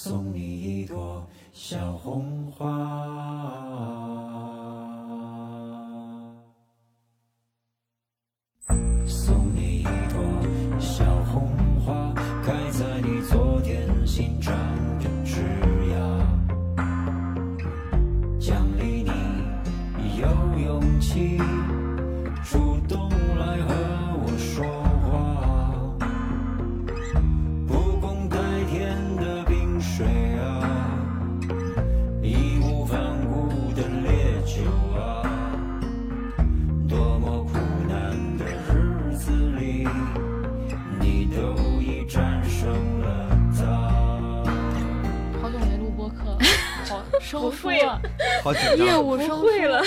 送你一朵小红花。生疏会啊，好紧张。业务生会了。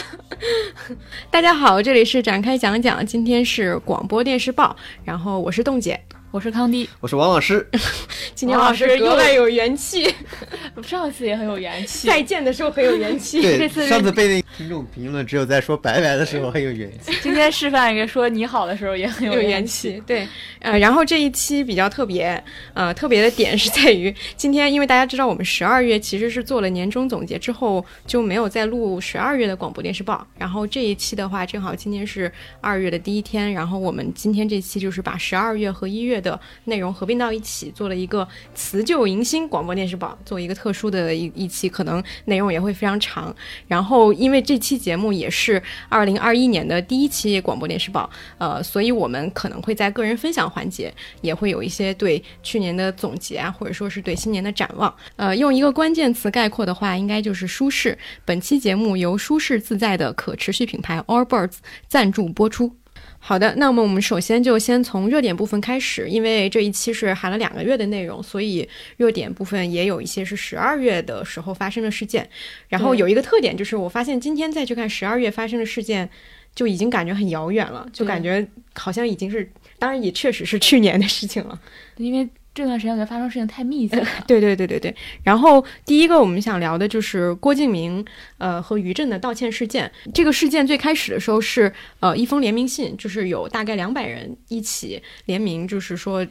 大家好，这里是展开讲讲，今天是广播电视报，然后我是冻姐，我是康迪，我是王老师，今天王老师格外有元气，上次也很有元气。再见的时候很有元气。对这次，上次被那听众评论，只有在说拜拜的时候很有元气。今天示范一个说你好的时候也很有元元气，对，呃，然后这一期比较特别，呃，特别的点是在于今天，因为大家知道我们十二月其实是做了年终总结之后就没有再录十二月的广播电视报，然后这一期的话，正好今天是二月的第一天，然后我们今天这期就是把十二月和一月的内容合并到一起，做了一个辞旧迎新广播电视报，做一个特殊的一一期，可能内容也会非常长。然后因为这期节目也是二零二一年的第一期广播电视报，呃，所以我们可能会在个人分享环节也会有一些对去年的总结啊，或者说是对新年的展望。呃，用一个关键词概括的话，应该就是舒适。本期节目由舒适自在的可持续品牌 Allbirds 赞助播出。好的，那么我们首先就先从热点部分开始，因为这一期是含了两个月的内容，所以热点部分也有一些是十二月的时候发生的事件。然后有一个特点就是，我发现今天再去看十二月发生的事件，就已经感觉很遥远了，就感觉好像已经是，当然也确实是去年的事情了。因为这段时间我觉得发生事情太密集了。对对对对对。然后第一个我们想聊的就是郭敬明呃和于震的道歉事件。这个事件最开始的时候是呃一封联名信，就是有大概两百人一起联名，就是说。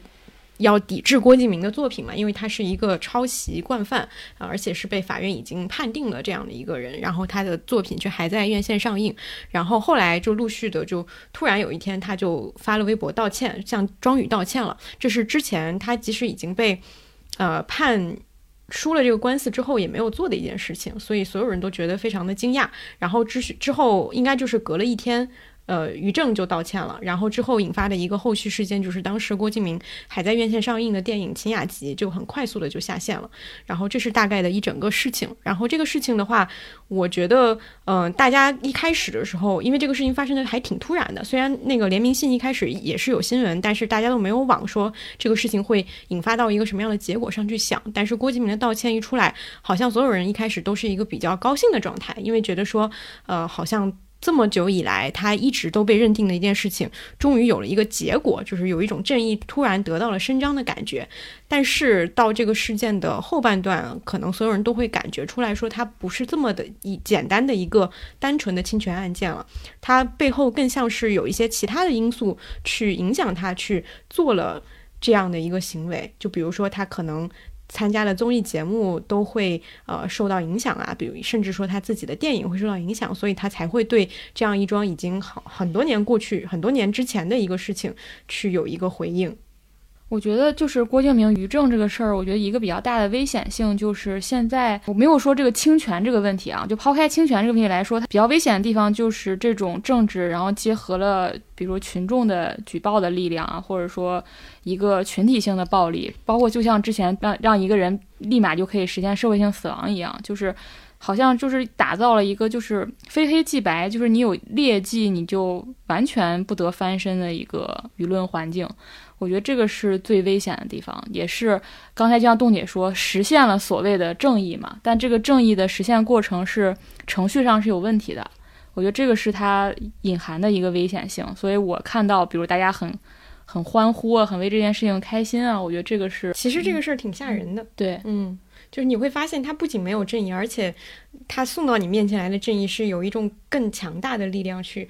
要抵制郭敬明的作品嘛，因为他是一个抄袭惯犯，啊而且是被法院已经判定了这样的一个人，然后他的作品却还在院线上映，然后后来就陆续的就突然有一天他就发了微博道歉，向庄宇道歉了。这是之前他即使已经被呃判输了这个官司之后也没有做的一件事情，所以所有人都觉得非常的惊讶。然后之之后应该就是隔了一天。呃，于正就道歉了，然后之后引发的一个后续事件就是，当时郭敬明还在院线上映的电影《秦雅集》就很快速的就下线了，然后这是大概的一整个事情。然后这个事情的话，我觉得，嗯、大家一开始的时候，因为这个事情发生的还挺突然的，虽然那个联名信一开始也是有新闻，但是大家都没有往说这个事情会引发到一个什么样的结果上去想。但是郭敬明的道歉一出来，好像所有人一开始都是一个比较高兴的状态，因为觉得说，呃，好像。这么久以来，他一直都被认定的一件事情，终于有了一个结果，就是有一种正义突然得到了伸张的感觉。但是到这个事件的后半段，可能所有人都会感觉出来说，它不是这么的一简单的一个单纯的侵权案件了，它背后更像是有一些其他的因素去影响他去做了这样的一个行为。就比如说，他可能参加的综艺节目都会呃受到影响啊，比如甚至说他自己的电影会受到影响，所以他才会对这样一桩已经好很多年过去、很多年之前的一个事情去有一个回应。我觉得就是郭敬明、于正这个事儿，我觉得一个比较大的危险性就是现在我没有说这个侵权这个问题啊，就抛开侵权这个问题来说，它比较危险的地方就是这种政治，然后结合了比如群众的举报的力量啊，或者说一个群体性的暴力，包括就像之前让让一个人立马就可以实现社会性死亡一样，就是。好像就是打造了一个就是非黑即白，就是你有劣迹你就完全不得翻身的一个舆论环境。我觉得这个是最危险的地方，也是刚才就像冻姐说，实现了所谓的正义嘛，但这个正义的实现过程是程序上是有问题的。我觉得这个是它隐含的一个危险性，所以我看到，比如大家很很欢呼啊，很为这件事情开心啊，我觉得这个是其实这个事儿挺吓人的，对，嗯，就是你会发现它不仅没有正义，而且它送到你面前来的正义是有一种更强大的力量去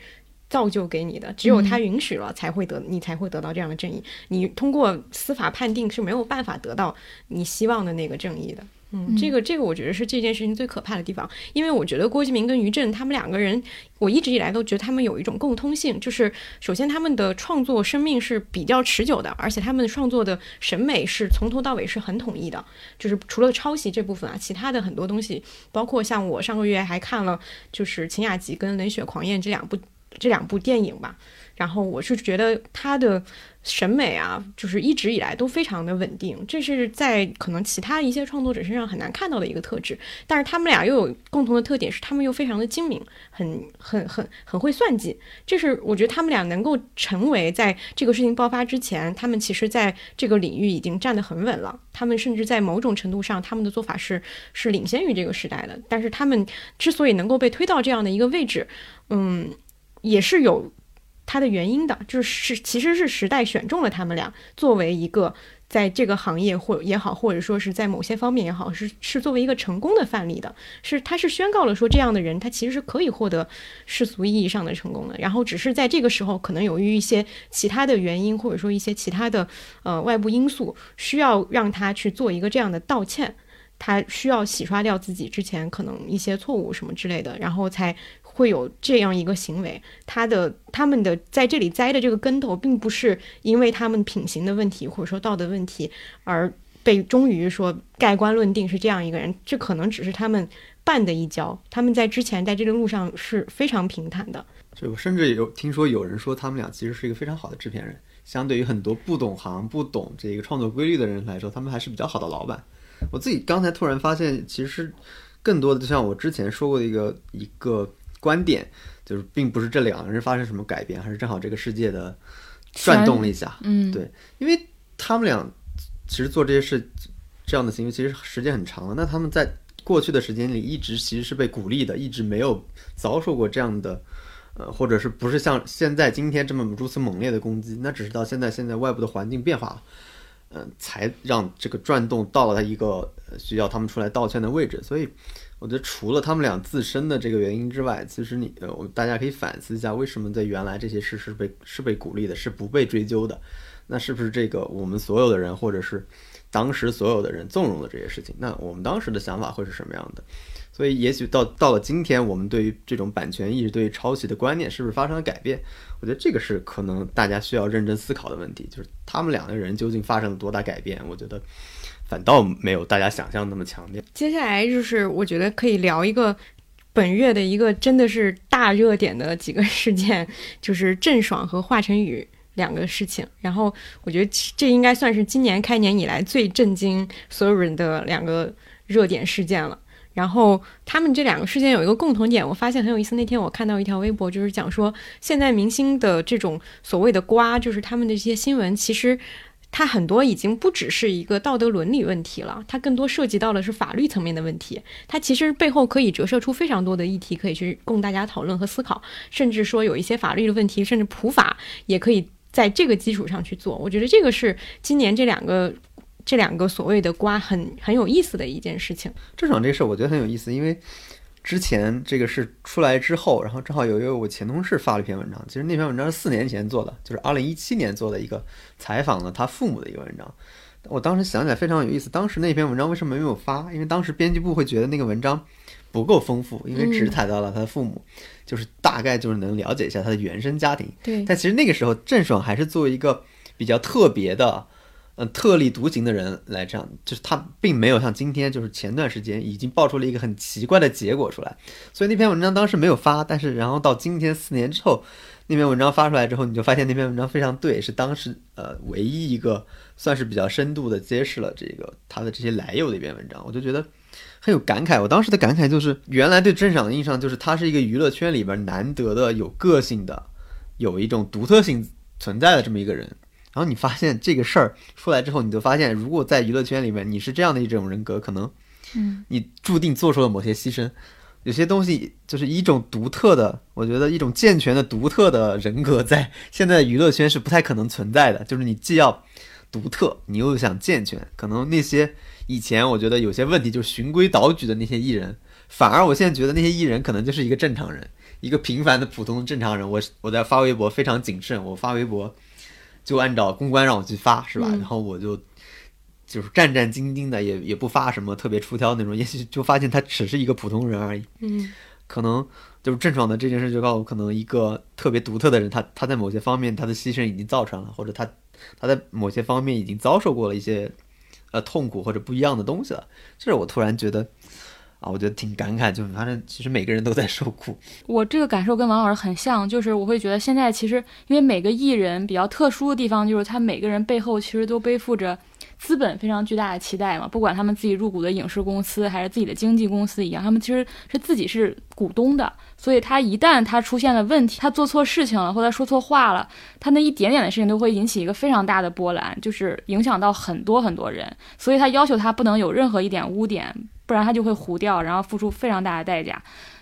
造就给你的，只有他允许了，才会得你才会得到这样的正义。你通过司法判定是没有办法得到你希望的那个正义的。嗯，这个这个我觉得是这件事情最可怕的地方，因为我觉得郭敬明跟于震他们两个人，我一直以来都觉得他们有一种共通性，就是首先他们的创作生命是比较持久的，而且他们创作的审美是从头到尾是很统一的，就是除了抄袭这部分啊，其他的很多东西，包括像我上个月还看了就是秦雅集跟冷血狂宴这两部这两部电影吧。然后我是觉得他的审美啊，就是一直以来都非常的稳定，这是在可能其他一些创作者身上很难看到的一个特质。但是他们俩又有共同的特点，是他们又非常的精明，很很很很会算计。这是我觉得他们俩能够成为在这个事情爆发之前，他们其实在这个领域已经站得很稳了。他们甚至在某种程度上，他们的做法是是领先于这个时代的。但是他们之所以能够被推到这样的一个位置，嗯，也是有。它的原因的就是其实是时代选中了他们俩作为一个在这个行业或也好，或者说是在某些方面也好，是是作为一个成功的范例的，是他是宣告了说这样的人他其实是可以获得世俗意义上的成功的。然后只是在这个时候，可能由于一些其他的原因，或者说一些其他的呃外部因素，需要让他去做一个这样的道歉，他需要洗刷掉自己之前可能一些错误什么之类的，然后才。会有这样一个行为，他的他们的在这里栽的这个跟头，并不是因为他们品行的问题或者说道德问题而被终于说盖棺论定是这样一个人，这可能只是他们绊的一跤。他们在之前在这个路上是非常平坦的。所以我甚至有听说有人说他们俩其实是一个非常好的制片人，相对于很多不懂行、不懂这个创作规律的人来说，他们还是比较好的老板。我自己刚才突然发现，其实更多的就像我之前说过的一个一个。观点就是，并不是这两个人发生什么改变，还是正好这个世界的转动了一下。嗯，对，因为他们俩其实做这些事这样的行为，其实时间很长了。那他们在过去的时间里，一直其实是被鼓励的，一直没有遭受过这样的，呃，或者是不是像现在今天这么如此猛烈的攻击？那只是到现在，现在外部的环境变化了，嗯，才让这个转动到了他一个需要他们出来道歉的位置。所以。我觉得除了他们俩自身的这个原因之外，其实你呃，我大家可以反思一下，为什么在原来这些事是被是被鼓励的，是不被追究的？那是不是这个我们所有的人，或者是当时所有的人纵容了这些事情？那我们当时的想法会是什么样的？所以，也许到到了今天，我们对于这种版权意识、对于抄袭的观念，是不是发生了改变？我觉得这个是可能大家需要认真思考的问题，就是他们两个人究竟发生了多大改变？我觉得。反倒没有大家想象那么强烈。接下来就是我觉得可以聊一个本月的一个真的是大热点的几个事件，就是郑爽和华晨宇两个事情。然后我觉得这应该算是今年开年以来最震惊所有人的两个热点事件了。然后他们这两个事件有一个共同点，我发现很有意思。那天我看到一条微博，就是讲说现在明星的这种所谓的瓜，就是他们的这些新闻，其实。它很多已经不只是一个道德伦理问题了，它更多涉及到的是法律层面的问题。它其实背后可以折射出非常多的议题，可以去供大家讨论和思考。甚至说有一些法律的问题，甚至普法也可以在这个基础上去做。我觉得这个是今年这两个这两个所谓的瓜很很有意思的一件事情。郑爽这事儿我觉得很有意思，因为。之前这个是出来之后，然后正好有一位我前同事发了一篇文章，其实那篇文章是四年前做的，就是二零一七年做的一个采访了他父母的一个文章。我当时想起来非常有意思，当时那篇文章为什么没有发？因为当时编辑部会觉得那个文章不够丰富，因为只采到了他的父母，就是大概就是能了解一下他的原生家庭。对，但其实那个时候郑爽还是作为一个比较特别的。特立独行的人来这样，就是他并没有像今天，就是前段时间已经爆出了一个很奇怪的结果出来，所以那篇文章当时没有发。但是然后到今天四年之后，那篇文章发出来之后，你就发现那篇文章非常对，是当时呃唯一一个算是比较深度的揭示了这个他的这些来由的一篇文章。我就觉得很有感慨。我当时的感慨就是，原来对郑爽的印象就是他是一个娱乐圈里边难得的有个性的，有一种独特性存在的这么一个人。然后你发现这个事儿出来之后，你就发现，如果在娱乐圈里面你是这样的一种人格，可能，嗯，你注定做出了某些牺牲。有些东西就是一种独特的，我觉得一种健全的独特的人格，在现在的娱乐圈是不太可能存在的。就是你既要独特，你又想健全。可能那些以前我觉得有些问题，就是循规蹈矩的那些艺人，反而我现在觉得那些艺人可能就是一个正常人。一个平凡的普通正常人，我我在发微博非常谨慎，我发微博就按照公关让我去发，是吧？嗯然后我就就是战战兢兢的，也也不发什么特别出挑那种，也许就发现他只是一个普通人而已。嗯可能就是郑爽的这件事就告诉我，可能一个特别独特的人，他他在某些方面他的牺牲已经造成了，或者他他在某些方面已经遭受过了一些呃痛苦或者不一样的东西了。这是我突然觉得啊，我觉得挺感慨，就反正其实每个人都在受苦。我这个感受跟王老师很像，就是我会觉得现在其实因为每个艺人比较特殊的地方，就是他每个人背后其实都背负着资本非常巨大的期待嘛，不管他们自己入股的影视公司还是自己的经纪公司一样，他们其实是自己是股东的，所以他一旦他出现了问题，他做错事情了或者说错话了，他那一点点的事情都会引起一个非常大的波澜，就是影响到很多很多人，所以他要求他不能有任何一点污点，不然他就会糊掉，然后付出非常大的代价。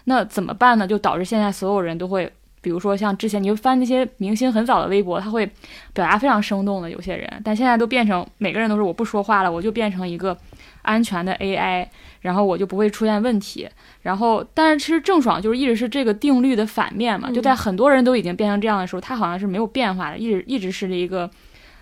那怎么办呢？就导致现在所有人都会，比如说像之前你就翻那些明星很早的微博，他会表达非常生动的有些人，但现在都变成每个人都是我不说话了，我就变成一个安全的 AI，然后我就不会出现问题。然后，但是其实郑爽就是一直是这个定律的反面嘛，就在很多人都已经变成这样的时候，他好像是没有变化的，一直一直是一个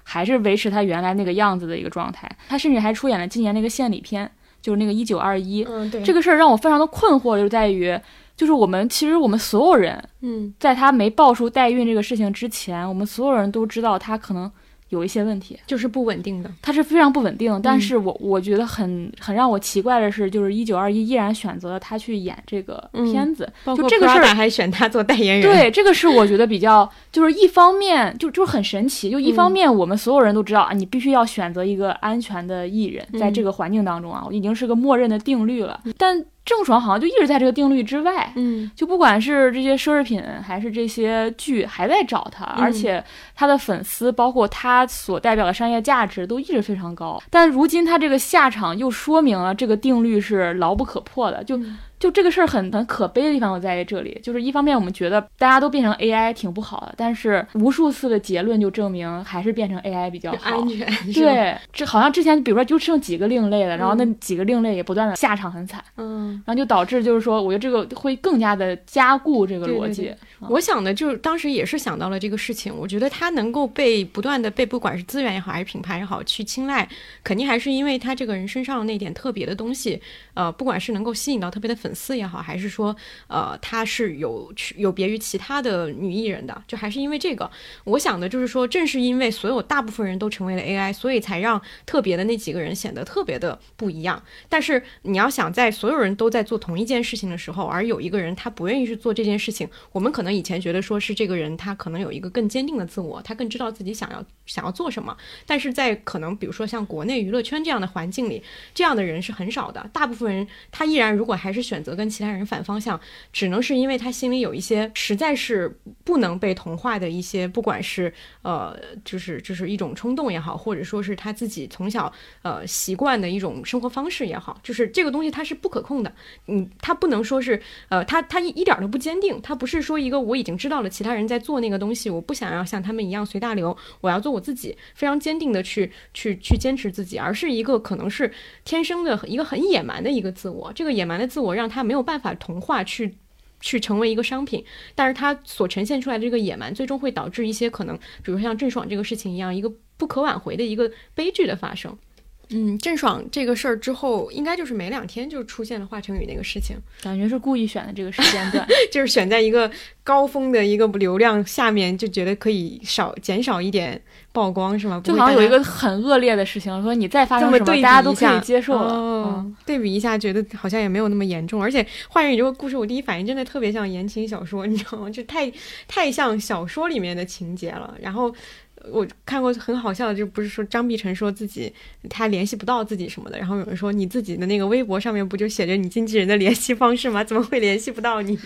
还是维持他原来那个样子的一个状态。他甚至还出演了今年那个献礼片，就是那个一九二一。嗯，对这个事儿让我非常的困惑，就在于，就是我们其实我们所有人嗯在他没爆出代孕这个事情之前，我们所有人都知道他可能有一些问题，就是不稳定的。他是非常不稳定。嗯但是我我觉得很很让我奇怪的是，就是一九二一依然选择了他去演这个嗯片子，就这个事儿。还选他做代言人。，对，这个是我觉得比较，就是一方面就就是很神奇，就一方嗯面我们所有人都知道啊，你必须要选择一个安全的艺人，在嗯这个环境当中啊，已经是个默认的定律了。但郑爽好像就一直在这个定律之外，嗯就不管是这些奢侈品还是这些剧，还在找他，嗯而且她的粉丝，包括她所代表的商业价值，都一直非常高。但如今她这个下场又说明了这个定律是牢不可破的，就。嗯就这个事儿很很可悲的地方就在于这里，就是一方面我们觉得大家都变成 AI 挺不好的，但是无数次的结论就证明还是变成 AI 比较好安。全。对，这好像之前比如说就剩几个另类了，然后那几个另类也不断的下场很惨。嗯。然后就导致就是说，我觉得这个会更加的加固这个逻辑。对对对我想的就是当时也是想到了这个事情，我觉得他能够被不断的被不管是资源也好，还是品牌也好去青睐，肯定还是因为他这个人身上那点特别的东西，呃，不管是能够吸引到特别的粉粉丝也好，还是说呃他是有有别于其他的女艺人的，就还是因为这个，我想的就是说，正是因为所有大部分人都成为了 AI，所以才让特别的那几个人显得特别的不一样。但是你要想在所有人都在做同一件事情的时候，而有一个人他不愿意去做这件事情，我们可能以前觉得说是这个人他可能有一个更坚定的自我，他更知道自己想要想要做什么。但是在可能比如说像国内娱乐圈这样的环境里，这样的人是很少的。大部分人他依然如果还是选选择跟其他人反方向，只能是因为他心里有一些实在是不能被同化的一些，不管是呃就是就是一种冲动也好，或者说是他自己从小呃习惯的一种生活方式也好，就是这个东西它是不可控的。嗯，他不能说是呃他他一一点都不坚定，他不是说一个我已经知道了其他人在做那个东西，我不想要像他们一样随大流，我要做我自己，非常坚定的去去去坚持自己，而是一个可能是天生的一个很野蛮的一个自我。这个野蛮的自我让它没有办法同化去。去成为一个商品，但是它所呈现出来的这个野蛮，最终会导致一些可能，比如像郑爽这个事情一样，一个不可挽回的一个悲剧的发生。嗯，郑爽这个事儿之后，应该就是没两天就出现了华晨宇那个事情，感觉是故意选的这个时间段。就是选在一个高峰的一个流量下面，就觉得可以少减少一点曝光，是吗？就好像有一个很恶劣的事情，说你再发生什么，这么对大家都可以接受了。哦嗯，对比一下，觉得好像也没有那么严重。而且华晨宇这个故事，我第一反应真的特别像言情小说，你知道吗？就太太像小说里面的情节了。然后我看过很好笑的，就不是说张碧晨说自己他联系不到自己什么的，然后有人说你自己的那个微博上面不就写着你经纪人的联系方式吗？怎么会联系不到你？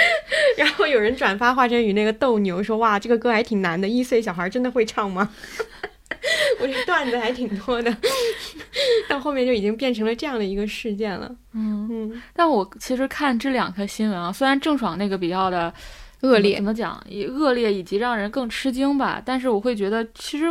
然后有人转发华晨宇那个斗牛，说哇这个歌还挺难的，一岁小孩真的会唱吗？我这段子还挺多的，到后面就已经变成了这样的一个事件了。嗯，嗯，但我其实看这两条新闻啊，虽然郑爽那个比较的恶劣怎么讲，也恶劣以及让人更吃惊吧，但是我会觉得其实。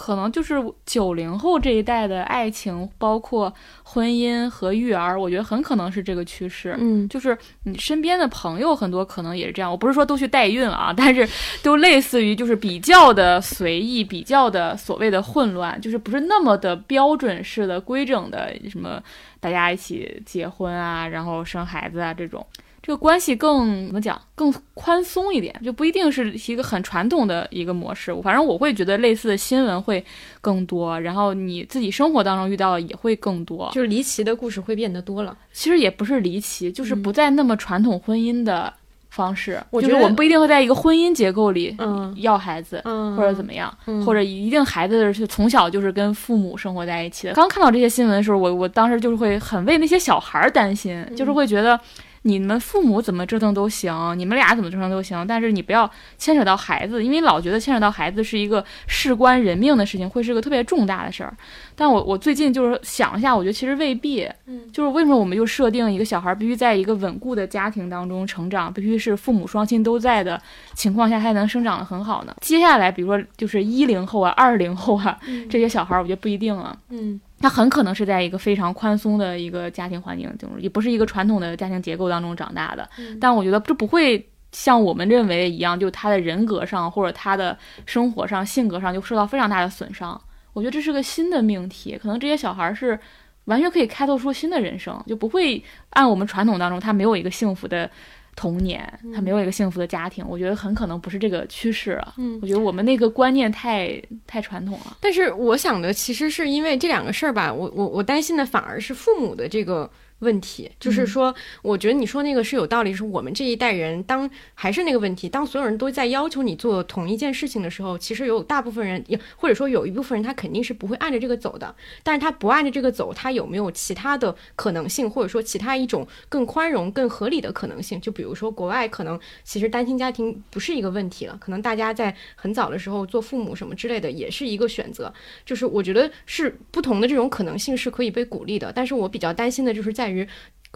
可能就是九零后这一代的爱情，包括婚姻和育儿，我觉得很可能是这个趋势。嗯就是你身边的朋友很多可能也是这样，我不是说都去代孕啊，但是都类似于就是比较的随意，比较的所谓的混乱，就是不是那么的标准式的规整的什么大家一起结婚啊，然后生孩子啊这种。这个关系更怎么讲，更宽松一点，就不一定是一个很传统的一个模式。反正我会觉得类似的新闻会更多，然后你自己生活当中遇到的也会更多。就是离奇的故事会变得多了。其实也不是离奇，就是不再那么传统婚姻的方式。我觉得我们不一定会在一个婚姻结构里嗯要孩子，嗯或者怎么样，嗯或者一定孩子是从小就是跟父母生活在一起的。刚看到这些新闻的时候，我我当时就是会很为那些小孩儿担心，嗯就是会觉得。你们父母怎么折腾都行，你们俩怎么折腾都行，但是你不要牵扯到孩子，因为老觉得牵扯到孩子是一个事关人命的事情，会是个特别重大的事儿。但我我最近就是想一下，我觉得其实未必，嗯，就是为什么我们就设定一个小孩必须在一个稳固的家庭当中成长，必须是父母双亲都在的情况下才能生长得很好呢？接下来，比如说就是一零后啊、二零后啊这些小孩，我觉得不一定啊。嗯他很可能是在一个非常宽松的一个家庭环境中，也不是一个传统的家庭结构当中长大的。但我觉得这不会像我们认为一样，就他的人格上或者他的生活上、性格上就受到非常大的损伤。我觉得这是个新的命题，可能这些小孩是完全可以开拓出新的人生，就不会按我们传统当中他没有一个幸福的。童年，他没有一个幸福的家庭，我觉得很可能不是这个趋势啊。嗯我觉得我们那个观念太太传统了。但是我想的其实是因为这两个事儿吧，我我我担心的反而是父母的这个问题，就是说，我觉得你说那个是有道理，是我们这一代人当还是那个问题，当所有人都在要求你做同一件事情的时候，其实有大部分人，也或者说有一部分人，他肯定是不会按着这个走的。但是他不按着这个走，他有没有其他的可能性，或者说其他一种更宽容、更合理的可能性？就比如说国外可能其实单亲家庭不是一个问题了，可能大家在很早的时候做父母什么之类的也是一个选择。就是我觉得是不同的这种可能性是可以被鼓励的，但是我比较担心的就是在于。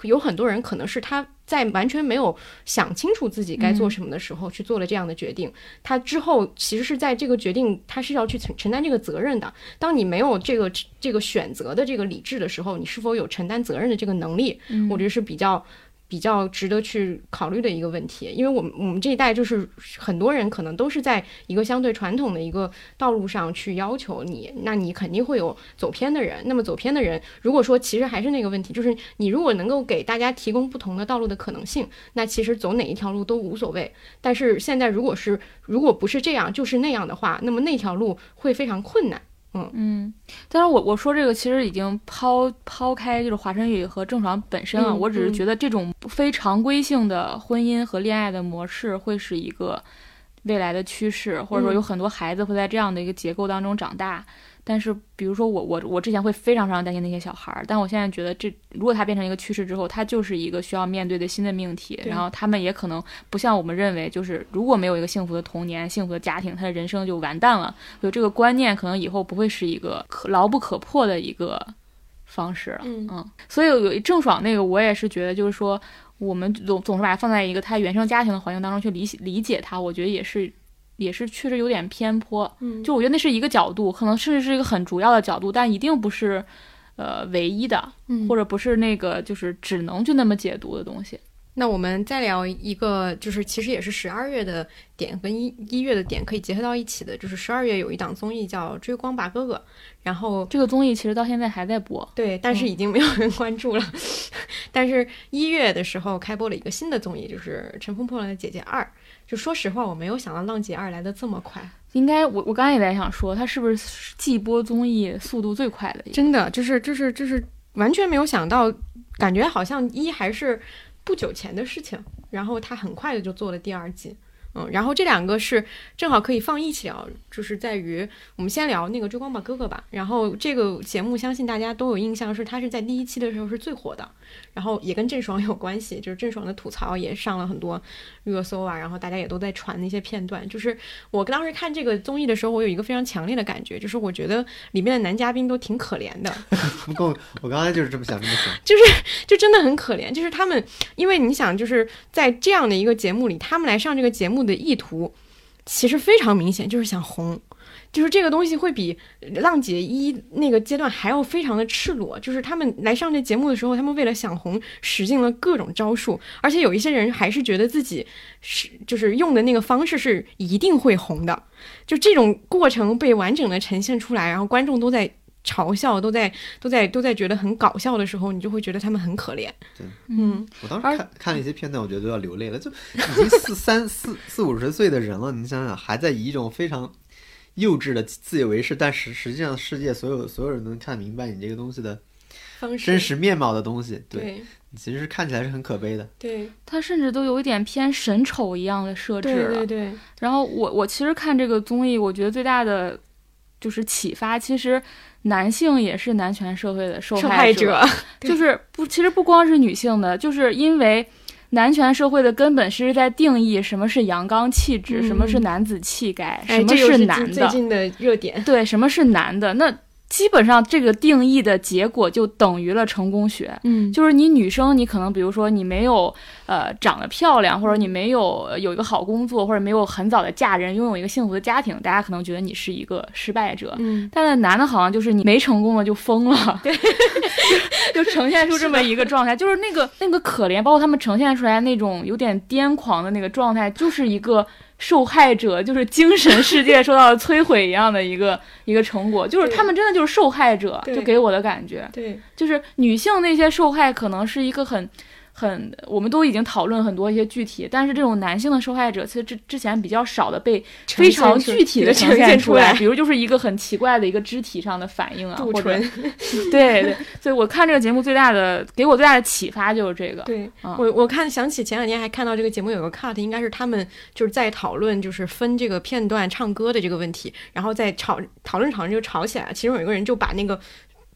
有很多人可能是他在完全没有想清楚自己该做什么的时候去做了这样的决定，他之后其实是在这个决定他是要去承承担这个责任的。当你没有这个这个选择的这个理智的时候，你是否有承担责任的这个能力？我觉得是比较。比较值得去考虑的一个问题，因为我们我们这一代就是很多人可能都是在一个相对传统的一个道路上去要求你，那你肯定会有走偏的人。那么走偏的人，如果说其实还是那个问题，就是你如果能够给大家提供不同的道路的可能性，那其实走哪一条路都无所谓。但是现在如果是如果不是这样，就是那样的话，那么那条路会非常困难。嗯，但是我我说这个其实已经抛抛开就是华晨宇和郑爽本身啊，嗯我只是嗯觉得这种非常规性的婚姻和恋爱的模式会是一个未来的趋势，或者说嗯有很多孩子会在这样的一个结构当中长大。但是，比如说我我我之前会非常非常担心那些小孩儿，但我现在觉得这如果它变成一个趋势之后，它就是一个需要面对的新的命题。然后他们也可能不像我们认为，就是如果没有一个幸福的童年、幸福的家庭，他的人生就完蛋了。就这个观念，可能以后不会是一个可牢不可破的一个方式了。嗯所以有郑爽那个，我也是觉得，就是说我们总总是把它放在一个他原生家庭的环境当中去理理解他，我觉得也是也是确实有点偏颇。嗯就我觉得那是一个角度，可能甚至是一个很主要的角度，但一定不是呃唯一的，嗯或者不是那个就是只能就那么解读的东西。那我们再聊一个，就是其实也是十二月的点跟一一月的点可以结合到一起的，就是十二月有一档综艺叫《追光吧哥哥》，然后这个综艺其实到现在还在播。对，但是已经没有人关注了。但是一月的时候开播了一个新的综艺，就是《乘风破浪的姐姐二》。就说实话，我没有想到《浪姐二》来的这么快，应该我我刚才也在想说，它是不是季播综艺速度最快的？真的就是就是就是完全没有想到，感觉好像一还是不久前的事情，然后他很快的就做了第二季。嗯，然后这两个是正好可以放一起聊，就是在于我们先聊那个《追光吧哥哥》吧。然后这个节目相信大家都有印象，是它是在第一期的时候是最火的，然后也跟郑爽有关系，就是郑爽的吐槽也上了很多热搜啊，然后大家也都在传那些片段。就是我当时看这个综艺的时候，我有一个非常强烈的感觉，就是我觉得里面的男嘉宾都挺可怜的，不过我刚才就是这么想，这么想。就真的很可怜。就是他们，因为你想，就是在这样的一个节目里，他们来上这个节目的意图，其实非常明显，就是想红。就是这个东西会比浪姐一那个阶段还要非常的赤裸。就是他们来上这节目的时候，他们为了想红，使尽了各种招数，而且有一些人还是觉得自己是就是用的那个方式是一定会红的。就这种过程被完整的呈现出来，然后观众都在嘲笑，都在都在都在觉得很搞笑的时候，你就会觉得他们很可怜。对，嗯，我当时看看了一些片段，我觉得都要流泪了，就已经四三四四五十岁的人了，你想想，还在以一种非常幼稚的自以为是，但实实际上世界所有所有人能看明白你这个东西的方式真实面貌的东西，对，对其实是看起来是很可悲的。对他甚至都有一点偏神丑一样的设置对了。对对，然后我我其实看这个综艺，我觉得最大的就是启发，其实男性也是男权社会的受受害害者，就是不，其实不光是女性的，就是因为男权社会的根本是在定义什么是阳刚气质，嗯。什么是男子气概，哎，什么是男最的，近的热点。对，什么是男的，那基本上这个定义的结果就等于了成功学。嗯。就是你女生，你可能比如说你没有呃长得漂亮，或者你没有呃有一个好工作，或者没有很早的嫁人，拥有一个幸福的家庭，大家可能觉得你是一个失败者。嗯，但是男的好像就是你没成功了就疯了，对，就呈现出这么一个状态，就是那个那个可怜，包括他们呈现出来那种有点癫狂的那个状态，就是一个受害者，就是精神世界 受到了摧毁一样的一个一个成果，就是他们真的就是受害者，就给我的感觉，对，就是女性那些受害可能是一个很。很，我们都已经讨论很多一些具体，但是这种男性的受害者，其实之之前比较少的被非常具体的呈现出来，比如就是一个很奇怪的一个肢体上的反应啊，或者，对对，所以我看这个节目最大的给我最大的启发就是这个，对嗯。我我看想起前两天还看到这个节目有个 cut，应该是他们就是在讨论就是分这个片段唱歌的这个问题，然后在吵讨论讨论就吵起来了，其中有一个人就把那个。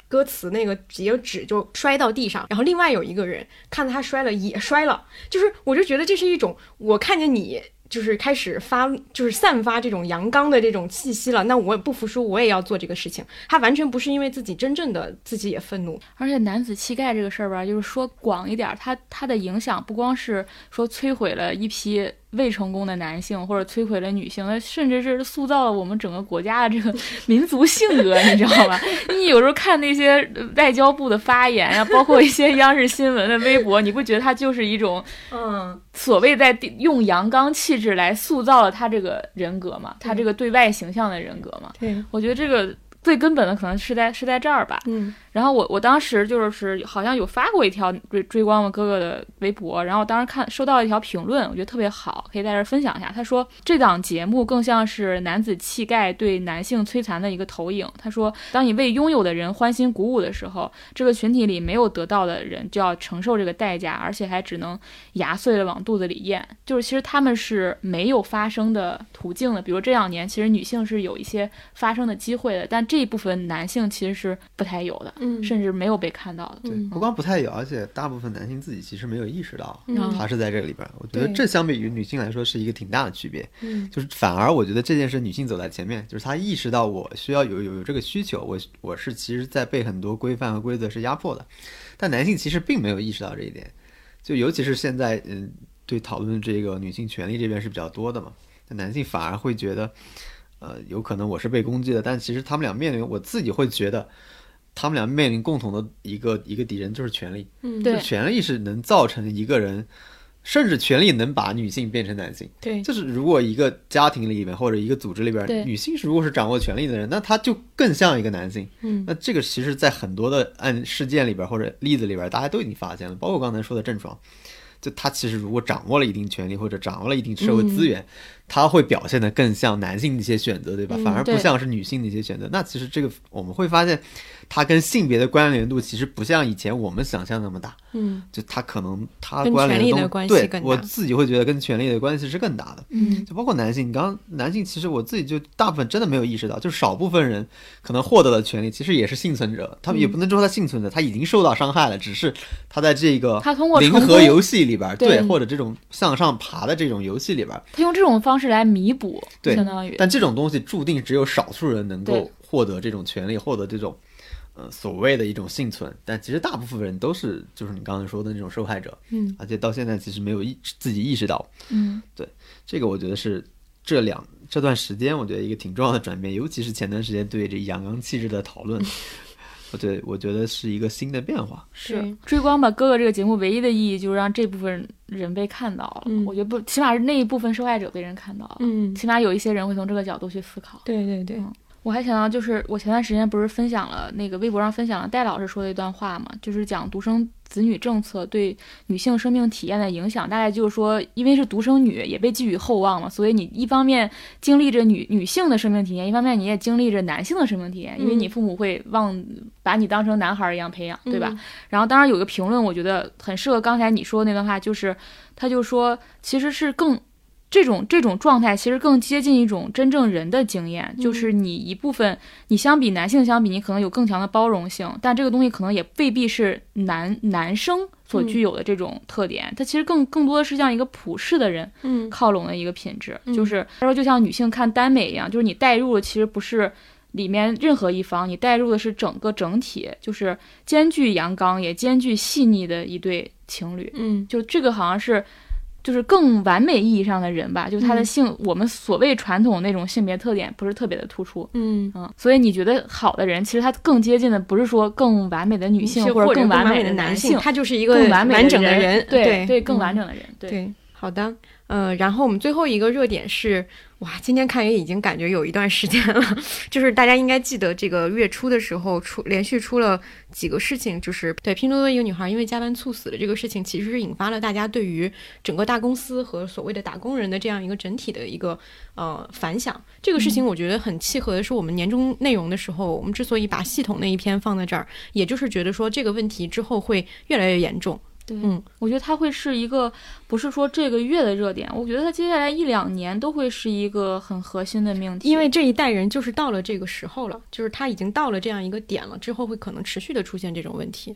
歌词那个截纸就摔到地上，然后另外有一个人看到他摔了也摔了，就是我就觉得这是一种我看见你就是开始发就是散发这种阳刚的这种气息了，那我也不服输，我也要做这个事情。他完全不是因为自己真正的自己也愤怒，而且男子气概这个事儿吧，就是说广一点儿，它它的影响不光是说摧毁了一批未成功的男性，或者摧毁了女性，那甚至是塑造了我们整个国家的这个 民族性格，你知道吧？你有时候看那些呃外交部的发言啊、包括一些央视新闻的微博，你不觉得他就是一种嗯，所谓在用阳刚气质来塑造了他这个人格嘛，他这个对外形象的人格嘛？对，我觉得这个最根本的可能是在是在这儿吧。嗯然后我我当时就是好像有发过一条追追光我哥哥的微博，然后当时看收到一条评论，我觉得特别好，可以在这儿分享一下。他说这档节目更像是男子气概对男性摧残的一个投影。他说，当你为拥有的人欢欣鼓舞的时候，这个群体里没有得到的人就要承受这个代价，而且还只能牙碎了往肚子里咽。就是其实他们是没有发声的途径的，比如这两年其实女性是有一些发声的机会的，但这一部分男性其实是不太有的。嗯甚至没有被看到的。对，嗯不光不太有，而且大部分男性自己其实没有意识到，嗯他是在这个里边儿。我觉得这相比于女性来说是一个挺大的区别，嗯就是反而我觉得这件事女性走在前面，就是她意识到我需要有有有这个需求，我我是其实在被很多规范和规则是压迫的，但男性其实并没有意识到这一点，就尤其是现在嗯对讨论这个女性权利这边是比较多的嘛，那男性反而会觉得，呃，有可能我是被攻击的，但其实他们俩面临，我自己会觉得。他们俩面临共同的一个一个敌人就是权力，嗯，对就权力是能造成一个人，甚至权力能把女性变成男性。对，就是如果一个家庭里面或者一个组织里边，女性是如果是掌握权力的人，那她就更像一个男性。嗯那这个其实，在很多的案事件里边或者例子里边，大家都已经发现了，包括刚才说的郑爽，就她其实如果掌握了一定权力或者掌握了一定社会资源，她会表现的更像男性的一些选择，对吧？嗯反而不像是女性的一些选择。那其实这个我们会发现，它跟性别的关联度其实不像以前我们想象那么大。嗯就它可能它关联度权力的关系对我自己会觉得跟权力的关系是更大的。嗯就包括男性，你刚刚男性其实我自己就大部分真的没有意识到，就是少部分人可能获得了权利，其实也是幸存者，他们也不能说他幸存者，他已经受到伤害了，只是他在这个他通过零，和游戏里边儿，对对，或者这种向上爬的这种游戏里边儿，他用这种方式来弥补，对相当于但这种东西注定只有少数人能够获得这种权利，获得这种。呃，所谓的一种幸存，但其实大部分人都是，就是你刚才说的那种受害者，嗯而且到现在其实没有意自己意识到，嗯对这个我觉得是这两这段时间，我觉得一个挺重要的转变，尤其是前段时间对这阳刚气质的讨论，我对我觉得是一个新的变化。是追光吧哥哥这个节目唯一的意义就是让这部分人被看到了。嗯我觉得不，起码是那一部分受害者被人看到了。嗯，起码有一些人会从这个角度去思考。对对对，嗯我还想到，就是我前段时间不是分享了那个微博上分享了戴老师说的一段话嘛，就是讲独生子女政策对女性生命体验的影响，大概就是说，因为是独生女，也被寄予厚望嘛，所以你一方面经历着女女性的生命体验，一方面你也经历着男性的生命体验，因为嗯你父母会望把你当成男孩儿一样培养，对吧？嗯？然后当然有个评论，我觉得很适合刚才你说的那段话，就是他就说其实是更这种这种状态，其实更接近一种真正人的经验，就是你一部分你相比男性相比，你可能有更强的包容性，但这个东西可能也未必是男男生所具有的这种特点，它其实更更多的是像一个普世的人嗯。靠拢的一个品质，嗯。就是他说就像女性看耽美一样，就是你带入的其实不是里面任何一方，你带入的是整个整体，就是兼具阳刚也兼具细腻的一对情侣。嗯。就这个好像是。就是更完美意义上的人吧，就是他的嗯。性，我们所谓传统那种性别特点不是特别的突出，嗯，嗯，所以你觉得好的人，其实他更接近的不是说更完美的女性或者者更完美的男性，他就是一个完整的人，对对，更嗯完整的人，对，好的，呃，然后我们最后一个热点是，哇，今天看也已经感觉有一段时间了，就是大家应该记得这个月初的时候出连续出了几个事情，就是对拼多多一个女孩因为加班猝死的这个事情，其实是引发了大家对于整个大公司和所谓的打工人的这样一个整体的一个呃反响。这个事情我觉得很契合的是我们年终内容的时候，我们之所以把系统那一篇放在这儿，也就是觉得说这个问题之后会越来越严重。对，嗯，我觉得它会是一个不是说这个月的热点，我觉得它接下来一两年都会是一个很核心的命题，因为这一代人就是到了这个时候了，就是他已经到了这样一个点了，之后会可能持续的出现这种问题。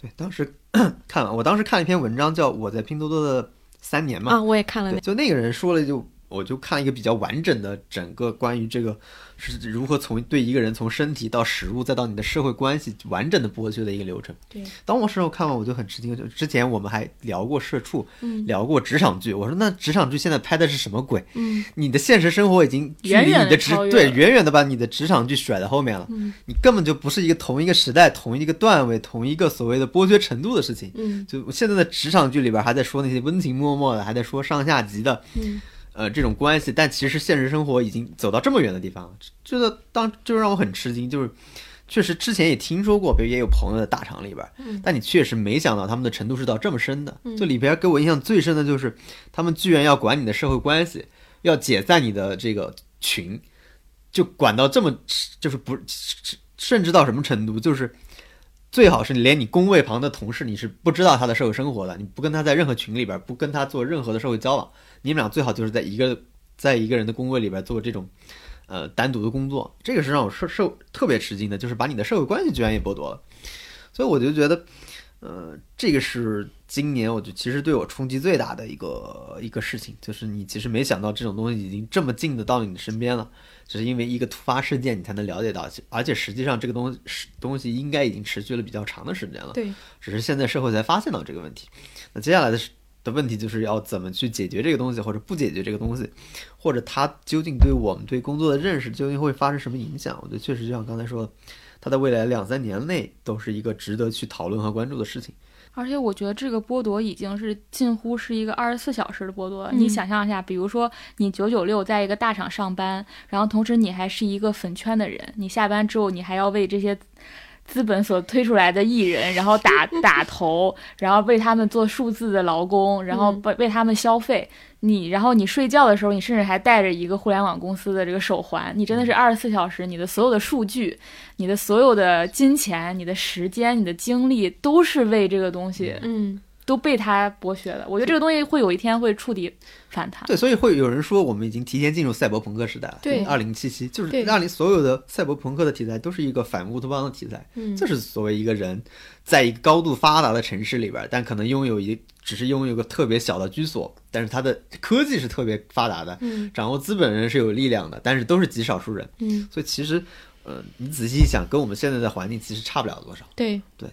对，当时 看完，我当时看了一篇文章，叫《我在拼多多的三年》嘛，啊，我也看了就那个人说了就，我就看了一个比较完整的整个关于这个是如何从对一个人从身体到食物再到你的社会关系完整的剥削的一个流程。对，当我时候看完我就很吃惊，就之前我们还聊过社畜，嗯聊过职场剧，我说那职场剧现在拍的是什么鬼？嗯你的现实生活已经距离你的职对远远的把你的职场剧甩在后面了，嗯你根本就不是一个同一个时代、同一个段位、同一个所谓的剥削程度的事情。嗯就现在的职场剧里边还在说那些温情脉脉的，还在说上下级的，嗯呃这种关系，但其实现实生活已经走到这么远的地方了，这个当就让我很吃惊，就是确实之前也听说过，比如也有朋友在大厂里边，嗯但你确实没想到他们的程度是到这么深的。嗯就里边给我印象最深的就是，他们居然要管你的社会关系，要解散你的这个群，就管到这么，就是不甚至到什么程度，就是。最好是连你工位旁的同事，你是不知道他的社会生活的，你不跟他在任何群里边，不跟他做任何的社会交往，你们俩最好就是在一个在一个人的工位里边做这种，呃，单独的工作。这个是让我受受特别吃惊的，就是把你的社会关系居然也剥夺了。所以我就觉得，呃，这个是今年我觉得其实对我冲击最大的一个一个事情，就是你其实没想到这种东西已经这么近的到你的身边了，只是因为一个突发事件你才能了解到，而且实际上这个东西东西应该已经持续了比较长的时间了。对，只是现在社会才发现到这个问题。那接下来的是的问题就是要怎么去解决这个东西，或者不解决这个东西，或者它究竟对我们对工作的认识究竟会发生什么影响？我觉得确实就像刚才说的，它在未来两三年内都是一个值得去讨论和关注的事情。而且我觉得这个剥夺已经是近乎是一个二十四小时的剥夺了。嗯你想象一下，比如说你九九六在一个大厂上班，然后同时你还是一个粉圈的人，你下班之后你还要为这些资本所推出来的艺人，然后打 打头，然后为他们做数字的劳工，然后嗯。为为他们消费。你然后你睡觉的时候，你甚至还带着一个互联网公司的这个手环，你真的是二十四小时，你的所有的数据、你的所有的金钱、你的时间、你的精力，都是为这个东西嗯都被他剥削了。我觉得这个东西会有一天会触底反弹。对，所以会有人说我们已经提前进入赛博朋克时代了。对二零七七就是对让你所有的赛博朋克的题材都是一个反乌托邦的题材。嗯，这是所谓一个人在一个高度发达的城市里边，但可能拥有一只是拥有一个特别小的居所，但是他的科技是特别发达的，嗯掌握资本人是有力量的，但是都是极少数人，嗯所以其实，呃，你仔细一想，跟我们现在的环境其实差不了多少。对对。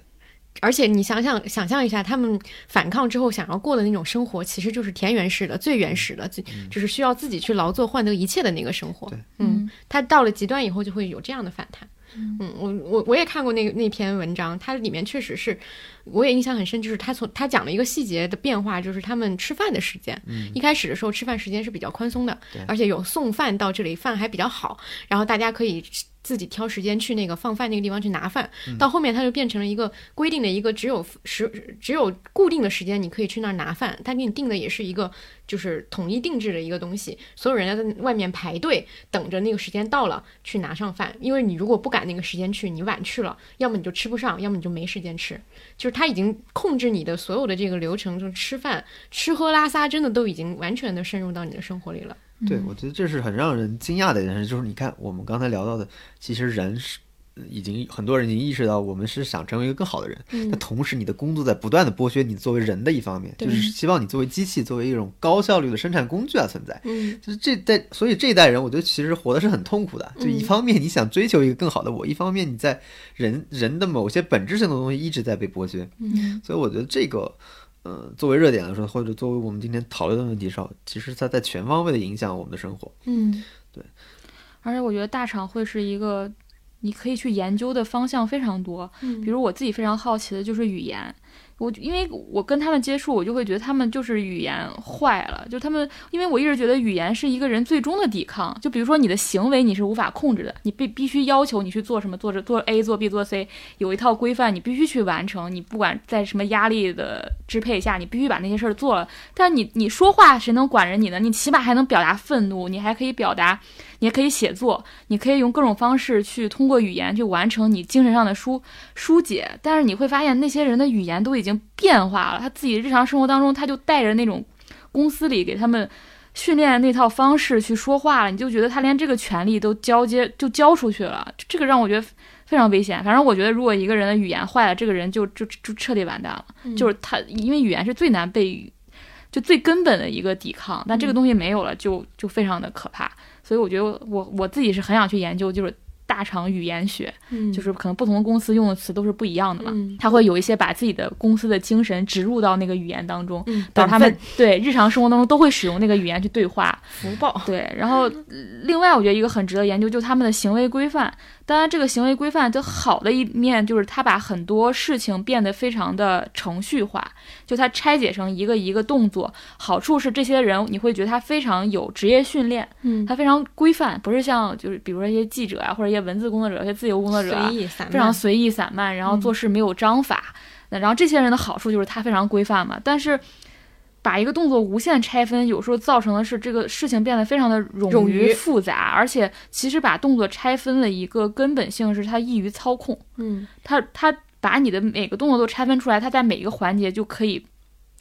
而且你想想，想象一下，他们反抗之后想要过的那种生活，其实就是田园式的、最原始的，最就是需要自己去劳作换得一切的那个生活对。嗯，他到了极端以后，就会有这样的反弹。嗯，我我我也看过那个那篇文章，它里面确实是，我也印象很深，就是他从他讲了一个细节的变化，就是他们吃饭的时间。嗯一开始的时候吃饭时间是比较宽松的，而且有送饭到这里，饭还比较好，然后大家可以自己挑时间去那个放饭那个地方去拿饭。嗯到后面它就变成了一个规定的一个只有时只有固定的时间你可以去那儿拿饭，他给你定的也是一个就是统一定制的一个东西，所有人要在外面排队等着那个时间到了去拿上饭，因为你如果不赶那个时间去，你晚去了，要么你就吃不上，要么你就没时间吃。就是他已经控制你的所有的这个流程，就是吃饭、吃喝拉撒，真的都已经完全的深入到你的生活里了。对，我觉得这是很让人惊讶的一件事，就是你看我们刚才聊到的，其实人是呃已经很多人已经意识到，我们是想成为一个更好的人，嗯但同时你的工作在不断的剥削你作为人的一方面，就是希望你作为机器，作为一种高效率的生产工具啊存在。嗯就是这代，所以这一代人，我觉得其实活的是很痛苦的。就一方面你想追求一个更好的我，一方面你在人人的某些本质性的东西一直在被剥削。嗯所以我觉得这个，呃，作为热点来说，或者作为我们今天讨论的问题上，其实它在全方位的影响我们的生活。嗯对而且我觉得大厂会是一个你可以去研究的方向非常多，嗯比如我自己非常好奇的就是语言。我因为我跟他们接触，我就会觉得他们就是语言坏了，就他们，因为我一直觉得语言是一个人最终的抵抗。就比如说你的行为你是无法控制的，你必必须要求你去做什么，做着做 A 做 B 做 C，有一套规范你必须去完成。你不管在什么压力的支配下，你必须把那些事儿做了。但你你说话谁能管着你呢？你起码还能表达愤怒，你还可以表达，你也可以写作，你可以用各种方式去通过语言去完成你精神上的疏疏解。但是你会发现那些人的语言都已经变化了，他自己日常生活当中他就带着那种公司里给他们。训练那套方式去说话了，你就觉得他连这个权利都交接就交出去了，这个让我觉得非常危险。反正我觉得，如果一个人的语言坏了，这个人就就就彻底完蛋了。就是他，因为语言是最难被，就最根本的一个抵抗，但这个东西没有了，就就非常的可怕。所以我觉得我我自己是很想去研究，就是大厂语言学，嗯就是可能不同的公司用的词都是不一样的嘛。嗯他会有一些把自己的公司的精神植入到那个语言当中，嗯，把他们对日常生活当中都会使用那个语言去对话。福报。对，然后呃另外我觉得一个很值得研究，就是他们的行为规范。当然，这个行为规范就好的一面就是它把很多事情变得非常的程序化，就它拆解成一个一个动作。好处是这些人你会觉得他非常有职业训练，嗯，他非常规范，不是像就是比如说一些记者啊，或者一些文字工作者、一些自由工作者啊随，意散漫，非常随意散漫，然后做事没有章法。那然后这些人的好处就是他非常规范嘛，但是把一个动作无限拆分，有时候造成的是这个事情变得非常的冗余复杂，而且其实把动作拆分的一个根本性是它易于操控，嗯它它把你的每个动作都拆分出来，它在每一个环节就可以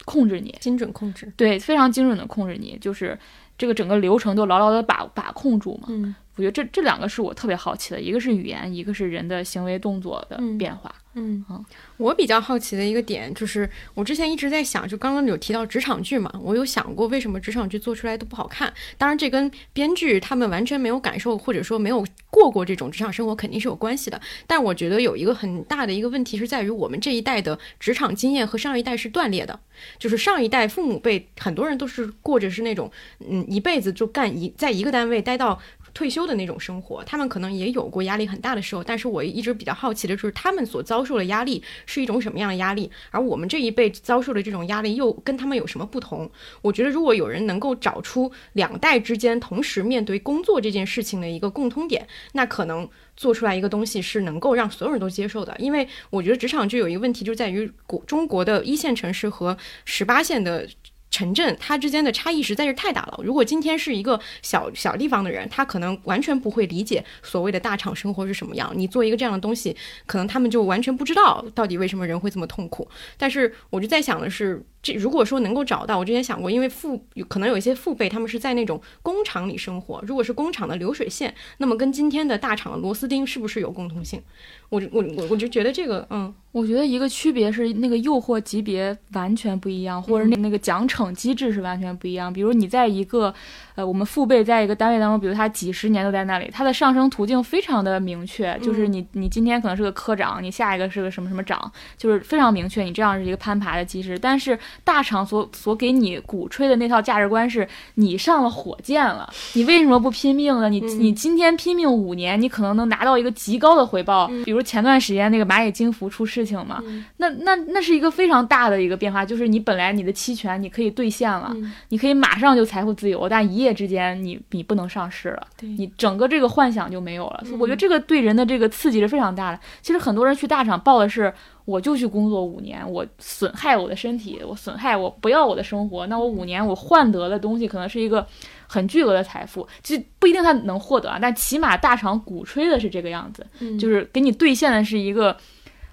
控制你，精准控制。对，非常精准的控制你，就是这个整个流程都牢牢的把把控住嘛。嗯我觉得这这两个是我特别好奇的，一个是语言，一个是人的行为动作的嗯变化。嗯好，我比较好奇的一个点就是，我之前一直在想，就刚刚有提到职场剧嘛，我有想过为什么职场剧做出来都不好看。当然，这跟编剧他们完全没有感受，或者说没有过过这种职场生活，肯定是有关系的。但我觉得有一个很大的一个问题是在于，我们这一代的职场经验和上一代是断裂的。就是上一代父母辈，很多人都是过着是那种，嗯，一辈子就干一在一个单位待到退休的那种生活，他们可能也有过压力很大的时候，但是我一直比较好奇的就是他们所遭受的压力是一种什么样的压力，而我们这一辈遭受的这种压力又跟他们有什么不同？我觉得如果有人能够找出两代之间同时面对工作这件事情的一个共通点，那可能。做出来一个东西是能够让所有人都接受的，因为我觉得职场就有一个问题，就在于国中国的一线城市和十八线的 城镇，它之间的差异实在是太大了。如果今天是一个小小地方的人，他可能完全不会理解所谓的大厂生活是什么样。你做一个这样的东西，可能他们就完全不知道到底为什么人会这么痛苦。但是我就在想的是，这如果说能够找到，我之前想过，因为父有可能有一些父辈他们是在那种工厂里生活，如果是工厂的流水线，那么跟今天的大厂的螺丝钉是不是有共同性？我我我我就觉得这个，嗯我觉得一个区别是那个诱惑级别完全不一样，或者那那个奖惩惩机制是完全不一样。比如你在一个，呃，我们父辈在一个单位当中，比如他几十年都在那里，他的上升途径非常的明确，就是你你今天可能是个科长，你下一个是个什么什么长，就是非常明确，你这样是一个攀爬的机制。但是大厂所所给你鼓吹的那套价值观是，你上了火箭了，你为什么不拼命呢？你你今天拼命五年，你可能能拿到一个极高的回报。比如前段时间那个蚂蚁金服出事情嘛，那那那是一个非常大的一个变化，就是你本来你的期权你可以兑现了，你可以马上就财富自由，但一夜之间你你不能上市了，你整个这个幻想就没有了。我觉得这个对人的这个刺激是非常大的。其实很多人去大厂报的是，我就去工作五年，我损害我的身体，我损害我不要我的生活，那我五年我换得的东西可能是一个很巨额的财富，其实不一定他能获得啊，但起码大厂鼓吹的是这个样子，就是给你兑现的是一个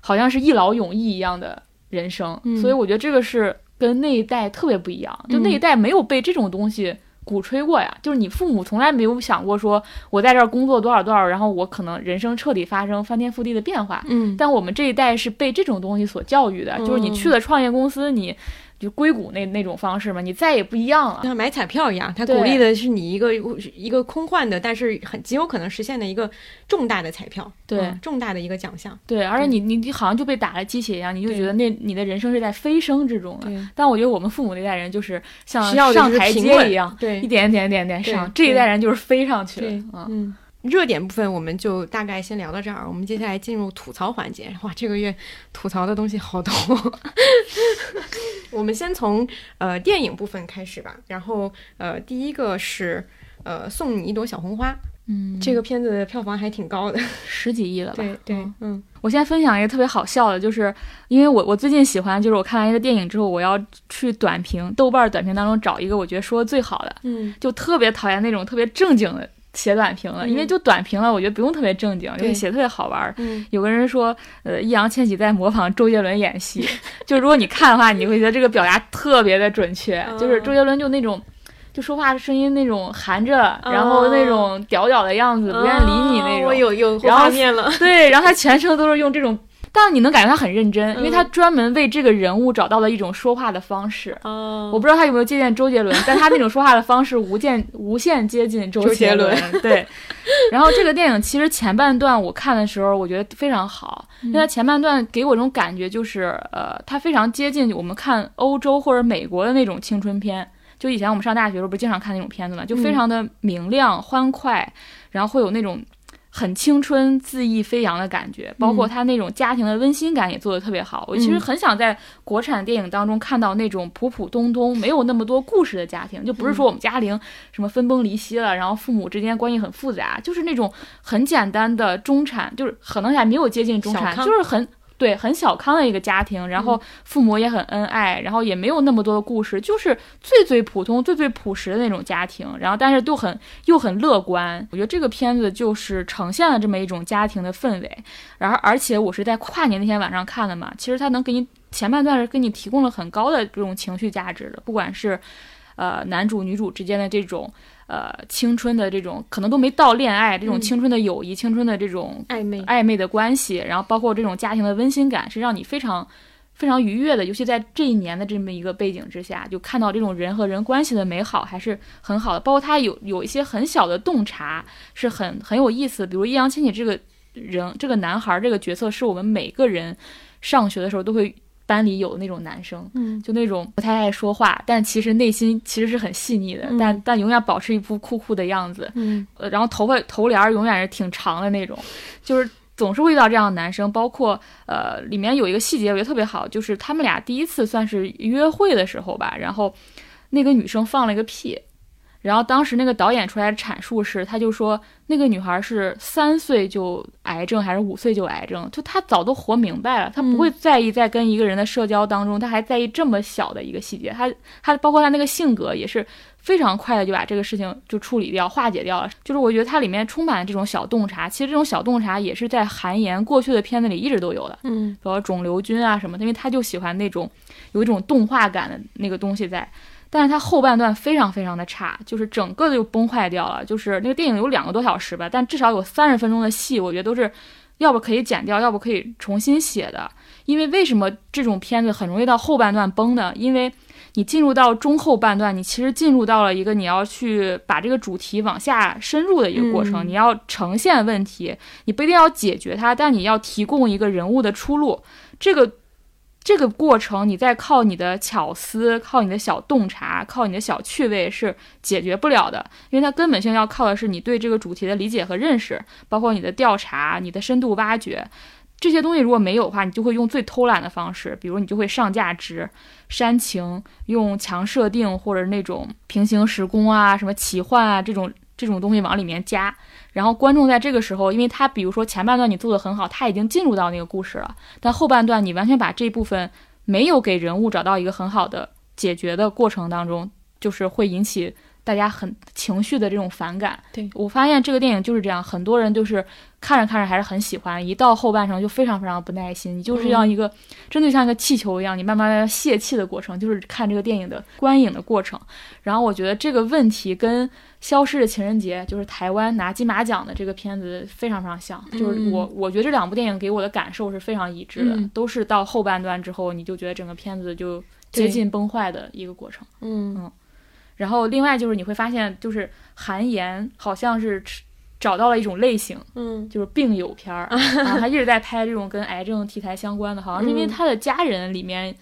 好像是一劳永逸一样的人生，所以我觉得这个是跟那一代特别不一样，就那一代没有被这种东西。鼓吹过呀，就是你父母从来没有想过说，我在这儿工作多少多少，然后我可能人生彻底发生翻天覆地的变化。嗯，但我们这一代是被这种东西所教育的，就是你去了创业公司，你。就硅谷那那种方式嘛，你再也不一样了，像买彩票一样，它鼓励的是你一个一个空幻的，但是很极有可能实现的一个重大的彩票，对，重大的一个奖项，对，而且你你你好像就被打了鸡血一样，你就觉得那你的人生是在飞升之中了。但我觉得我们父母那代人就是像上台阶一样，对，一点点点点上，这一代人就是飞上去了，嗯。热点部分我们就大概先聊到这儿，我们接下来进入吐槽环节。哇，这个月吐槽的东西好多。我们先从呃电影部分开始吧。然后呃，第一个是呃送你一朵小红花。嗯，这个片子的票房还挺高的，十几亿了吧？对对，嗯。我现在分享一个特别好笑的，就是因为我我最近喜欢，就是我看完一个电影之后，我要去短评豆瓣短评当中找一个我觉得说的最好的。嗯，就特别讨厌那种特别正经的。写短评了，因为就短评了，我觉得不用特别正经，因为写特别好玩。有个人说，呃，易烊千玺在模仿周杰伦演戏，就如果你看的话，你会觉得这个表达特别的准确。就是周杰伦就那种，就说话声音那种含着，然后那种屌屌的样子，不愿理你那种。我有有画面了。对，然后他全程都是用这种。但是你能感觉他很认真，因为他专门为这个人物找到了一种说话的方式。哦，我不知道他有没有借鉴周杰伦，但他那种说话的方式无间无限接近周杰伦。对。然后这个电影其实前半段我看的时候，我觉得非常好，因为它前半段给我这种感觉就是，呃，它非常接近我们看欧洲或者美国的那种青春片。就以前我们上大学的时候不是经常看那种片子嘛，就非常的明亮欢快，然后会有那种。很青春、恣意飞扬的感觉，包括他那种家庭的温馨感也做得特别好。我其实很想在国产电影当中看到那种普普通通、没有那么多故事的家庭，就不是说我们家庭什么分崩离析了，然后父母之间关系很复杂，就是那种很简单的中产，就是可能还没有接近中产，就是很。对，很小康的一个家庭，然后父母也很恩爱，然后也没有那么多的故事，就是最最普通、最最朴实的那种家庭。然后，但是都很又很乐观。我觉得这个片子就是呈现了这么一种家庭的氛围。然后，而且我是在跨年那天晚上看的嘛，其实它能给你前半段是给你提供了很高的这种情绪价值的，不管是呃男主女主之间的这种。呃，青春的这种可能都没到恋爱，这种青春的友谊、青春的这种暧昧暧昧的关系，然后包括这种家庭的温馨感，是让你非常非常愉悦的。尤其在这一年的这么一个背景之下，就看到这种人和人关系的美好，还是很好的。包括他有有一些很小的洞察，是很很有意思。比如易烊千玺这个人，这个男孩这个角色，是我们每个人上学的时候都会。班里有那种男生，嗯，就那种不太爱说话，但其实内心其实是很细腻的，但但永远保持一副酷酷的样子，嗯，呃，然后头发头帘永远是挺长的那种，就是总是会遇到这样的男生。包括呃，里面有一个细节我觉得特别好，就是他们俩第一次算是约会的时候吧，然后那个女生放了一个屁。然后当时那个导演出来的阐述是，他就说那个女孩是三岁就癌症还是五岁就癌症，就她早都活明白了，她不会在意在跟一个人的社交当中，她还在意这么小的一个细节。她她包括她那个性格也是非常快的就把这个事情就处理掉、化解掉了。就是我觉得它里面充满了这种小洞察，其实这种小洞察也是在韩延过去的片子里一直都有的，嗯，比如肿瘤君啊什么，因为他就喜欢那种有一种动画感的那个东西在。但是它后半段非常非常的差，就是整个就崩坏掉了。就是那个电影有两个多小时吧，但至少有三十分钟的戏，我觉得都是要不可以剪掉，要不可以重新写的。因为为什么这种片子很容易到后半段崩呢？因为你进入到中后半段，你其实进入到了一个你要去把这个主题往下深入的一个过程。嗯你要呈现问题，你不一定要解决它，但你要提供一个人物的出路。这个这个过程，你再靠你的巧思、靠你的小洞察、靠你的小趣味是解决不了的，因为它根本性要靠的是你对这个主题的理解和认识，包括你的调查、你的深度挖掘。这些东西如果没有的话，你就会用最偷懒的方式，比如你就会上价值、煽情，用强设定或者那种平行时空啊、什么奇幻啊这种这种东西往里面加。然后观众在这个时候，因为他比如说前半段你做的很好，他已经进入到那个故事了，但后半段你完全把这部分没有给人物找到一个很好的解决的过程当中，就是会引起大家很情绪的这种反感。对我发现这个电影就是这样，很多人就是看着看着还是很喜欢，一到后半程就非常非常不耐心。你就是要一个、真的像一个气球一样，你慢慢的泄气的过程，就是看这个电影的观影的过程。然后我觉得这个问题跟《消失的情人节》就是台湾拿金马奖的这个片子非常非常像，就是我我觉得这两部电影给我的感受是非常一致的，嗯。都是到后半段之后，你就觉得整个片子就接近崩坏的一个过程。嗯。然后另外就是你会发现，就是韩延好像是找到了一种类型，嗯。就是病友片儿，然后他一直在拍这种跟癌症题材相关的，好像是因为嗯。他的家人里面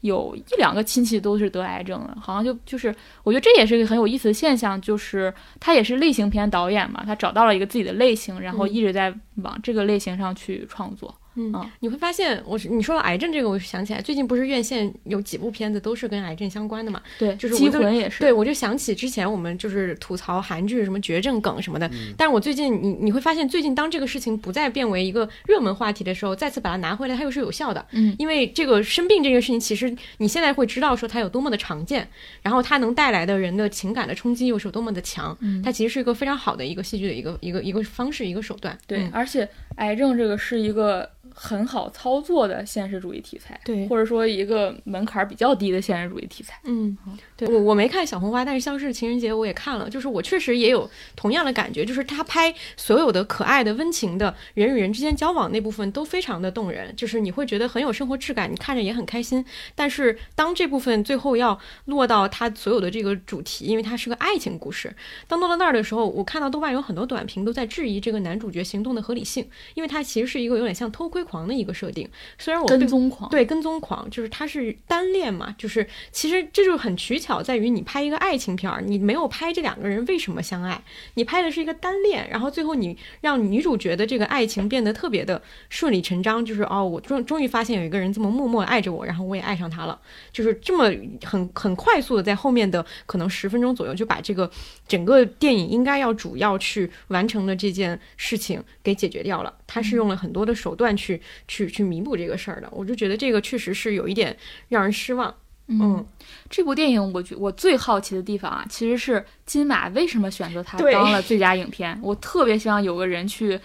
有一两个亲戚都是得癌症的，好像就就是我觉得这也是一个很有意思的现象，就是他也是类型片导演嘛，他找到了一个自己的类型，然后嗯一直在往这个类型上去创作。嗯嗯，你会发现，我是你说到癌症这个，我就想起来，最近不是院线有几部片子都是跟癌症相关的嘛？对，就是机魂也是，对，我就想起之前我们就是吐槽韩剧什么绝症梗什么的，但是我最近你你会发现，最近当这个事情不再变为一个热门话题的时候，再次把它拿回来，它又是有效的。嗯因为这个生病这个事情，其实你现在会知道说它有多么的常见，然后它能带来的人的情感的冲击又是有多么的强，嗯它其实是一个非常好的一个戏剧的一个一个一个方式一个手段。对，嗯而且癌症这个是一个很好操作的现实主义题材，对或者说一个门槛比较低的现实主义题材。嗯，对我我没看小红花，但是《像是情人节》我也看了，就是我确实也有同样的感觉，就是他拍所有的可爱的、温情的人与人之间交往那部分都非常的动人，就是你会觉得很有生活质感，你看着也很开心。但是当这部分最后要落到他所有的这个主题，因为它是个爱情故事，当落到那儿的时候，我看到豆瓣有很多短评都在质疑这个男主角行动的合理性，因为他其实是一个有点像偷窥狂的一个设定。虽然我跟踪狂，对，跟踪狂就是他是单恋嘛，就是其实这就很取巧，在于你拍一个爱情片儿，你没有拍这两个人为什么相爱，你拍的是一个单恋，然后最后你让女主角的这个爱情变得特别的顺理成章，就是哦，我终终于发现有一个人这么默默爱着我，然后我也爱上他了，就是这么很很快速的在后面的可能十分钟左右就把这个整个电影应该要主要去完成的这件事情给解决掉了。他是用了很多的手段去去去弥补这个事儿的，我就觉得这个确实是有一点让人失望。嗯，这部电影我觉我最好奇的地方啊，其实是金马为什么选择它当了最佳影片。我特别希望有个人去，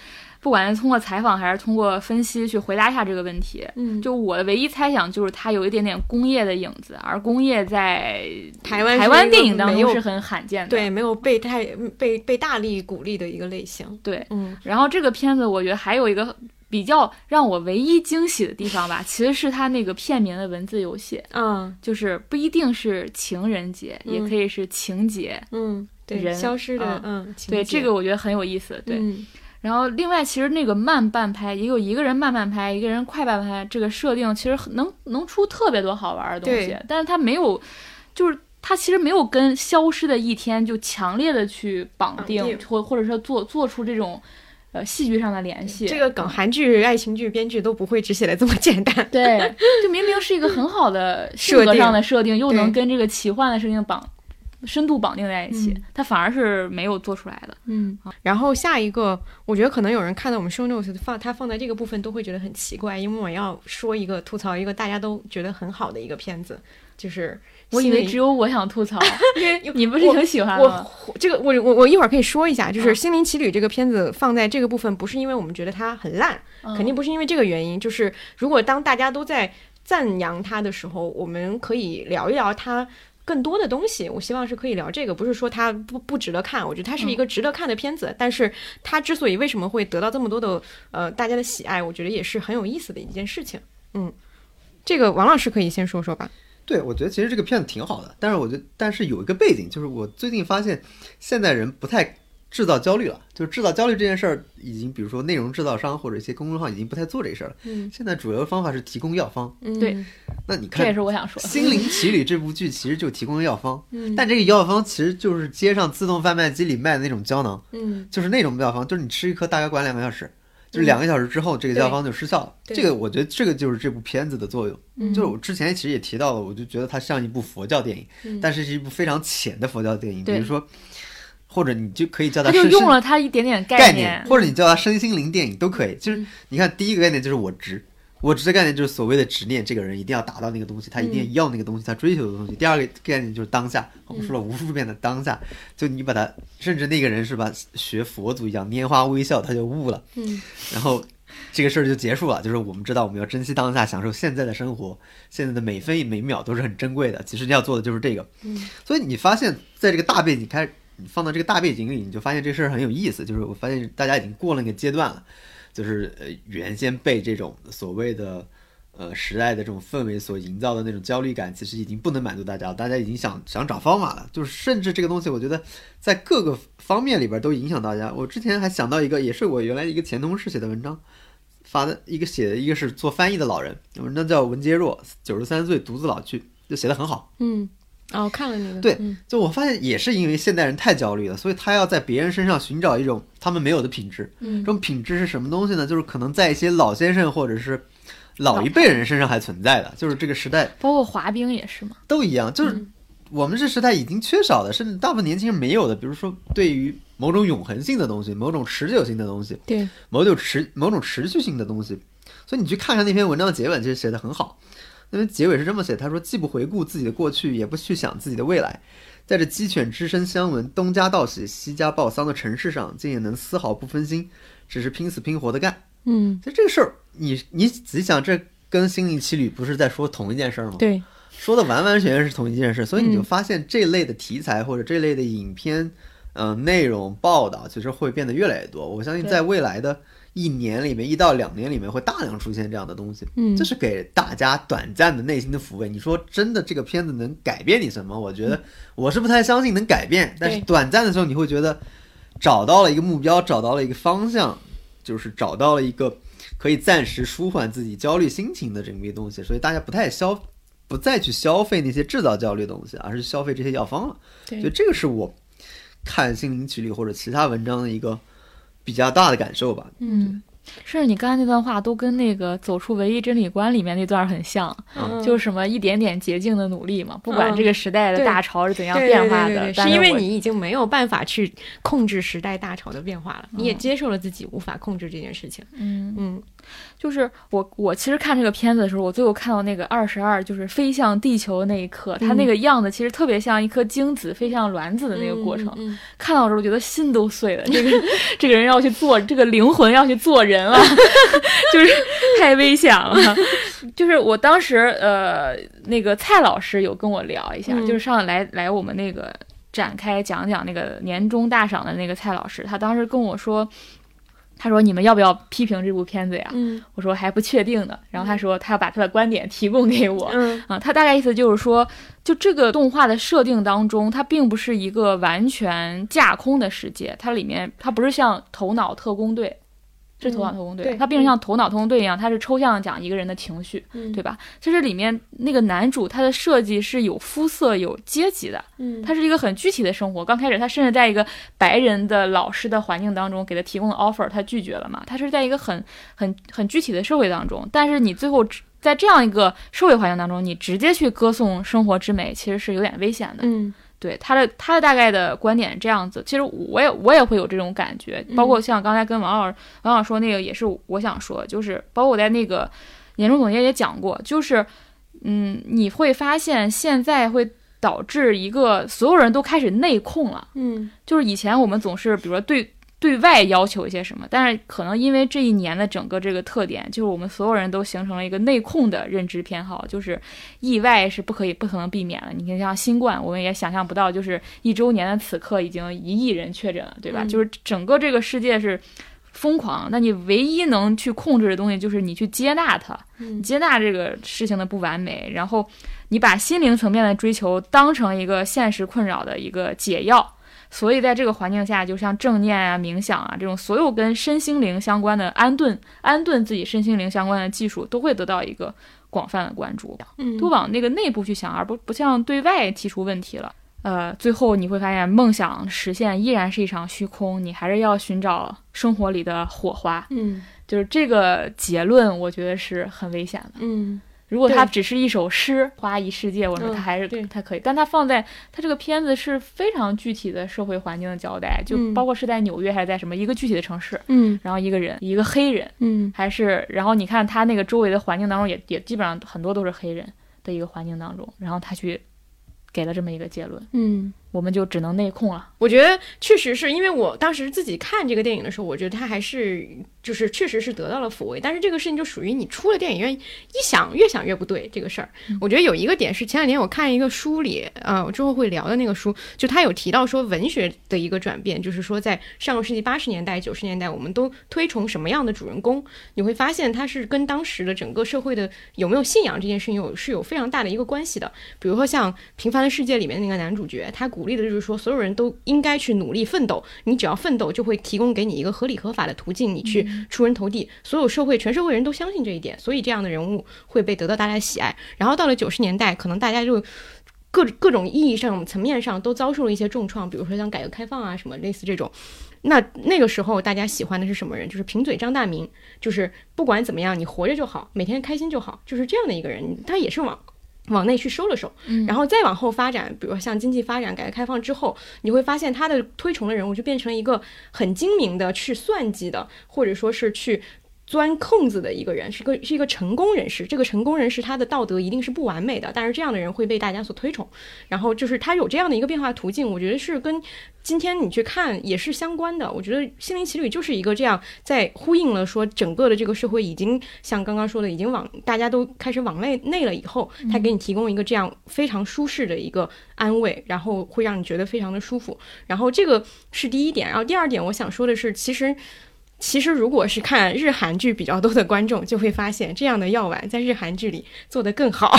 不管是通过采访还是通过分析去回答一下这个问题。嗯就我的唯一猜想就是它有一点点工业的影子，而工业在台湾台湾电影当中是很罕见的。对没有被太被被大力鼓励的一个类型。对，嗯然后这个片子我觉得还有一个比较让我唯一惊喜的地方吧，其实是它那个片名的文字游戏，嗯就是不一定是情人节，也嗯可以是情节。嗯，对，人消失的啊嗯，对，这个我觉得很有意思。对，嗯然后另外其实那个慢半拍，也有一个人慢半拍，一个人快半拍，这个设定其实能能出特别多好玩的东西对，但是它没有，就是。它其实没有跟消失的一天就强烈的去绑定，或或者说做做出这种，呃，戏剧上的联系。这个梗，韩剧、爱情剧编剧都不会只写的这么简单。对，就明明是一个很好的 性格设定上的设定，又能跟这个奇幻的设定绑深度绑定在一起，嗯它反而是没有做出来的。嗯，然后下一个，我觉得可能有人看到我们 show notes 放它放在这个部分都会觉得很奇怪，因为我要说一个吐槽一个大家都觉得很好的一个片子，就是我以为只有我想吐槽，因为 你不是挺喜欢我吗？我这个我我我一会儿可以说一下，就是《嗯心灵奇旅》这个片子放在这个部分，不是因为我们觉得它很烂，嗯肯定不是因为这个原因。就是如果当大家都在赞扬它的时候，我们可以聊一聊它。更多的东西，我希望是可以聊这个，不是说它不不值得看，我觉得它是一个值得看的片子。但是它之所以为什么会得到这么多的呃大家的喜爱，我觉得也是很有意思的一件事情。嗯，这个王老师可以先说说吧。对，我觉得其实这个片子挺好的，但是我觉得，但是有一个背景，就是我最近发现现代人不太制造焦虑了，就是制造焦虑这件事儿，已经比如说内容制造商或者一些公众号已经不太做这事儿了。嗯。现在主流的方法是提供药方。嗯。对。那你这也看是我想说《心灵奇旅》这部剧其实就提供了药方，嗯。但这个药方其实就是街上自动贩卖机里卖的那种胶囊，嗯。就是那种药方，就是你吃一颗大概管两个小时，就是两个小时之后这个药方就失效了。对。这个我觉得这个就是这部片子的作用。嗯。就是我之前其实也提到了，我就觉得它像一部佛教电影，嗯。但是是一部非常浅的佛教电影，比如说，或者你就可以叫它他就身用了他一点点概念，或者你叫它身心灵电影都可以。就是嗯你看第一个概念就是我执。我执的概念就是所谓的执念，这个人一定要达到那个东西，他一定要那个东西，他追求的东西。第二个概念就是当下，我们说了无数遍的当下，就你把它，甚至那个人是吧，学佛祖一样拈花微笑，他就悟了。嗯然后这个事儿就结束了。就是我们知道我们要珍惜当下，享受现在的生活，现在的每分每秒都是很珍贵的。其实你要做的就是这个。嗯所以你发现在这个大背景开，你放到这个大背景里，你就发现这事儿很有意思。就是我发现大家已经过了那个阶段了，就是呃原先被这种所谓的。呃，时代的这种氛围所营造的那种焦虑感，其实已经不能满足大家了。大家已经想想找方法了，就是甚至这个东西，我觉得在各个方面里边都影响大家。我之前还想到一个，也是我原来一个前同事写的文章，发的一个写的一个是做翻译的老人，文章叫文杰若，九十三岁独自老去，就写的很好。嗯，哦，我看了那个，对嗯就我发现也是因为现代人太焦虑了，所以他要在别人身上寻找一种他们没有的品质。嗯这种品质是什么东西呢？就是可能在一些老先生或者是老一辈人身上还存在的，就是这个时代包括滑冰也是嘛。都一样，就是嗯我们这时代已经缺少的，甚至大部分年轻人没有的，比如说对于某种永恒性的东西、某种持久性的东西、对，某种持某种持续性的东西。所以你去看看那篇文章的结尾，其实写的很好。那边结尾是这么写：他说，既不回顾自己的过去，也不去想自己的未来，在这鸡犬之声相闻、东家道喜、西家报丧的城市上，竟也能丝毫不分心，只是拼死拼活的干。嗯其实这个事儿，你你仔细想，这跟心灵奇旅不是在说同一件事儿吗？对，说的完完全全是同一件事，所以你就嗯发现这类的题材或者这类的影片，嗯、内容报道其实会变得越来越多。我相信在未来的一年里面，一到两年里面会大量出现这样的东西，嗯这是给大家短暂的内心的抚慰。你说真的，这个片子能改变你什么？我觉得我是不太相信能改变，但是短暂的时候你会觉得找到了一个目标，找到了一个方向，就是找到了一个可以暂时舒缓自己焦虑心情的这么一个东西，所以大家不太消，不再去消费那些制造焦虑的东西，而是消费这些药方了。对所以这个是我看《心灵奇旅》或者其他文章的一个比较大的感受吧。嗯，甚至你刚才那段话都跟那个《走出唯一真理观》里面那段很像，嗯。就是什么一点点捷径的努力嘛，不管嗯。这个时代的大潮是怎样变化的，是因为你已经没有办法去控制时代大潮的变化了，你也嗯。接受了自己无法控制这件事情。嗯，嗯就是我我其实看这个片子的时候，我最后看到那个二十二就是飞向地球的那一刻，它嗯那个样子其实特别像一颗精子飞向卵子的那个过程。嗯看到的时候我觉得心都碎了，这个这个人要去做，这个灵魂要去做人了，就是太危险了。就是我当时呃，那个蔡老师有跟我聊一下，嗯就是上来来我们那个展开讲讲那个年终大赏的那个蔡老师，他当时跟我说。他说：“你们要不要批评这部片子呀？”嗯我说：“还不确定呢。”然后他说：“他要把他的观点提供给我。”嗯啊，他大概意思就是说，就这个动画的设定当中，它并不是一个完全架空的世界，它里面它不是像《头脑特工队》，是《头脑特工队》对它并不像《头脑特工队》一样，它是抽象地讲一个人的情绪，嗯对吧？其实里面那个男主他的设计是有肤色、有阶级的，嗯他是一个很具体的生活。刚开始他甚至在一个白人的老师的环境当中给他提供的 offer，他拒绝了嘛？他是在一个很很很具体的社会当中，但是你最后在这样一个社会环境当中，你直接去歌颂生活之美，其实是有点危险的。嗯对他的他的大概的观点是这样子，其实我也我也会有这种感觉，包括像刚才跟王老师王老师说那个也是我想说，就是包括我在那个年终总结也讲过，就是嗯，你会发现现在会导致一个所有人都开始内控了，嗯。就是以前我们总是比如说对。对外要求一些什么，但是可能因为这一年的整个这个特点，就是我们所有人都形成了一个内控的认知偏好，就是意外是不可以不可能避免的。你看，像新冠，我们也想象不到，就是一周年的此刻已经一亿人确诊了，对吧？嗯就是整个这个世界是疯狂，那你唯一能去控制的东西就是你去接纳它，嗯接纳这个事情的不完美，然后你把心灵层面的追求当成一个现实困扰的一个解药。所以在这个环境下，就像正念啊、冥想啊这种所有跟身心灵相关的安顿、安顿自己身心灵相关的技术，都会得到一个广泛的关注。嗯都往那个内部去想，而不不像对外提出问题了。呃，最后你会发现，梦想实现依然是一场虚空，你还是要寻找生活里的火花。嗯就是这个结论，我觉得是很危险的。嗯如果它只是一首诗，花一世界，我说嗯它还是、对。它可以，但它放在它这个片子是非常具体的社会环境的交代，就嗯。包括是在纽约还是在什么一个具体的城市，嗯。然后一个人，一个黑人，嗯。还是，然后你看他那个周围的环境当中也也基本上很多都是黑人的一个环境当中，然后他去给了这么一个结论，嗯。我们就只能内控了。我觉得确实是因为我当时自己看这个电影的时候，我觉得他还是就是确实是得到了抚慰，但是这个事情就属于你出了电影院一想越想越不对这个事儿。我觉得有一个点是前两天我看一个书里，呃，我之后会聊的那个书，就他有提到说文学的一个转变，就是说在上个世纪八十年代、九十年代，我们都推崇什么样的主人公？你会发现它是跟当时的整个社会的有没有信仰这件事情有是有非常大的一个关系的。比如说像《平凡的世界》里面那个男主角，他鼓励的就是说，所有人都应该去努力奋斗，你只要奋斗，就会提供给你一个合理合法的途径，你去出人头地。所有社会全社会人都相信这一点，所以这样的人物会被得到大家喜爱。然后到了九十年代，可能大家就。各各种意义上、层面上都遭受了一些重创，比如说像改革开放啊什么类似这种。那那个时候大家喜欢的是什么人？就是贫嘴张大民，就是不管怎么样，你活着就好，每天开心就好，就是这样的一个人。他也是往往内去收了手，嗯然后再往后发展，比如像经济发展、改革开放之后，你会发现他的推崇的人物就变成了一个很精明的去算计的，或者说是去。钻空子的一个人，是个是一个成功人士。这个成功人士他的道德一定是不完美的，但是这样的人会被大家所推崇。然后就是他有这样的一个变化途径，我觉得是跟今天你去看也是相关的。我觉得《心灵奇旅》就是一个这样在呼应了说整个的这个社会已经像刚刚说的，已经往大家都开始往内内了以后，他给你提供一个这样非常舒适的一个安慰，然后会让你觉得非常的舒服。然后这个是第一点，然后第二点我想说的是，其实。其实，如果是看日韩剧比较多的观众，就会发现这样的药丸在日韩剧里做得更好。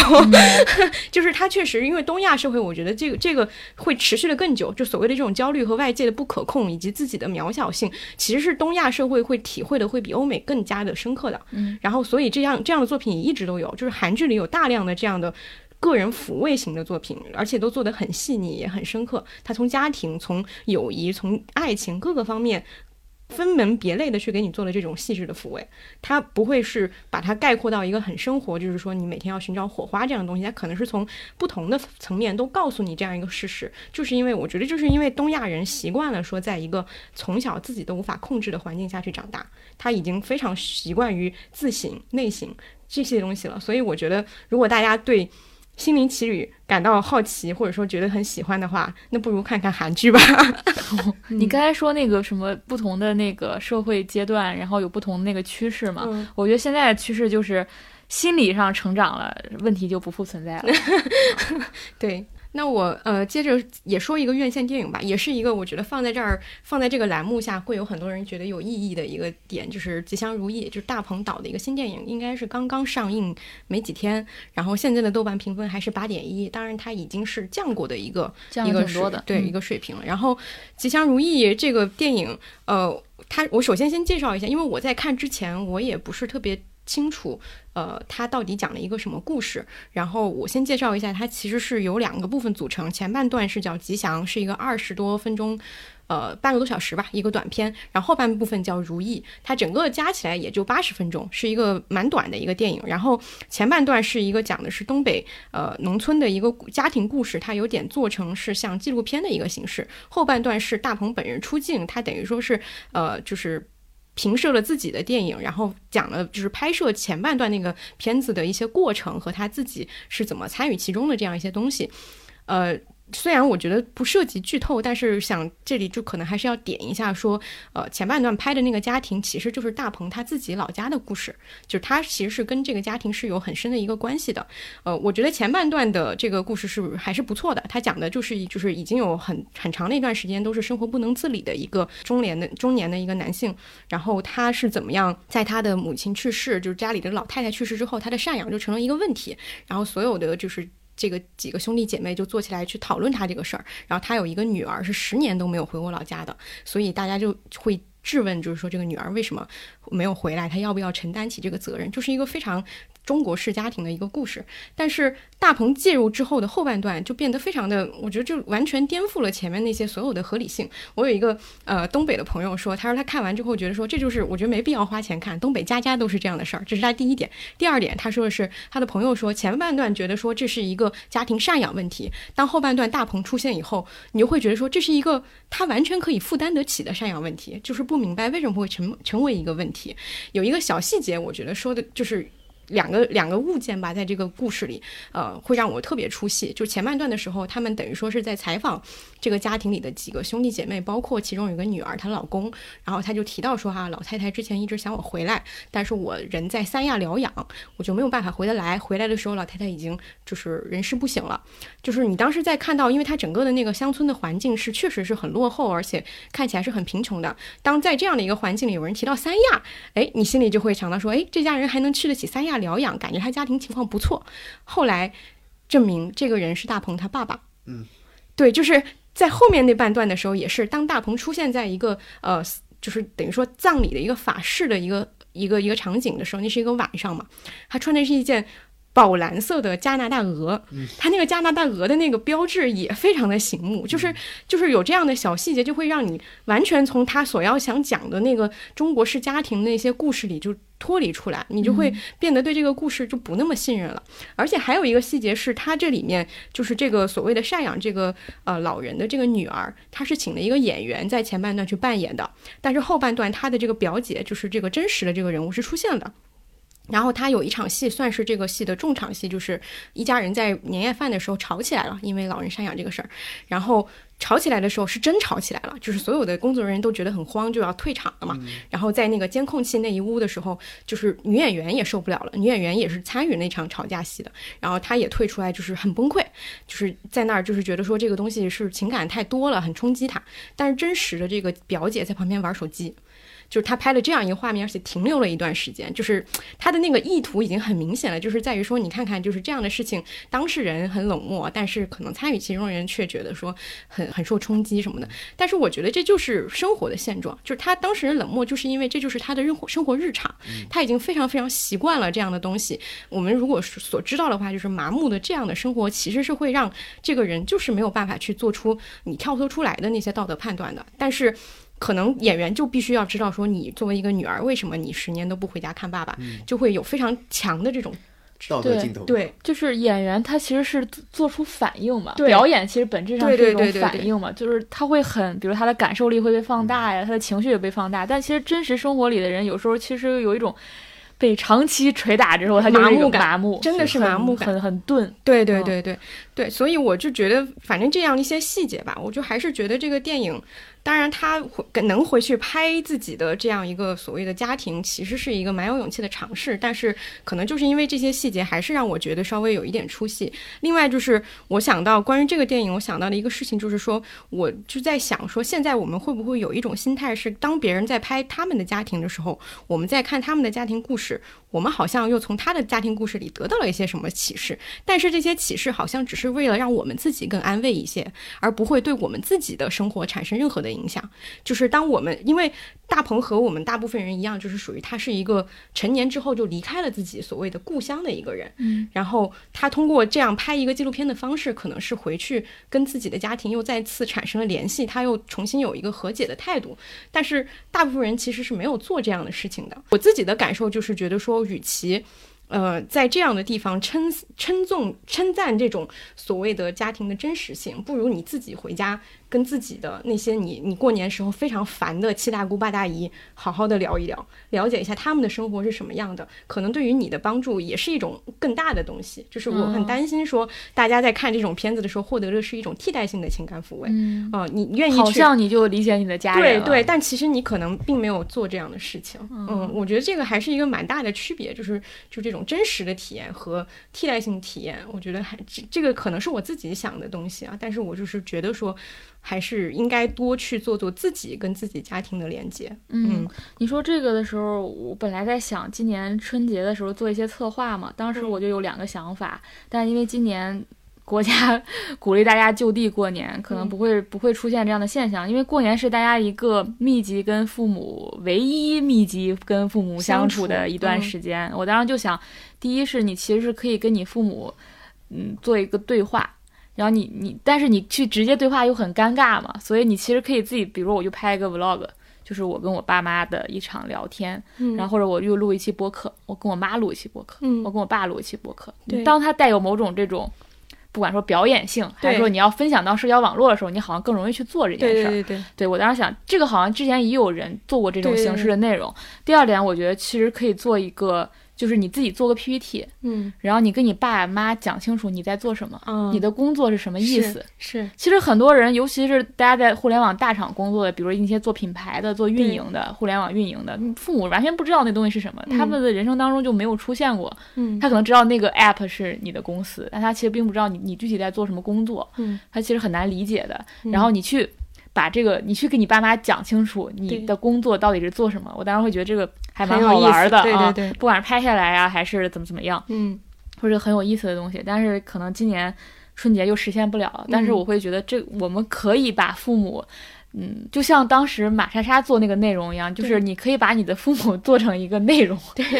就是它确实，因为东亚社会，我觉得这个这个会持续的更久。就所谓的这种焦虑和外界的不可控，以及自己的渺小性，其实是东亚社会会体会的会比欧美更加的深刻的。嗯，然后所以这样这样的作品也一直都有，就是韩剧里有大量的这样的。个人抚慰型的作品，而且都做得很细腻，也很深刻。他从家庭、从友谊、从爱情各个方面分门别类的去给你做了这种细致的抚慰，它不会是把它概括到一个很生活，就是说你每天要寻找火花这样的东西，它可能是从不同的层面都告诉你这样一个事实，就是因为我觉得就是因为东亚人习惯了说在一个从小自己都无法控制的环境下去长大，他已经非常习惯于自省、内省。这些东西了，所以我觉得如果大家对心灵奇旅感到好奇，或者说觉得很喜欢的话，那不如看看韩剧吧。你刚才说那个什么不同的那个社会阶段，然后有不同的那个趋势嘛？嗯我觉得现在的趋势就是心理上成长了，问题就不复存在了。对，那我呃接着也说一个院线电影吧，也是一个我觉得放在这儿放在这个栏目下会有很多人觉得有意义的一个点，就是《吉祥如意》，就是大鹏导的一个新电影，应该是刚刚上映没几天，然后现在的豆瓣评分还是八点一，当然它已经是降过的一个降一个水的，对、嗯一个水平了。然后《吉祥如意》这个电影，呃，它我首先先介绍一下，因为我在看之前我也不是特别清楚，呃，它到底讲了一个什么故事。然后我先介绍一下，它其实是由两个部分组成，前半段是叫吉祥，是一个二十多分钟。呃，半个多小时吧，一个短片，然后后半部分叫《如意》，它整个加起来也就八十分钟，是一个蛮短的一个电影。然后前半段是一个讲的是东北呃农村的一个家庭故事，它有点做成是像纪录片的一个形式。后半段是大鹏本人出镜，他等于说是呃就是。平射了自己的电影，然后讲了就是拍摄前半段那个片子的一些过程和他自己是怎么参与其中的这样一些东西。呃，虽然我觉得不涉及剧透，但是想这里就可能还是要点一下说，呃，前半段拍的那个家庭其实就是大鹏他自己老家的故事，就是他其实是跟这个家庭是有很深的一个关系的。呃，我觉得前半段的这个故事是还是不错的，他讲的就是就是已经有很很长的一段时间都是生活不能自理的一个中年的中年的一个男性，然后他是怎么样在他的母亲去世，就是家里的老太太去世之后，他的赡养就成了一个问题，然后所有的就是。这个几个兄弟姐妹就坐起来去讨论他这个事儿，然后他有一个女儿是十年都没有回过老家的，所以大家就会质问，就是说这个女儿为什么没有回来，他要不要承担起这个责任？就是一个非常中国式家庭的一个故事。但是大鹏介入之后的后半段就变得非常的，我觉得就完全颠覆了前面那些所有的合理性。我有一个呃东北的朋友说，他说他看完之后觉得说这就是我觉得没必要花钱看，东北家家都是这样的事儿，这是他第一点。第二点，他说的是他的朋友说前半段觉得说这是一个家庭赡养问题，当后半段大鹏出现以后，你就会觉得说这是一个他完全可以负担得起的赡养问题，就是不明白为什么会成成为一个问题。有一个小细节，我觉得说的就是。两个两个物件吧，在这个故事里，呃，会让我特别出戏。就前半段的时候，他们等于说是在采访这个家庭里的几个兄弟姐妹，包括其中有个女儿，她老公，然后他就提到说哈，老太太之前一直想我回来，但是我人在三亚疗养，我就没有办法回得来。回来的时候，老太太已经就是人事不省了。就是你当时在看到，因为他整个的那个乡村的环境是确实是很落后，而且看起来是很贫穷的。当在这样的一个环境里，有人提到三亚，哎，你心里就会想到说，哎，这家人还能去得起三亚疗养，感觉他家庭情况不错。后来证明这个人是大鹏他爸爸。嗯，对，就是在后面那半段的时候，也是当大鹏出现在一个呃，就是等于说葬礼的一个法事的一个一个一个场景的时候，那是一个晚上嘛，他穿的是一件。宝蓝色的加拿大鹅，它那个加拿大鹅的那个标志也非常的醒目，就是就是有这样的小细节，就会让你完全从他所要想讲的那个中国式家庭那些故事里就脱离出来，你就会变得对这个故事就不那么信任了。而且还有一个细节是，他这里面就是这个所谓的赡养这个呃老人的这个女儿，她是请了一个演员在前半段去扮演的，但是后半段她的这个表姐就是这个真实的这个人物是出现的。然后他有一场戏，算是这个戏的重场戏，就是一家人在年夜饭的时候吵起来了，因为老人赡养这个事儿。然后吵起来的时候是真吵起来了，就是所有的工作人员都觉得很慌，就要退场了嘛。然后在那个监控器那一屋的时候，就是女演员也受不了了，女演员也是参与那场吵架戏的，然后她也退出来，就是很崩溃，就是在那儿就是觉得说这个东西是情感太多了，很冲击她。但是真实的这个表姐在旁边玩手机。就是他拍了这样一个画面，而且停留了一段时间，就是他的那个意图已经很明显了，就是在于说，你看看，就是这样的事情，当事人很冷漠，但是可能参与其中的人却觉得说很很受冲击什么的。但是我觉得这就是生活的现状，就是他当事人冷漠，就是因为这就是他的生活生活日常，他已经非常非常习惯了这样的东西。我们如果所知道的话，就是麻木的这样的生活，其实是会让这个人就是没有办法去做出你跳脱出来的那些道德判断的。但是。可能演员就必须要知道，说你作为一个女儿，为什么你十年都不回家看爸爸，就会有非常强的这种道德镜头。对，就是演员他其实是做出反应嘛，对。表演其实本质上是一种反应嘛，就是他会很，比如他的感受力会被放大呀，他的情绪也被放大，但其实真实生活里的人有时候其实有一种被长期捶打之后，他麻木感麻木，真的是麻木感。很很钝。对对嗯。对对对，所以我就觉得，反正这样一些细节吧，我就还是觉得这个电影，当然他回能回去拍自己的这样一个所谓的家庭，其实是一个蛮有勇气的尝试，但是可能就是因为这些细节，还是让我觉得稍微有一点出戏。另外就是我想到关于这个电影，我想到的一个事情就是说，我就在想说，现在我们会不会有一种心态是，当别人在拍他们的家庭的时候，我们在看他们的家庭故事，我们好像又从他的家庭故事里得到了一些什么启示，但是这些启示好像只是为了让我们自己更安慰一些，而不会对我们自己的生活产生任何的影响。就是当我们因为大鹏和我们大部分人一样，就是属于他是一个成年之后就离开了自己所谓的故乡的一个人，嗯，然后他通过这样拍一个纪录片的方式，可能是回去跟自己的家庭又再次产生了联系，他又重新有一个和解的态度。但是大部分人其实是没有做这样的事情的。我自己的感受就是觉得说，与其呃，在这样的地方称称颂、称赞这种所谓的家庭的真实性，不如你自己回家跟自己的那些你你过年时候非常烦的七大姑八大姨好好的聊一聊，了解一下他们的生活是什么样的，可能对于你的帮助也是一种更大的东西。就是我很嗯担心说，大家在看这种片子的时候，获得的是一种替代性的情感抚慰。嗯，啊、你愿意好去像你就理解你的家人对对，但其实你可能并没有做这样的事情。嗯，我觉得这个还是一个蛮大的区别，就是就这种真实的体验和替代性体验，我觉得还这这个可能是我自己想的东西啊，但是我就是觉得说，还是应该多去做做自己跟自己家庭的连接。嗯，你说这个的时候，我本来在想今年春节的时候做一些策划嘛，当时我就有两个想法，但因为今年国家 鼓励大家就地过年，可能嗯不会、不会出现这样的现象，因为过年是大家一个密集跟父母唯一密集跟父母相处的一段时间。我当时就想，第一是你其实是可以跟你父母，嗯，做一个对话。然后你你，但是你去直接对话又很尴尬嘛，所以你其实可以自己，比如我就拍一个 vlog，就是我跟我爸妈的一场聊天，嗯然后或者我又录一期播客，我跟我妈录一期播客，嗯我跟我爸录一期播客。对当它带有某种这种，不管说表演性，还是说你要分享到社交网络的时候，你好像更容易去做这件事儿。对对对对，对我当时想，这个好像之前也有人做过这种形式的内容。第二点，我觉得其实可以做一个，就是你自己做个 PPT，嗯。然后你跟你爸妈讲清楚你在做什么，嗯，你的工作是什么意思。是其实很多人，尤其是大家在互联网大厂工作的，比如一些做品牌的、做运营的、互联网运营的，嗯父母完全不知道那东西是什么，嗯。他们的人生当中就没有出现过。嗯。他可能知道那个 app 是你的公司，但他其实并不知道你你具体在做什么工作，嗯。他其实很难理解的。嗯。然后你去把这个，你去给你爸妈讲清楚你的工作到底是做什么，我当时会觉得这个还蛮好玩的啊，对对对不管是拍下来啊，还是怎么怎么样。嗯或者很有意思的东西，但是可能今年春节又实现不了。但是我会觉得这我们可以把父母，嗯，就像当时马莎莎做那个内容一样，就是你可以把你的父母 做成一个内容。对，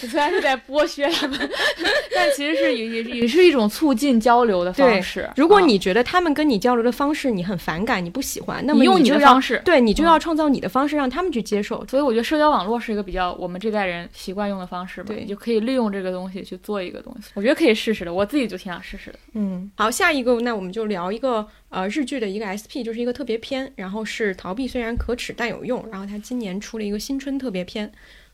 虽然是在剥削他们，但其实是也也也是一种促进交流的方式。如果啊你觉得他们跟你交流的方式你很反感，你不喜欢，那么你用你的方式，对你就要创造你的方式，让他们去接受。所以我觉得社交网络是一个比较我们这代人习惯用的方式嘛，对你就可以利用这个东西去做一个东西。我觉得可以试试的，我自己就挺想试试的。嗯，好，下一个那我们就聊一个呃日剧的一个 SP，就是一个特别篇，然后是逃避虽然可耻但有用，然后他今年出了一个新春特别篇，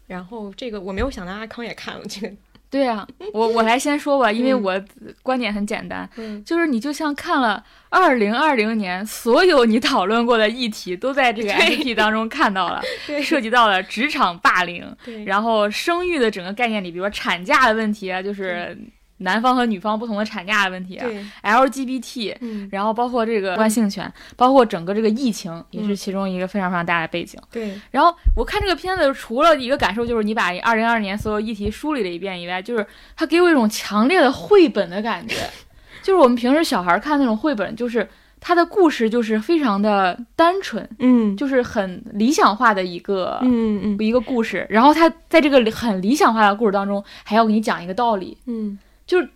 然后这个我没有想到阿康也看了这个，对啊，我我来先说吧，因为嗯。我观点很简单，嗯。就是你就像看了二零二零年所有你讨论过的议题，都在这个对。IP 当中看到了，对。涉及到了职场霸凌，然后生育的整个概念里，比如说产假的问题啊，就是男方和女方不同的产假的问题啊，，LGBT。嗯然后包括这个关性权，包括整个这个疫情，也是嗯其中一个非常非常大的背景。对，然后我看这个片子，除了一个感受就是你把二零二二年所有议题梳理了一遍以外，就是它给我一种强烈的绘本的感觉。就是我们平时小孩看那种绘本，就是它的故事就是非常的单纯，嗯就是很理想化的一个、嗯嗯一个故事。然后它在这个很理想化的故事当中，还要给你讲一个道理，嗯，就是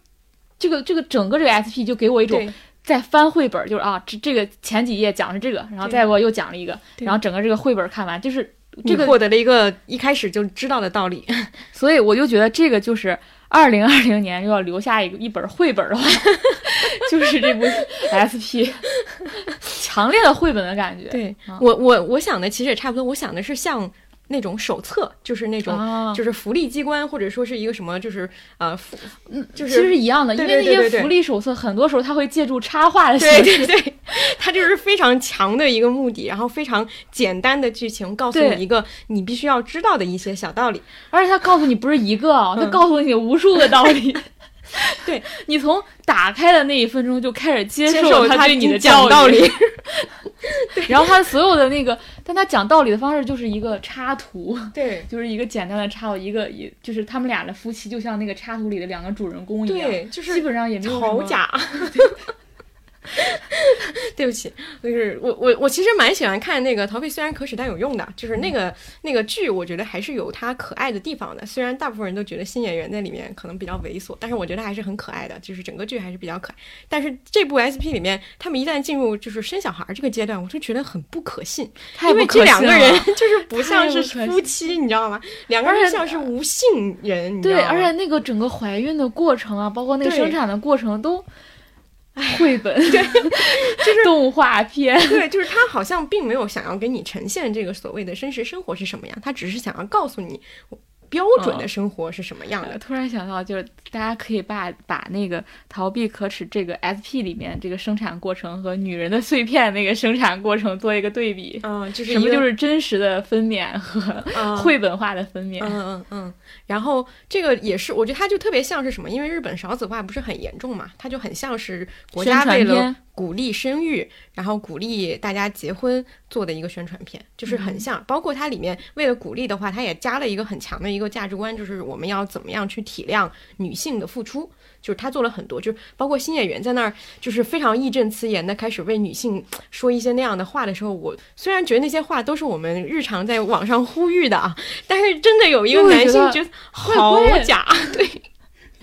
这个这个整个这个 SP 就给我一种对在翻绘本，就是啊，这这个前几页讲的是这个，然后对再我又讲了一个，然后整个这个绘本看完，就是这个你获得了一个一开始就知道的道理。所以我就觉得这个就是二零二零年要留下一个一本绘本的话，就是这部 SP，强烈的绘本的感觉。对啊我我我想的其实也差不多，我想的是像那种手册，就是那种。啊，就是福利机关，或者说是一个什么，就是呃，福就其实是是一样的，因对为那些对对对对福利手册很多时候它会借助插画的形式。对对，它就是非常强的一个目的，然后非常简单的剧情，告诉你一个你必须要知道的一些小道理。而且他告诉你不是一个啊，他嗯告诉你无数个道理。对你从打开的那一分钟就开始接接受受他他对你的讲道理，然后他所有的那个，但他讲道理的方式就是一个插图，对。就是一个简单的插图，一个一就是他们俩的夫妻就像那个插图里的两个主人公一样，对，就是基本上也没有什么。对不起，就是我我我其实蛮喜欢看那个《逃避虽然可耻但有用》的，就是那个、那个剧，我觉得还是有它可爱的地方的。虽然大部分人都觉得新演员在里面可能比较猥琐，但是我觉得还是很可爱的，就是整个剧还是比较可爱。但是这部 SP 里面，他们一旦进入就是生小孩这个阶段，我就觉得很不可信，因为这两个人 就是不像是夫妻，你知道吗？两个人像是无性人，对，而且那个整个怀孕的过程啊，包括那个生产的过程都。绘本，对，就是 动画片。对，就是他好像并没有想要给你呈现这个所谓的真实生活是什么样，他只是想要告诉你标准的生活是什么样的。突然想到，就是大家可以把把那个逃避可耻这个 SP 里面这个生产过程和女人的碎片那个生产过程做一个对比。嗯，就是什么就是真实的分娩和嗯绘本化的分娩。嗯嗯嗯，然后这个也是，我觉得它就特别像是什么？因为日本少子化不是很严重嘛，它就很像是国家为了片鼓励生育，然后鼓励大家结婚做的一个宣传片，就是很像。包括它里面为了鼓励的话，它也加了一个很强的一个价值观，就是我们要怎么样去体谅女性的付出。就是他做了很多，就是包括新演员在那儿，就是非常义正辞严的开始为女性说一些那样的话的时候，我虽然觉得那些话都是我们日常在网上呼吁的啊，但是真的有一个男性觉得好假，对，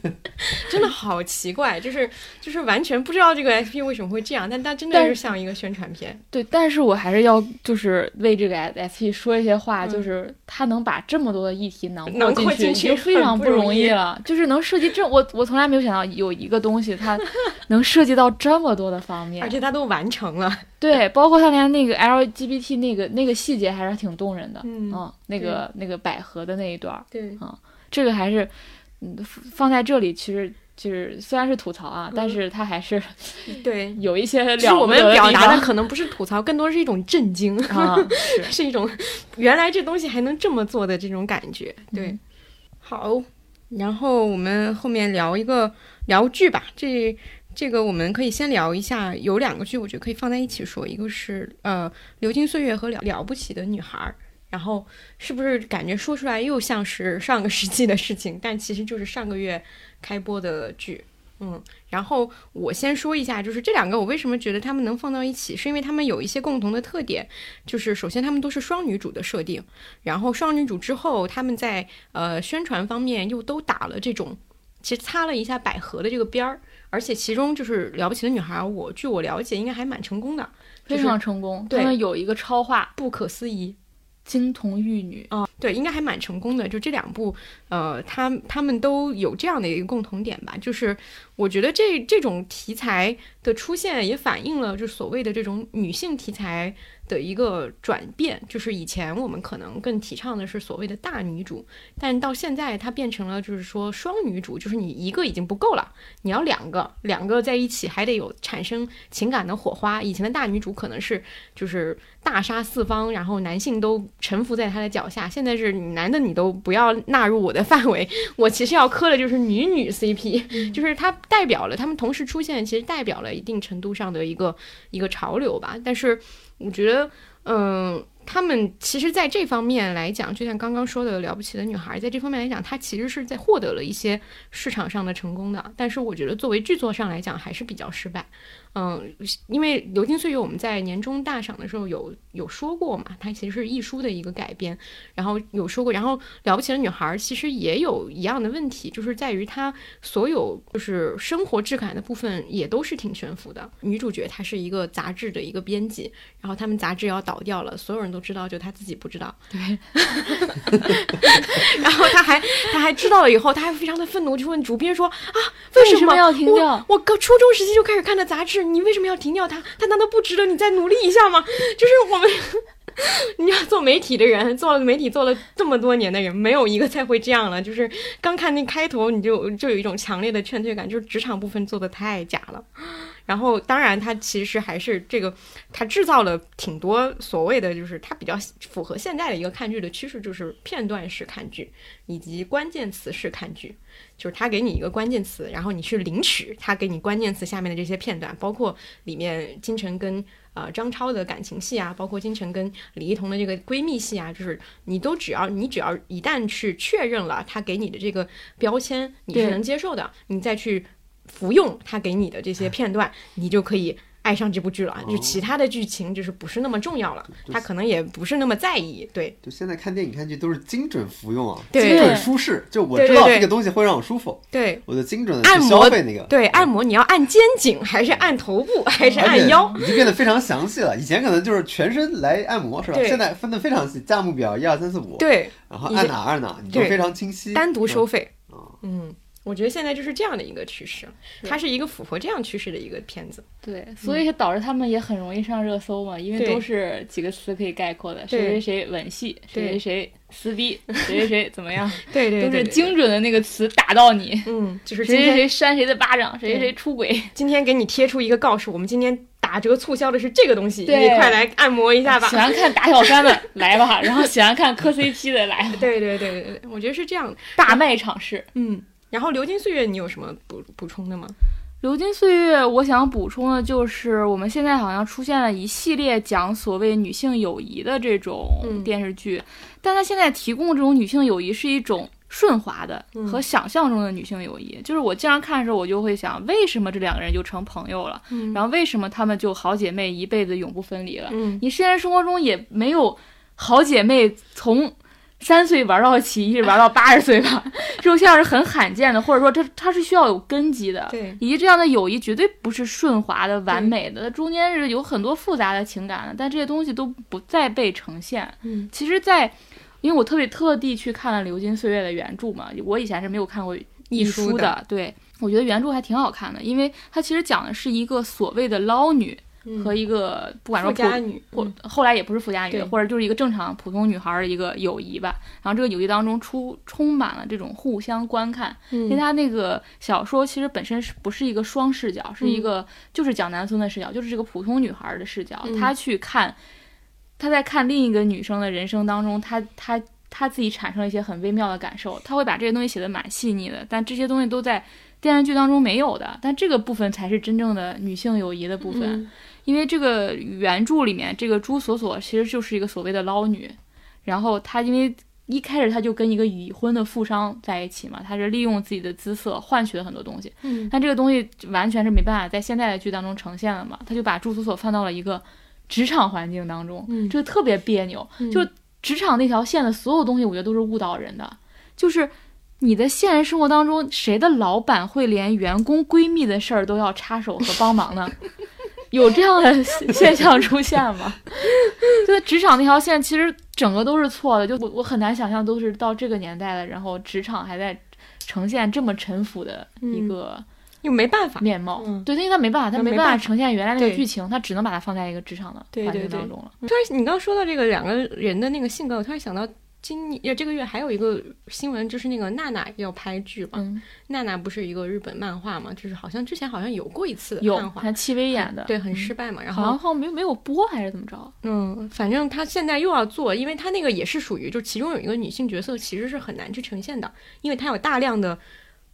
真的好奇怪，就是就是完全不知道这个 SP 为什么会这样，但它真的但是像一个宣传片，对，但是我还是要就是为这个 SP 说一些话，嗯。就是他能把这么多的议题囊囊括进去，已经非常不容易容易了。就是能涉及这，我我从来没有想到有一个东西它 能涉及到这么多的方面，而且它都完成了，对，包括他连那个 LGBT 那个那个细节还是挺动人的，嗯那个那个百合的那一段对，嗯，这个还是嗯放在这里，其实就是虽然是吐槽啊，但嗯是它还是 对。有一些其实我们表达的可能不是吐槽，更多是一种震惊，啊，是是一种原来这东西还能这么做的这种感觉。对，嗯好，然后我们后面聊一个聊剧吧。这这个我们可以先聊一下，有两个剧我觉得可以放在一起说，一个是呃《流金岁月》和了《了不起的女孩》。然后是不是感觉说出来又像是上个世纪的事情，但其实就是上个月开播的剧。嗯，然后我先说一下，就是这两个我为什么觉得他们能放到一起，是因为他们有一些共同的特点，就是首先他们都是双女主的设定，然后双女主之后，他们在呃宣传方面又都打了这种，其实擦了一下百合的这个边儿，而且其中就是了不起的女孩，我据我了解应该还蛮成功的，非常成功。对他们有一个超话不可思议。金童玉女，啊、对，应该还蛮成功的。就这两部，呃，他他们都有这样的一个共同点吧，就是我觉得这这种题材的出现，也反映了就所谓的这种女性题材的一个转变。就是以前我们可能更提倡的是所谓的大女主，但到现在它变成了就是说双女主，就是你一个已经不够了，你要两个，两个在一起还得有产生情感的火花。以前的大女主可能是就是大杀四方，然后男性都臣服在她的脚下。现在是男的你都不要纳入我的范围，我其实要磕的就是女女 CP，、就是它代表了他们同时出现，其实代表了一定程度上的一个一个潮流吧。但是我觉得，嗯。他们其实在这方面来讲，就像刚刚说的《了不起的女孩》，在这方面来讲，她其实是在获得了一些市场上的成功的。但是我觉得作为剧作上来讲，还是比较失败。嗯，因为《流金岁月》我们在年终大赏的时候有有说过嘛，它其实是艺书的一个改编，然后有说过，然后《了不起的女孩》其实也有一样的问题，就是在于它所有就是生活质感的部分也都是挺悬浮的。女主角她是一个杂志的一个编辑，然后他们杂志要倒掉了，所有人都知道，就她自己不知道。对，然后她还她还知道了以后，她还非常的愤怒，就问主编说啊，为什么要停我掉我高初中时期就开始看的杂志，你为什么要停掉他？他难道不值得你再努力一下吗？就是我们。你要做媒体的人，做了媒体做了这么多年的人，没有一个再会这样了。就是刚看那开头，你就就有一种强烈的劝退感，就是职场部分做的太假了。然后，当然，它其实还是这个，它制造了挺多所谓的，就是它比较符合现在的一个看剧的趋势，就是片段式看剧以及关键词式看剧。就是它给你一个关键词，然后你去领取它给你关键词下面的这些片段，包括里面金晨跟呃张超的感情戏啊，包括金晨跟李一桐的这个闺蜜戏啊，就是你都只要你只要一旦去确认了他给你的这个标签你是能接受的，你再去服用他给你的这些片段，你就可以。爱上这部剧了，就其他的剧情就是不是那么重要了，他可能也不是那么在意，对就现在看电影看剧都是精准服用啊，对精准舒适。就我知道这个东西会让我舒服，对，我就精准的去按摩消费那个。对，按摩你要按肩颈还是按头部还是按腰？已经变得非常详细了。以前可能就是全身来按摩是吧？现在分的非常细，价目表一二三四五，对，然后按哪按哪，你就非常清晰。单独收嗯费。啊嗯，我觉得现在就是这样的一个趋势，它是一个符合这样趋势的一个片子。对，所以导致他们也很容易上热搜嘛，因为都是几个词可以概括的，谁谁谁吻戏，谁谁谁撕逼，谁谁谁怎么样，对对都是精准的那个词打到你。嗯，就是谁谁谁扇谁的巴掌，谁谁谁出轨，今天给你贴出一个告示，我们今天打折促销的是这个东西，你快来按摩一下吧喜。欢看打小三的来吧，然后喜欢看磕 CP 的来吧，对对对对对，我觉得是这样的。大卖场式。嗯，然后《流金岁月》你有什么补补充的吗？流金岁月，我想补充的就是，我们现在好像出现了一系列讲所谓女性友谊的这种嗯电视剧，但它现在提供这种女性友谊是一种顺滑的嗯和想象中的女性友谊。就是我经常看的时候，我就会想，为什么这两个人就成朋友了？嗯然后为什么她们就好姐妹一辈子永不分离了？嗯你现实生活中也没有好姐妹从三岁玩到起，一直玩到八十岁吧，这种现象是很罕见的，或者说这它是需要有根基的。对以及这样的友谊绝对不是顺滑的、完美的，它中间是有很多复杂的情感的，但这些东西都不再被呈现。嗯其实在，因为我特别特地去看了《流金岁月》的原著嘛，我以前是没有看过一书书的对，我觉得原著还挺好看的，因为它其实讲的是一个所谓的捞女和一个不管说富家女，或嗯。后来也不是富家女，或者就是一个正常普通女孩儿的一个友谊吧。然后这个友谊当中出充满了这种互相观看，因为嗯。他那个小说其实本身是不是一个双视角，是嗯。一个就是蒋南孙的视角，就是这个普通女孩儿的视角，嗯。她去看，她在看另一个女生的人生当中，她她她自己产生了一些很微妙的感受，她会把这些东西写得蛮细腻的，但这些东西都在电视剧当中没有的，但这个部分才是真正的女性友谊的部分。嗯因为这个原著里面，这个朱锁锁其实就是一个所谓的捞女，然后她因为一开始她就跟一个已婚的富商在一起嘛，她是利用自己的姿色换取了很多东西，嗯但这个东西完全是没办法在现在的剧当中呈现了嘛，她就把朱锁锁放到了一个职场环境当中，嗯这个特别别扭，嗯就职场那条线的所有东西，我觉得都是误导人的，就是。你的现实生活当中，谁的老板会连员工闺蜜的事儿都要插手和帮忙呢？有这样的现象出现吗？就是职场那条线，其实整个都是错的。就我我很难想象，都是到这个年代了，然后职场还在呈现这么陈腐的一个又没办法，面貌。嗯对，因为他没办法，他他没没办法呈现原来那个剧情，他只能把它放在一个职场的环境当中了。突然，你刚刚说到这个两个人的那个性格，我突然想到今年这个月还有一个新闻，就是那个娜娜要拍剧嘛。嗯，娜娜不是一个日本漫画嘛，就是好像之前好像有过一次有漫画，看戚薇演的，对，很嗯失败嘛。然好像后，好像没没有播还是怎么着？嗯，反正他现在又要做，因为他那个也是属于，就其中有一个女性角色其实是很难去呈现的，因为她有大量的。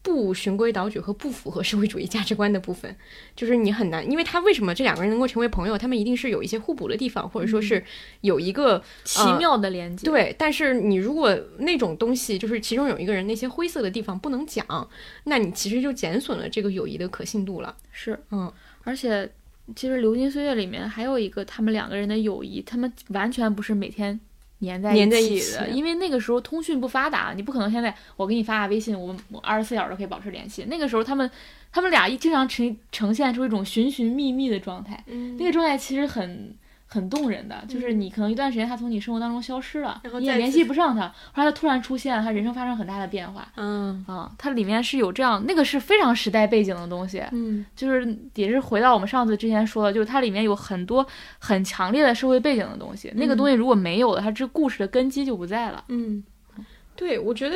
不循规蹈矩和不符合社会主义价值观的部分，就是你很难，因为他为什么这两个人能够成为朋友？他们一定是有一些互补的地方，或者说是有一个奇妙的连接。对，但是你如果那种东西，就是其中有一个人那些灰色的地方不能讲，那你其实就减损了这个友谊的可信度了。是，嗯，而且其实《流金岁月》里面还有一个他们两个人的友谊，他们完全不是每天粘在粘在一起的，因为那个时候通讯不发达，你不可能现在我给你发个微信，我们我二十四小时都可以保持联系。那个时候他们他们俩一经常呈呈现出一种寻寻觅觅的状态，嗯那个状态其实很。很动人的，就是你可能一段时间他从你生活当中消失了，你也联系不上他，后来他突然出现了，他人生发生很大的变化嗯。啊，它里面是有这样，那个是非常时代背景的东西，嗯。就是也是回到我们上次之前说的，就是它里面有很多很强烈的社会背景的东西，那个东西如果没有了，它这故事的根基就不在了。嗯，对，我觉得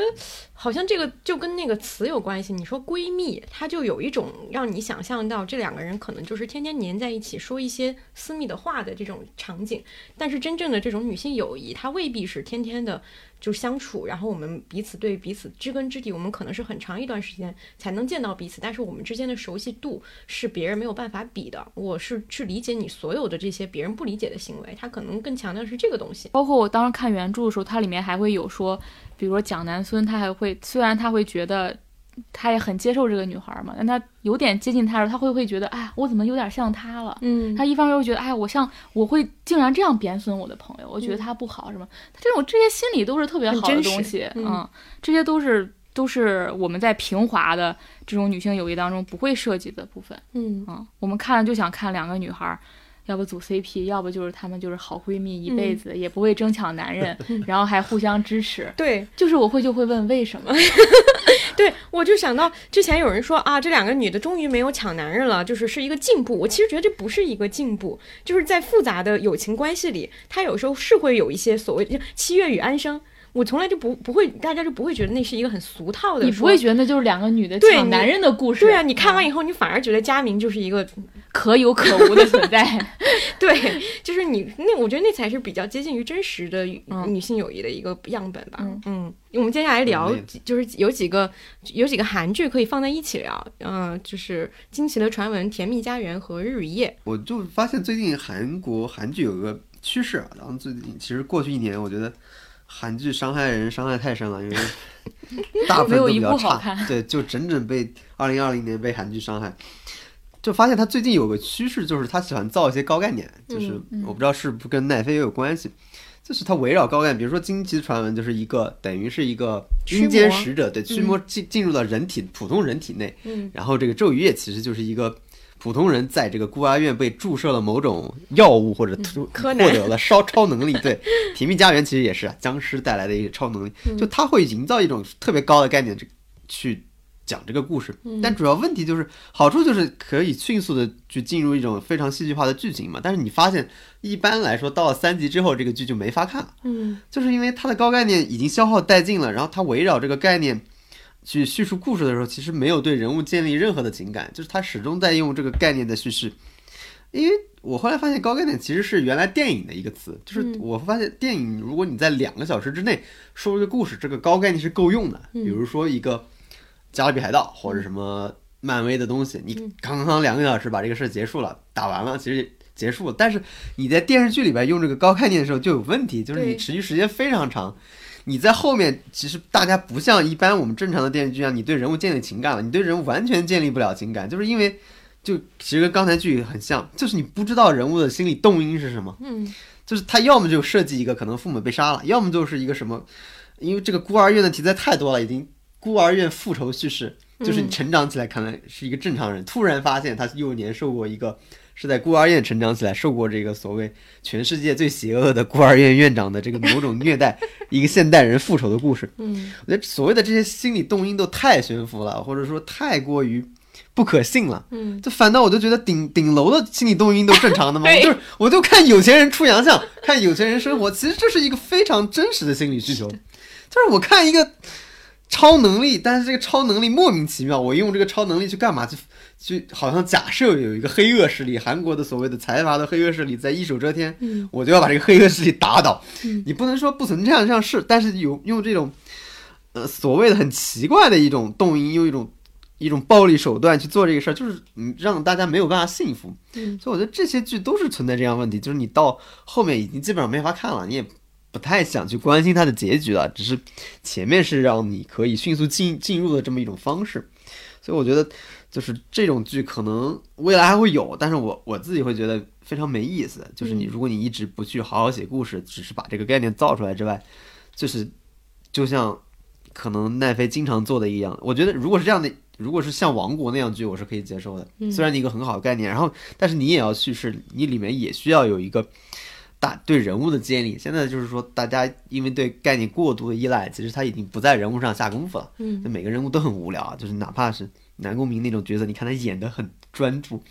好像这个就跟那个词有关系。你说闺蜜，它就有一种让你想象到这两个人可能就是天天黏在一起说一些私密的话的这种场景。但是真正的这种女性友谊，它未必是天天的就相处，然后我们彼此对彼此知根知底，我们可能是很长一段时间才能见到彼此，但是我们之间的熟悉度是别人没有办法比的。我是去理解你所有的这些别人不理解的行为，他可能更强调是这个东西。包括我当时看原著的时候，它里面还会有说，比如说蒋南孙，他还会虽然他会觉得。他也很接受这个女孩嘛，但他有点接近她的时候，他会会觉得，哎，我怎么有点像她了？嗯他一方面又觉得，哎，我像我会竟然这样贬损我的朋友，我觉得他不好，什么？他这种这些心理都是特别好的东西，嗯这些都是都是我们在平滑的这种女性友谊当中不会涉及的部分，嗯嗯，我们看了就想看两个女孩儿要不组 CP，要不就是她们就是好闺蜜一辈子，也不会争抢男人，然后还互相支持。对，就是我会就会问为什么？对，我就想到之前有人说啊，这两个女的终于没有抢男人了，就是是一个进步。我其实觉得这不是一个进步，就是在复杂的友情关系里，它有时候是会有一些所谓的七月与安生。我从来就不不会，大家就不会觉得那是一个很俗套的。你不会觉得那就是两个女的抢男人的故事？对啊，你看完以后，你反而觉得佳明就是一个可有可无的存在。对，就是你那，我觉得那才是比较接近于真实的女性友谊的一个样本吧。嗯嗯，我们接下来聊嗯，就是有几个有几个韩剧可以放在一起聊。嗯、就是《惊奇的传闻》《甜蜜家园》和《日与夜我就发现最近韩国韩剧有个趋势啊，然后最近其实过去一年，我觉得韩剧伤害人伤害太深了，因为 大部分都比较差，对，就整整被二零二零年被韩剧伤害。就发现他最近有个趋势，就是他喜欢造一些高概念，就是嗯我不知道是不是跟奈飞也有关系，就是他围绕高概念，比如说《惊奇传闻》就是一个等于是一个驱阴间魔使者，对，驱魔进进入到人体普通人体内，嗯。然后这个咒语也其实就是一个普通人在这个孤儿院被注射了某种药物或者突获得了超超能力。对，甜蜜家园其实也是啊，僵尸带来的一个超能力，就他会营造一种特别高的概念，这去讲这个故事。但主要问题就是，好处就是可以迅速的去进入一种非常戏剧化的剧情嘛。但是你发现，一般来说到了三集之后，这个剧就没法看了。嗯就是因为它的高概念已经消耗殆尽了，然后它围绕这个概念去叙述故事的时候，其实没有对人物建立任何的情感，就是他始终在用这个概念的叙事。因为我后来发现，高概念其实是原来电影的一个词，就是我发现电影，如果你在两个小时之内说一个故事，这个高概念是够用的。比如说一个《加勒比海盗》或者什么漫威的东西，你刚刚两个小时把这个事儿结束了，打完了，其实结束了。但是你在电视剧里边用这个高概念的时候就有问题，就是你持续时间非常长。你在后面，其实大家不像一般我们正常的电视剧一样，你对人物建立情感了，你对人物完全建立不了情感，就是因为就其实跟刚才剧很像，就是你不知道人物的心理动因是什么，嗯。就是他要么就设计一个可能父母被杀了，要么就是一个什么，因为这个孤儿院的题材太多了，已经孤儿院复仇叙事，就是你成长起来可能是一个正常人，突然发现他幼年受过一个是在孤儿院成长起来，受过这个所谓全世界最邪恶的孤儿院院长的这个某种虐待，一个现代人复仇的故事。嗯我觉得所谓的这些心理动因都太悬浮了，或者说太过于不可信了。嗯，就反倒我就觉得顶顶楼的心理动因都正常的嘛，我就是我就看有钱人出洋相，看有钱人生活，其实这是一个非常真实的心理需求。就是我看一个超能力，但是这个超能力莫名其妙，我用这个超能力去干嘛？去去好像假设有一个黑恶势力，韩国的所谓的财阀的黑恶势力在一手遮天，嗯我就要把这个黑恶势力打倒。嗯你不能说不存在这样事，但是有用这种呃所谓的很奇怪的一种动因，用一种一种暴力手段去做这个事儿，就是嗯让大家没有办法信服。嗯所以我觉得这些剧都是存在这样问题，就是你到后面已经基本上没法看了，你也不太想去关心它的结局了，只是前面是让你可以迅速进进入的这么一种方式。所以我觉得就是这种剧可能未来还会有，但是我我自己会觉得非常没意思。就是你如果你一直不去好好写故事，只是把这个概念造出来之外，就是就像可能奈飞经常做的一样，我觉得如果是这样的。如果是像《王国》那样剧，我是可以接受的。虽然你一个很好的概念，然后但是你也要叙事，你里面也需要有一个大对人物的建立。现在就是说，大家因为对概念过度的依赖，其实他已经不在人物上下功夫了。嗯每个人物都很无聊啊，就是哪怕是南宫明那种角色，你看他演的很专注，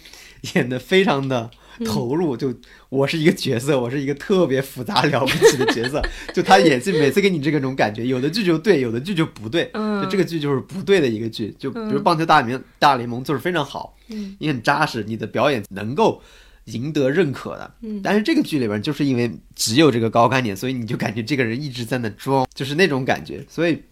演的非常的投入。就我是一个角色，我是一个特别复杂了不起的角色，就他演戏每次给你这个种感觉，有的剧就对，有的剧就不对。嗯就这个剧就是不对的一个剧，就比如《棒球大联大联盟》就是非常好，嗯你很扎实，你的表演能够赢得认可的。嗯但是这个剧里边就是因为只有这个高干点，所以你就感觉这个人一直在那装，就是那种感觉。所以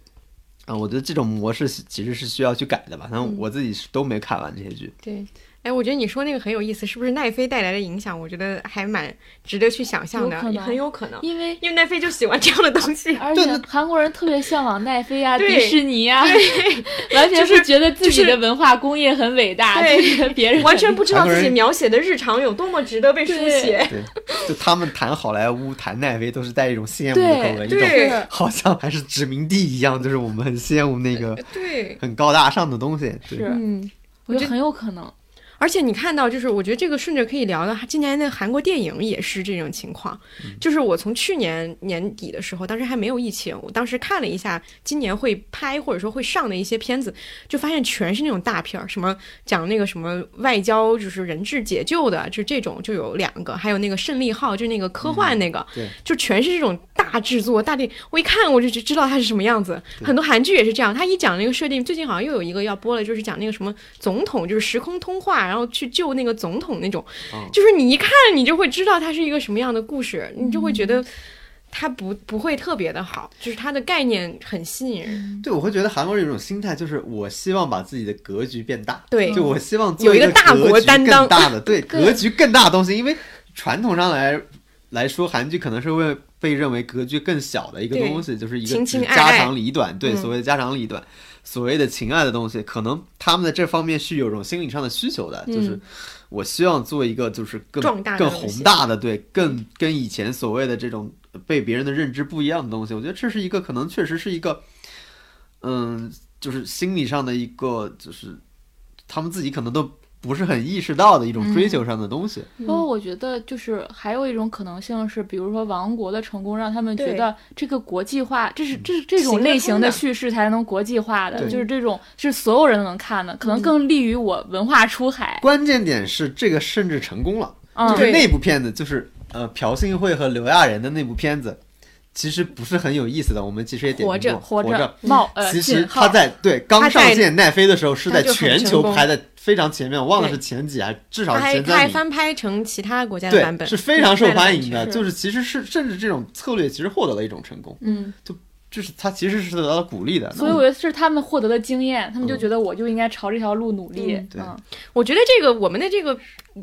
啊、我觉得这种模式其实是需要去改的吧。反正我自己是都没看完这些剧。对。哎，我觉得你说那个很有意思，是不是奈飞带来的影响？我觉得还蛮值得去想象的，有很有可能，因为因为奈飞就喜欢这样的东西。而且韩国人特别向往奈飞啊、对迪士尼啊，完全是是觉得自己的文化工业很伟大，对 别人完全不知道自己描写的日常有多么值得被书写。对，就他们谈好莱坞、谈奈飞，都是带一种羡慕的口吻，一对种好像还是殖民地一样，就是我们很羡慕那个对，很高大上的东西。对是，嗯，我觉得很有可能。而且你看到，就是我觉得这个顺着可以聊的，今年的韩国电影也是这种情况。就是我从去年年底的时候，当时还没有疫情，我当时看了一下今年会拍或者说会上的一些片子，就发现全是那种大片儿，什么讲那个什么外交就是人质解救的，就这种就有两个，还有那个胜利号，就那个科幻那个，对就全是这种大制作大电。我一看我就知知道它是什么样子。很多韩剧也是这样，他一讲那个设定，最近好像又有一个要播了，就是讲那个什么总统，就是时空通话，然后去救那个总统那种，哦就是你一看你就会知道它是一个什么样的故事，你就会觉得它不不会特别的好，就是它的概念很吸引人。对，我会觉得韩国人有一种心态，就是我希望把自己的格局变大，对就我希望做有一个个大国担当大的，对，格局更大的东西，因为传统上来来说，韩剧可能是会被认为格局更小的一个东西，就是一个家长里短，对，嗯。所谓的家长里短，所谓的情爱的东西，可能他们在这方面是有种心理上的需求的，就是嗯我希望做一个就是更更宏大的，对，更跟以前所谓的这种被别人的认知不一样的东西，我觉得这是一个可能确实是一个，嗯，就是心理上的一个，就是他们自己可能都不是很意识到的一种追求上的东西。不过我觉得，就是还有一种可能性是，比如说王国的成功，让他们觉得这个国际化，这是这是这种类型的的。叙事才能国际化的，就是这种是所有人都能看的，可能更利于我文化出海。关键点是这个甚至成功了，嗯，就是那部片子，就是呃朴信惠和刘亚仁的那部片子，其实不是很有意思的。我们其实也点活着活活着。冒呃，其实他在对刚上线奈飞的时候是在全球排在非常前面，我忘了是前几啊至少前三名。翻拍成其他国家的版对，本，是非常受欢迎的。就是其实是甚至这种策略其实获得了一种成功，嗯，就就是他其实是得到了鼓励的。所以我觉得是他们获得了经验，他们就觉得我就应该朝这条路努力。嗯对嗯，我觉得这个我们的这个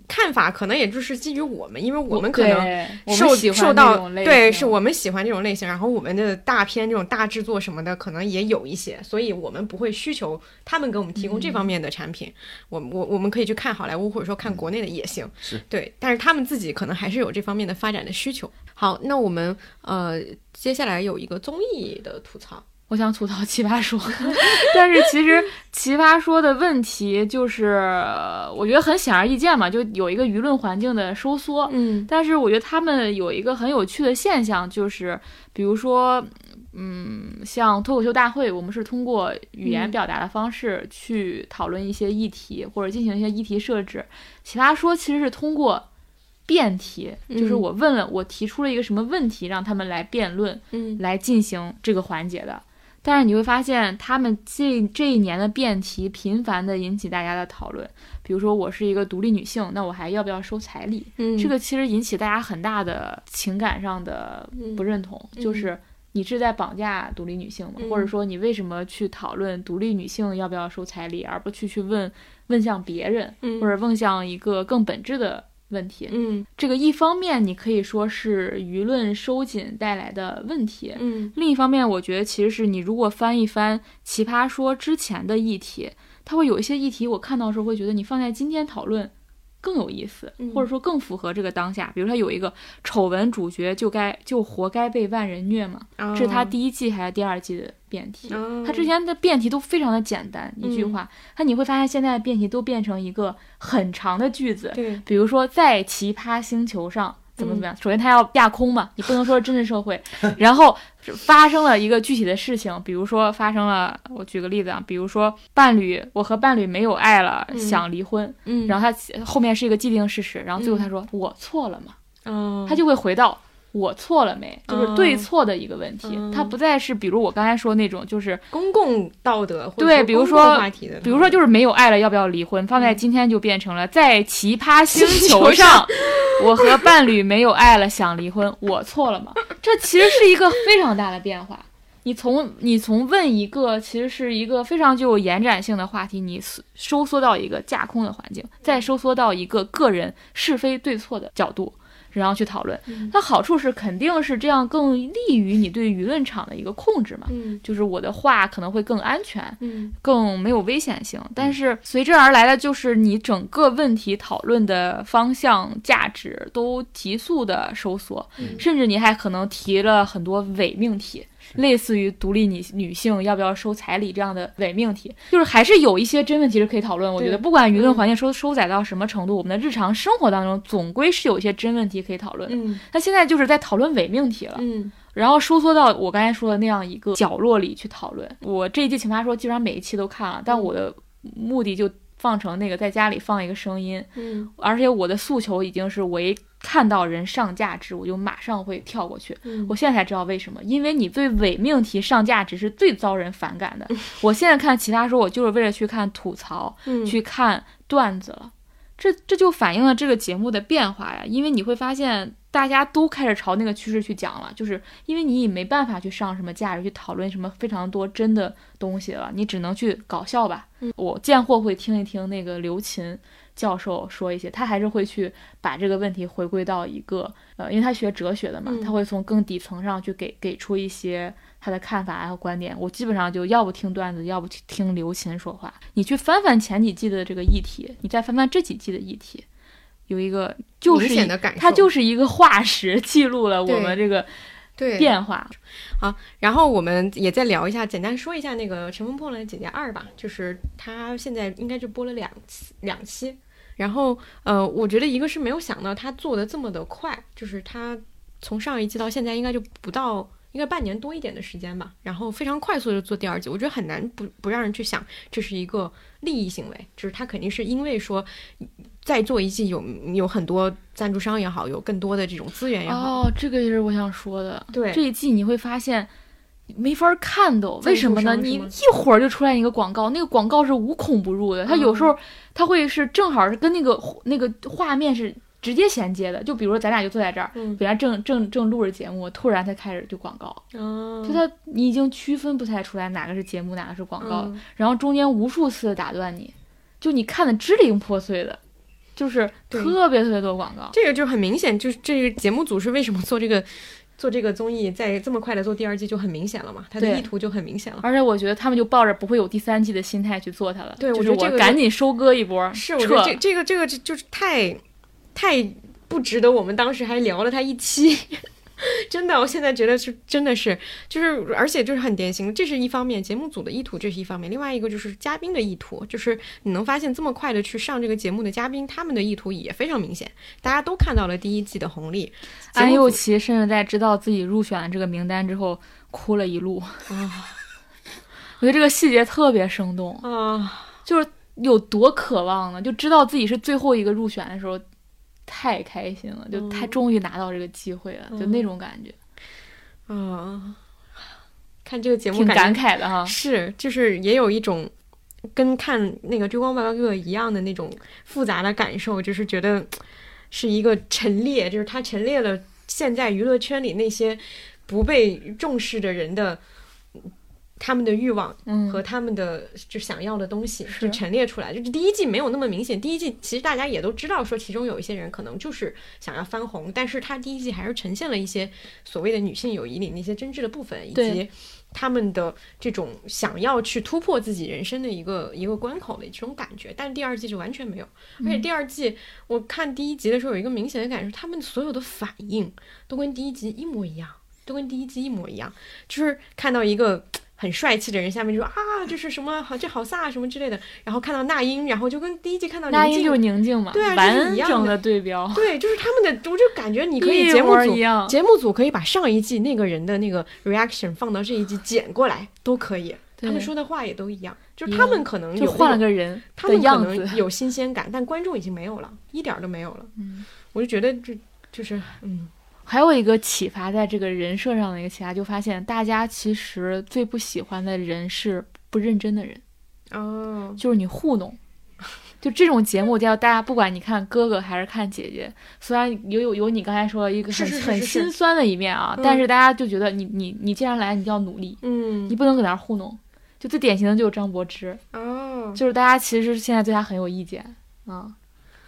看法可能也就是基于我们，因为我们可能受受到对，是我们喜欢这种类型，然后我们的大片这种大制作什么的，可能也有一些，所以我们不会需求他们给我们提供这方面的产品，我我我们可以去看好莱坞或者说看国内的也行，是。对，但是他们自己可能还是有这方面的发展的需求。好，那我们呃接下来有一个综艺的吐槽，我想吐槽奇葩说，但是其实奇葩说的问题就是，呃我觉得很显而易见嘛，就有一个舆论环境的收缩。嗯但是我觉得他们有一个很有趣的现象，就是比如说，嗯，像脱口秀大会，我们是通过语言嗯表达的方式去讨论一些议题，或者进行一些议题设置。奇葩说其实是通过辩题，就是嗯我问了，我提出了一个什么问题，让他们来辩论。嗯来进行这个环节的。但是你会发现，他们这这一年的辩题频繁的引起大家的讨论。比如说，我是一个独立女性，那我还要不要收彩礼？嗯这个其实引起大家很大的情感上的不认同，嗯就是你是在绑架独立女性吗？嗯或者说你为什么去讨论独立女性要不要收彩礼，而不去去问问向别人，嗯或者问向一个更本质的问题？嗯这个一方面你可以说是舆论收紧带来的问题，嗯另一方面，我觉得其实是你如果翻一翻《奇葩说》之前的议题，它会有一些议题，我看到的时候会觉得你放在今天讨论更有意思，嗯或者说更符合这个当下。比如说有一个丑闻主角就该就活该被万人虐嘛，这是他第一季还是第二季的辩题。哦。他之前的辩题都非常的简单，一句话，那你会发现现在的辩题都变成一个很长的句子，比如说在奇葩星球上怎么怎么样，首先它要架空嘛，你不能说是真实社会，然后发生了一个具体的事情，比如说发生了，我举个例子啊，比如说伴侣，我和伴侣没有爱了，嗯。想离婚，嗯。然后他后面是一个既定事实，然后最后他说、我错了嘛，嗯。他就会回到。我错了没？就是对错的一个问题，嗯它不再是比如我刚才说那种，就是公共道德对比如说比如说就是没有爱了，要不要离婚？放嗯在今天就变成了在奇葩星球上，我和伴侣没有爱了，想离婚，我错了吗？这其实是一个非常大的变化。你从你从问一个其实是一个非常具有延展性的话题，你收收缩到一个架空的环境，再收缩到一个个人是非对错的角度，然后去讨论。它好处是肯定是这样更利于你对舆论场的一个控制嘛，嗯就是我的话可能会更安全，嗯更没有危险性。但是随之而来的就是你整个问题讨论的方向、价值都急速的收缩，甚至你还可能提了很多伪命题。类似于独立女女性要不要收彩礼这样的伪命题，就是还是有一些真问题是可以讨论。我觉得不管舆论环境收收窄到什么程度，我们的日常生活当中总归是有一些真问题可以讨论的。嗯他现在就是在讨论伪命题了，嗯然后收缩到我刚才说的那样一个角落里去讨论。我这一季《奇葩说》基本上每一期都看了，但我的目的就放成那个在家里放一个声音，嗯而且我的诉求已经是我一看到人上价值，我就马上会跳过去。嗯我现在才知道为什么，因为你对伪命题上价值是最遭人反感的。我现在看其他书，我就是为了去看吐槽，嗯去看段子了。这这就反映了这个节目的变化呀，因为你会发现大家都开始朝那个趋势去讲了，就是因为你也没办法去上什么价值去讨论什么非常多真的东西了，你只能去搞笑吧。我见货会听一听那个刘琴教授说一些，他还是会去把这个问题回归到一个呃，因为他学哲学的嘛，嗯他会从更底层上去给给出一些他的看法和观点。我基本上就要不听段子，要不听刘琴说话。你去翻翻前几季的这个议题，你再翻翻这几季的议题，有一个就是一明显的感受它就是一个化石，记录了我们这个对变化。好然后我们也再聊一下，简单说一下那个《乘风破浪的姐姐二》吧，就是它现在应该就播了两期两期。然后呃，我觉得一个是没有想到他做的这么的快，就是他从上一季到现在应该就不到应该半年多一点的时间吧，然后非常快速的做第二季，我觉得很难不不让人去想这是一个利益行为，就是他肯定是因为说再做一季有有很多赞助商也好，有更多的这种资源也好，哦，这个也是我想说的。对这一季你会发现没法看都，为什么呢？你一会儿就出来一个广告，那个广告是无孔不入的，它有时候它会是正好是跟那个那个画面是直接衔接的。就比如说咱俩就坐在这儿，嗯本来正正正录着节目，突然它开始就广告，哦就它你已经区分不太出来哪个是节目，哪个是广告。嗯然后中间无数次的打断你，就你看的支离破碎的，就是特别特别多广告。这个就很明显，就是这个节目组是为什么做这个做这个综艺，在这么快的做第二季就很明显了嘛，他的意图就很明显了。而且我觉得他们就抱着不会有第三季的心态去做它了，对就是我觉得这个赶紧收割一波，是，我觉得撤这这个这个就就是太太不值得，我们当时还聊了他一期。真的，我现在觉得是真的是，就是而且就是很典型，这是一方面，节目组的意图这是一方面，另外一个就是嘉宾的意图，就是你能发现这么快的去上这个节目的嘉宾，他们的意图也非常明显，大家都看到了第一季的红利。安又琪甚至在知道自己入选了这个名单之后哭了一路，啊我觉得这个细节特别生动，啊，就是有多渴望呢？就知道自己是最后一个入选的时候，太开心了，就太嗯终于拿到这个机会了，就那种感觉，啊，看这个节目挺感感慨的哈。是，就是也有一种跟看那个《追光吧吧哥哥》一样的那种复杂的感受，就是觉得是一个陈列，就是他陈列了现在娱乐圈里那些不被重视的人的。他们的欲望嗯，和他们的就想要的东西就陈列出来，就是第一季没有那么明显。第一季其实大家也都知道，说其中有一些人可能就是想要翻红，但是他第一季还是呈现了一些所谓的女性友谊里那些真挚的部分，以及他们的这种想要去突破自己人生的一个一个关口的这种感觉。但是第二季就完全没有，而且第二季我看第一集的时候有一个明显的感受，他们所有的反应都跟第一集一模一样，都跟第一季一模一样，就是看到一个。很帅气的人，下面就说啊，这是什么好，这好飒什么之类的。然后看到那英，然后就跟第一季看到宁静那英就是宁静嘛，对啊就是完一样的整的对标，对，就是他们的，我就感觉你可以节目组一样。节目组可以把上一季那个人的那个 reaction 放到这一季剪过来都可以，他们说的话也都一样，就是他们可能换了个人他们可能有新鲜感，但观众已经没有了，一点都没有了。嗯，我就觉得这就是嗯还有一个启发，在这个人设上的一个启发，就发现大家其实最不喜欢的人是不认真的人，哦。就是你糊弄。就这种节目，叫大家不管你看哥哥还是看姐姐，虽然有有有你刚才说的一个很很心酸的一面啊，嗯。但是大家就觉得你你你既然来，你就要努力，嗯。你不能搁那儿糊弄。就最典型的就是张柏芝，哦。就是大家其实现在对他很有意见啊。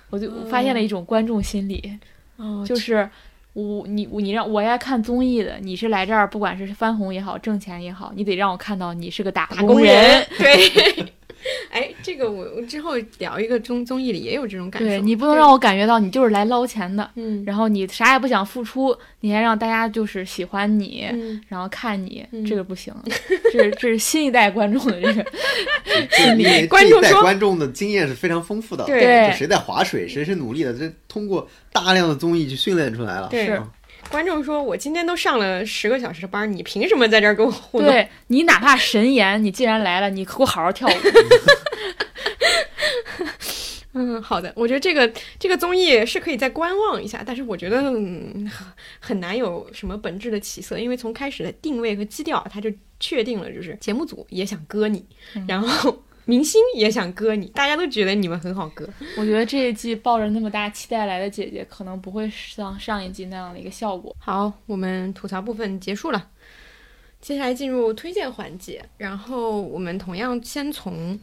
我就发现了一种观众心理，哦就是我你你让我爱看综艺的，你是来这儿不管是翻红也好，挣钱也好，你得让我看到你是个打打工人。对 哎，这个我我之后聊一个综综艺里也有这种感受。对你不能让我感觉到你就是来捞钱的，嗯然后你啥也不想付出，你还让大家就是喜欢你，嗯然后看你，嗯这个不行，这是这是新一代观众的这个，观众说观众的经验是非常丰富的，对谁在划水，谁是努力的，这通过大量的综艺去训练出来了。对啊观众说：“我今天都上了十个小时的班，你凭什么在这儿跟我互动？”对你哪怕神颜，你既然来了，你给我好好跳舞。嗯，好的，我觉得这个这个综艺是可以再观望一下，但是我觉得嗯很很难有什么本质的起色，因为从开始的定位和基调，它就确定了，就是节目组也想割你，然后明星也想割你，大家都觉得你们很好割。我觉得这一季抱着那么大期待来的姐姐，可能不会像上一季那样的一个效果。好，我们吐槽部分结束了，接下来进入推荐环节。然后我们同样先从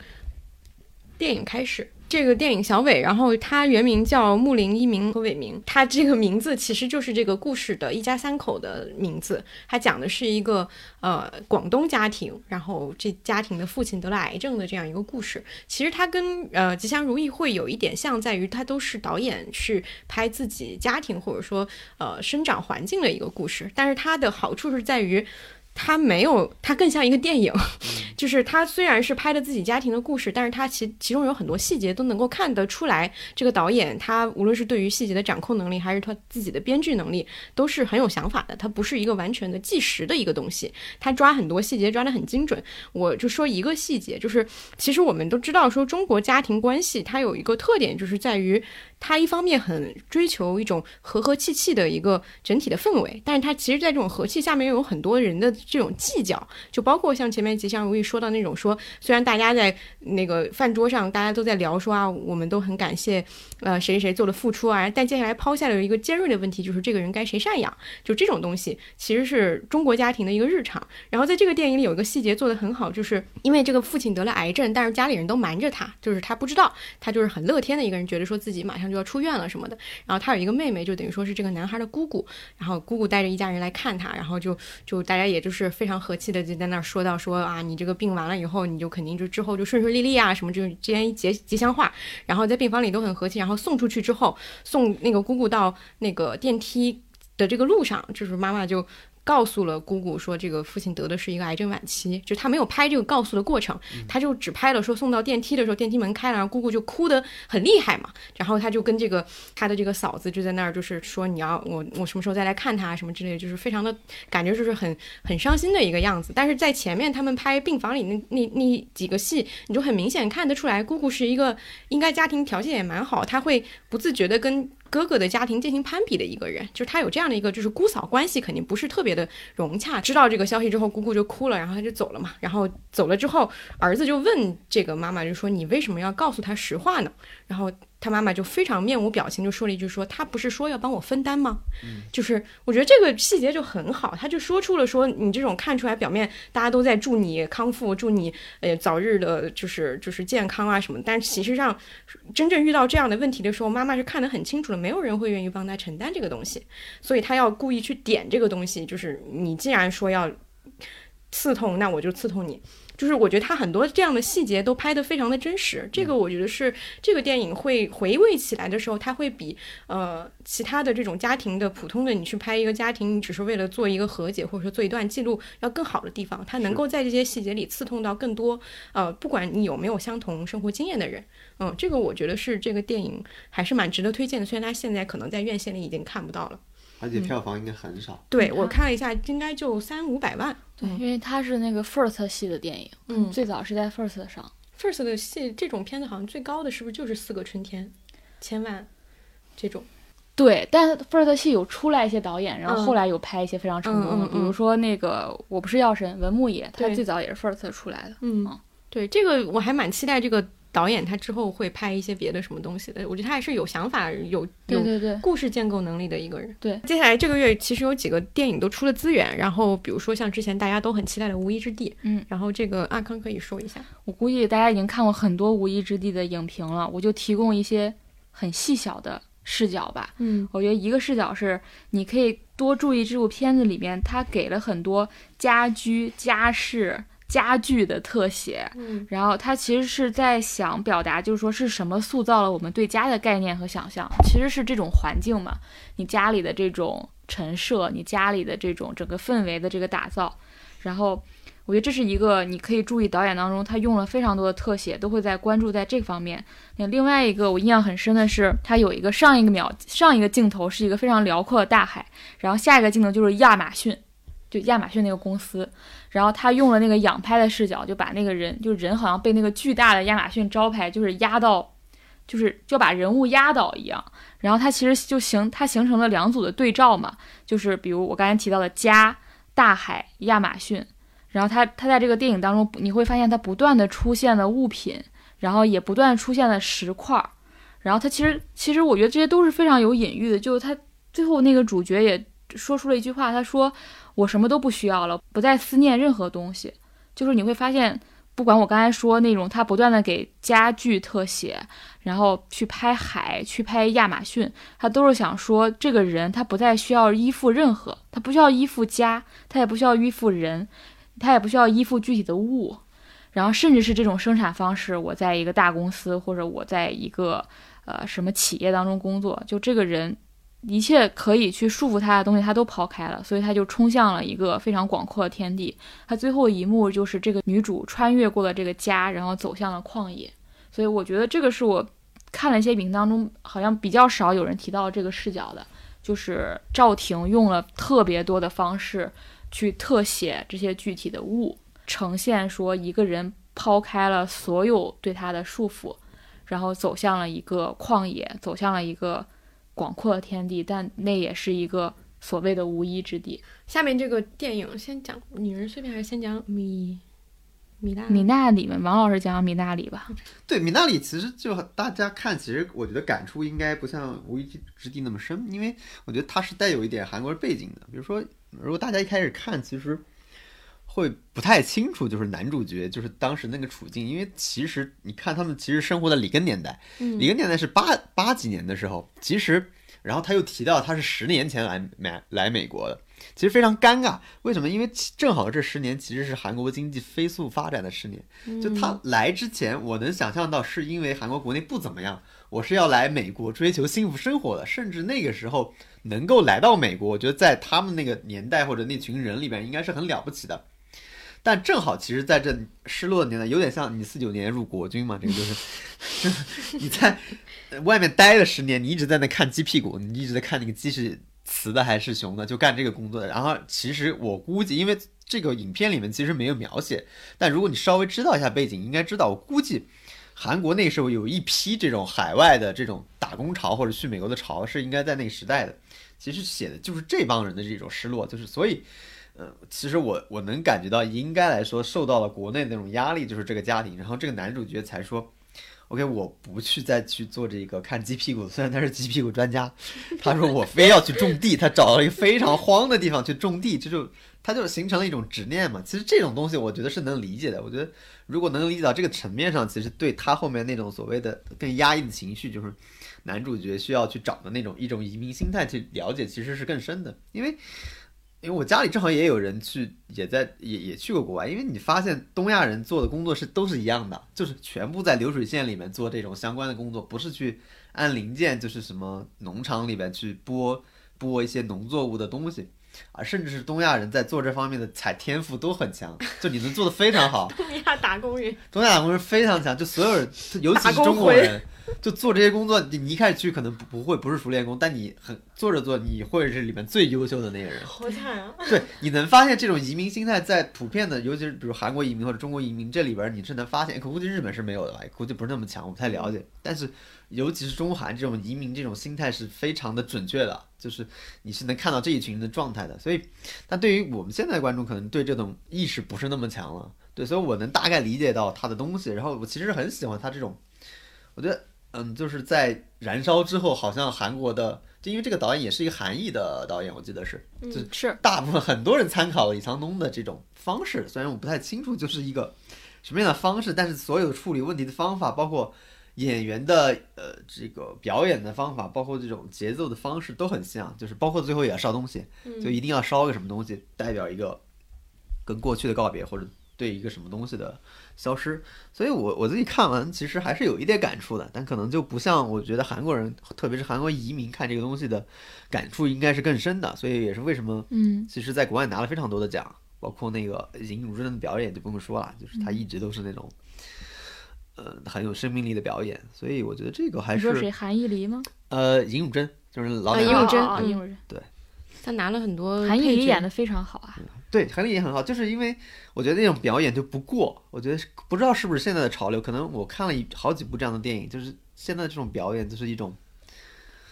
电影开始。这个电影小伟，然后他原名叫木林一鸣和伟明，他这个名字其实就是这个故事的一家三口的名字。他讲的是一个呃广东家庭，然后这家庭的父亲得了癌症的这样一个故事。其实它跟呃吉祥如意会有一点像，在于它都是导演去拍自己家庭或者说呃生长环境的一个故事，但是它的好处是在于。它没有，它更像一个电影，就是它虽然是拍的自己家庭的故事，但是它其其中有很多细节都能够看得出来，这个导演他无论是对于细节的掌控能力，还是他自己的编剧能力，都是很有想法的。它不是一个完全的计时的一个东西，他抓很多细节抓得很精准。我就说一个细节，就是其实我们都知道说中国家庭关系它有一个特点，就是在于它一方面很追求一种和和气气的一个整体的氛围，但是他其实，在这种和气下面又有很多人的这种计较，就包括像前面吉祥如意说到那种说，虽然大家在那个饭桌上大家都在聊说啊，我们都很感谢呃谁谁谁做的付出啊，但接下来抛下了一个尖锐的问题，就是这个人该谁赡养，就这种东西其实是中国家庭的一个日常。然后在这个电影里有一个细节做得很好，就是因为这个父亲得了癌症，但是家里人都瞒着他，就是他不知道，他就是很乐天的一个人，觉得说自己马上就要出院了什么的。然后他有一个妹妹，就等于说是这个男孩的姑姑，然后姑姑带着一家人来看他，然后就就大家也就是非常和气的就在那儿说到说啊，你这个病完了以后，你就肯定就之后就顺顺利利啊，什么就是之间一吉吉祥话。然后在病房里都很和气，然后送出去之后，送那个姑姑到那个电梯的这个路上，就是妈妈就。告诉了姑姑说，这个父亲得的是一个癌症晚期，就他没有拍这个告诉的过程，他就只拍了说送到电梯的时候，电梯门开了，然后姑姑就哭得很厉害嘛，然后他就跟这个他的这个嫂子就在那儿，就是说你要我我什么时候再来看他什么之类的，就是非常的感觉就是很很伤心的一个样子。但是在前面他们拍病房里那那那几个戏，你就很明显看得出来，姑姑是一个应该家庭条件也蛮好，她会不自觉的跟哥哥的家庭进行攀比的一个人，就是他有这样的一个就是姑嫂关系，肯定不是特别的融洽。知道这个消息之后，姑姑就哭了，然后他就走了嘛。然后走了之后，儿子就问这个妈妈，就说你为什么要告诉他实话呢？然后他妈妈就非常面无表情，就说了一句说他不是说要帮我分担吗？就是我觉得这个细节就很好，他就说出了说你这种看出来表面大家都在祝你康复，祝你呃早日的就是就是健康啊什么，但其实上真正遇到这样的问题的时候，妈妈是看得很清楚的，没有人会愿意帮他承担这个东西，所以他要故意去点这个东西，就是你既然说要刺痛，那我就刺痛你。就是我觉得他很多这样的细节都拍得非常的真实，这个我觉得是这个电影会回味起来的时候，它会比呃其他的这种家庭的普通的你去拍一个家庭，你只是为了做一个和解或者说做一段记录要更好的地方，它能够在这些细节里刺痛到更多呃不管你有没有相同生活经验的人，嗯，这个我觉得是这个电影还是蛮值得推荐的，虽然它现在可能在院线里已经看不到了。而且票房应该很少。对我看了一下，应该就三五百万。对，因为它是那个 First 系的电影，嗯最早是在 First 上。First 的戏这种片子好像最高的是不是就是《四个春天》，千万这种？对，但 First 系有出来一些导演，然后嗯后来有拍一些非常成功的，比如说那个《我不是药神》文牧野，他最早也是 First 出来的。嗯嗯，对，这个我还蛮期待这个导演他之后会拍一些别的什么东西的。我觉得他还是有想法、有有故事建构能力的一个人。对，接下来这个月其实有几个电影都出了资源，然后比如说像之前大家都很期待的《无依之地》，嗯，然后这个阿康可以说一下。我估计大家已经看过很多《无依之地》的影评了，我就提供一些很细小的视角吧。嗯我觉得一个视角是，你可以多注意这部片子里面，它给了很多家居、家饰、家具的特写，嗯然后他其实是在想表达，就是说是什么塑造了我们对家的概念和想象，其实是这种环境嘛，你家里的这种陈设，你家里的这种整个氛围的这个打造，然后我觉得这是一个你可以注意导演当中他用了非常多的特写，都会在关注在这方面。那另外一个我印象很深的是，他有一个上一个秒上一个镜头是一个非常辽阔的大海，然后下一个镜头就是亚马逊，就亚马逊那个公司。然后他用了那个仰拍的视角，就把那个人，就人好像被那个巨大的亚马逊招牌就是压到，就是就把人物压倒一样。然后他其实就形，它形成了两组的对照嘛，就是比如我刚才提到的家、大海、亚马逊。然后他他在这个电影当中，你会发现他不断的出现的物品，然后也不断出现了石块儿。然后他其实其实我觉得这些都是非常有隐喻的，就是他最后那个主角也说出了一句话，他说。我什么都不需要了，不再思念任何东西。就是你会发现，不管我刚才说那种，他不断的给家具特写，然后去拍海，去拍亚马逊，他都是想说，这个人他不再需要依附任何，他不需要依附家，他也不需要依附人，他也不需要依附具体的物，然后甚至是这种生产方式，我在一个大公司或者我在一个呃什么企业当中工作，就这个人。一切可以去束缚他的东西，他都抛开了，所以他就冲向了一个非常广阔的天地。他最后一幕就是这个女主穿越过了这个家，然后走向了旷野。所以我觉得这个是我看了一些影当中好像比较少有人提到这个视角的，就是赵婷用了特别多的方式去特写这些具体的物，呈现说一个人抛开了所有对他的束缚，然后走向了一个旷野，走向了一个。广阔的天地，但那也是一个所谓的无依之地。下面这个电影先讲女人碎片，还是先讲米米娜米娜里面？王老师讲米娜里吧。对，米娜里其实就大家看，其实我觉得感触应该不像无依之地那么深，因为我觉得它是带有一点韩国背景的。比如说，如果大家一开始看，其实。会不太清楚，就是男主角就是当时那个处境，因为其实你看他们其实生活在里根年代，里根年代是八八几年的时候，其实然后他又提到他是十年前来美来美国的，其实非常尴尬，为什么？因为正好这十年其实是韩国经济飞速发展的十年，就他来之前，我能想象到是因为韩国国内不怎么样，我是要来美国追求幸福生活的，甚至那个时候能够来到美国，我觉得在他们那个年代或者那群人里边应该是很了不起的。但正好，其实在这失落的年代，有点像你四九年入国军嘛，这个就是，你在外面待了十年，你一直在那看鸡屁股，你一直在看那个鸡是雌的还是雄的，就干这个工作的。然后，其实我估计，因为这个影片里面其实没有描写，但如果你稍微知道一下背景，应该知道，我估计韩国那时候有一批这种海外的这种打工潮或者去美国的潮，是应该在那个时代的。其实写的就是这帮人的这种失落，就是所以。嗯，其实我我能感觉到，应该来说受到了国内那种压力，就是这个家庭，然后这个男主角才说，OK，我不去再去做这个看鸡屁股，虽然他是鸡屁股专家，他说我非要去种地，他找了一个非常荒的地方去种地，这就他就形成了一种执念嘛。其实这种东西我觉得是能理解的，我觉得如果能理解到这个层面上，其实对他后面那种所谓的更压抑的情绪，就是男主角需要去找的那种一种移民心态去了解，其实是更深的，因为。因为我家里正好也有人去，也在也也去过国外。因为你发现东亚人做的工作是都是一样的，就是全部在流水线里面做这种相关的工作，不是去按零件，就是什么农场里边去播播一些农作物的东西，啊，甚至是东亚人在做这方面的采天赋都很强，就你能做的非常好。东亚打工人，东亚打工人非常强，就所有人，尤其是中国人。就做这些工作，你你一开始去可能不不会不是熟练工，但你很做着做，你会是里面最优秀的那个人。好惨啊！对，你能发现这种移民心态在普遍的，尤其是比如韩国移民或者中国移民这里边，你是能发现，估计日本是没有的吧？估计不是那么强，我不太了解。但是尤其是中韩这种移民这种心态是非常的准确的，就是你是能看到这一群人的状态的。所以，但对于我们现在观众，可能对这种意识不是那么强了。对，所以我能大概理解到他的东西。然后我其实很喜欢他这种，我觉得。嗯，就是在燃烧之后，好像韩国的，就因为这个导演也是一个韩裔的导演，我记得是，就是。大部分很多人参考了李沧东的这种方式，虽然我不太清楚就是一个什么样的方式，但是所有处理问题的方法，包括演员的呃这个表演的方法，包括这种节奏的方式都很像，就是包括最后也要烧东西，就一定要烧个什么东西，代表一个跟过去的告别或者对一个什么东西的消失。所以我我自己看完其实还是有一点感触的，但可能就不像我觉得韩国人，特别是韩国移民看这个东西的感触应该是更深的。所以也是为什么嗯其实在国外拿了非常多的奖，包括那个尹汝贞的表演就不用说了，就是他一直都是那种。呃，很有生命力的表演，所以我觉得这个还你说谁？是韩艺黎吗？呃，尹汝贞就是老尹汝贞尹汝贞，对他拿了很多韩艺黎演的非常好啊。对，韩丽也很好，就是因为我觉得那种表演就不过，我觉得不知道是不是现在的潮流，可能我看了一好几部这样的电影，就是现在这种表演就是一种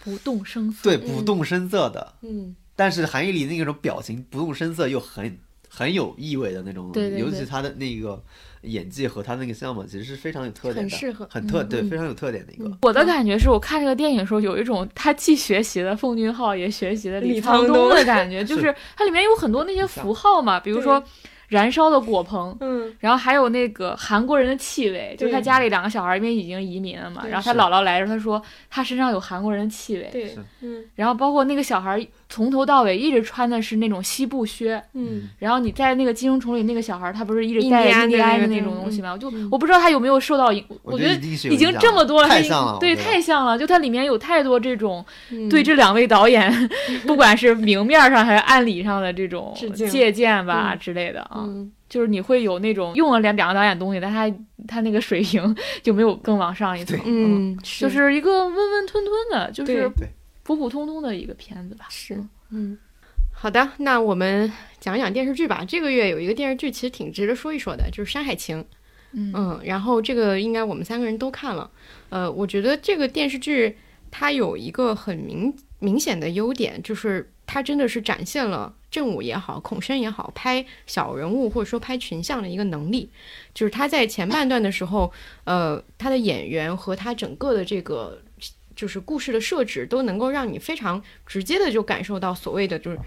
不动声色。对不动声色的，嗯但是韩艺里那种表情不动声色又很很有意味的那种，对对对尤其他的那个演技和他那个项目其实是非常有特点的，很适合很特、嗯对嗯。非常有特点的一个。我的感觉是我看这个电影的时候，有一种他既学习了奉俊昊，也学习了李沧沧东的 感觉，就是它里面有很多那些符号嘛，比如说燃烧的果棚，嗯。然后还有那个韩国人的气味，就是他家里两个小孩因为已经移民了嘛，然后他姥姥来的时候，他说他身上有韩国人的气味，对嗯。然后包括那个小孩从头到尾一直穿的是那种西部靴，嗯。然后你在那个寄生虫里那个小孩，他不是一直戴印第安的那种嗯东西吗？我就嗯。我不知道他有没有受到影，我觉得已经这么多了，太他已经对，像了我觉得。太像了。就它里面有太多这种嗯。对这两位导演，不管是明面上还是暗里上的这种借鉴吧嗯。之类的啊，嗯。就是你会有那种用了两两个导演东西，但他他那个水平就没有更往上一层，嗯就是一个温温吞吞的，就是对对普普通通的一个片子吧。是嗯。好的，那我们讲一讲电视剧吧。这个月有一个电视剧其实挺值得说一说的，就是《山海情》。嗯嗯，然后这个应该我们三个人都看了。呃，我觉得这个电视剧它有一个很明明显的优点，就是它真的是展现了正午也好，孔笙也好，拍小人物或者说拍群像的一个能力。就是他在前半段的时候，呃，他的演员和他整个的这个。就是故事的设置都能够让你非常直接的就感受到所谓的就是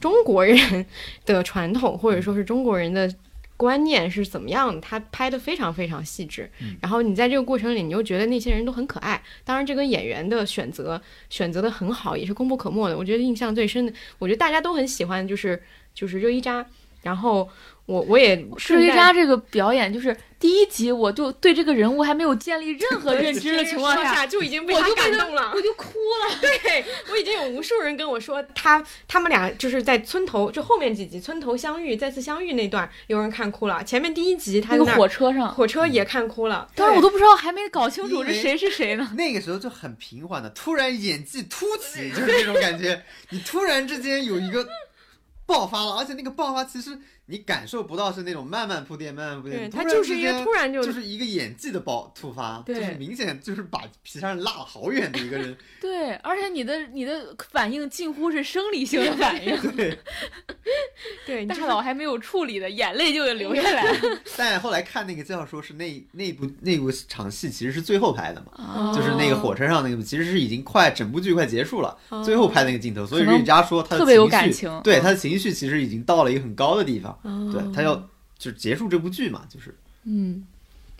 中国人的传统，或者说是中国人的观念是怎么样的，他拍的非常非常细致。然后你在这个过程里，你又觉得那些人都很可爱。当然，这跟演员的选择选择的很好，也是功不可没的。我觉得印象最深的，我觉得大家都很喜欢，就是就是热依扎。然后我我也热顺带依扎这个表演，就是第一集我就对这个人物还没有建立任何认知的情况下，就已经被他感动了，我就哭了。对我已经有无数人跟我说，他他们俩就是在村头，就后面几集村头相遇，再次相遇那段，有人看哭了。前面第一集他那个在那火车上，火车也看哭了，当时我都不知道，还没搞清楚这谁是谁呢。那个时候就很平缓的，突然演技突起，就是这种感觉。你突然之间有一个爆发了，而且那个爆发其实你感受不到是那种慢慢铺垫、慢慢铺垫，他就是一个突然就就是一个演技的爆突发，对就是明显就是把皮山拉了好远的一个人。对，而且你的你的反应近乎是生理性的反应，对，对，大脑还没有处理的，眼泪就流下来了。但后来看那个介绍说是那那部那部场戏其实是最后拍的嘛。哦就是那个火车上那个，其实是已经快整部剧快结束了，最后拍那个镜头，所以可能瑞佳说他的特别有情绪感情嗯对他的情绪其实已经到了一个很高的地方，哦对他要就是结束这部剧嘛，就是嗯，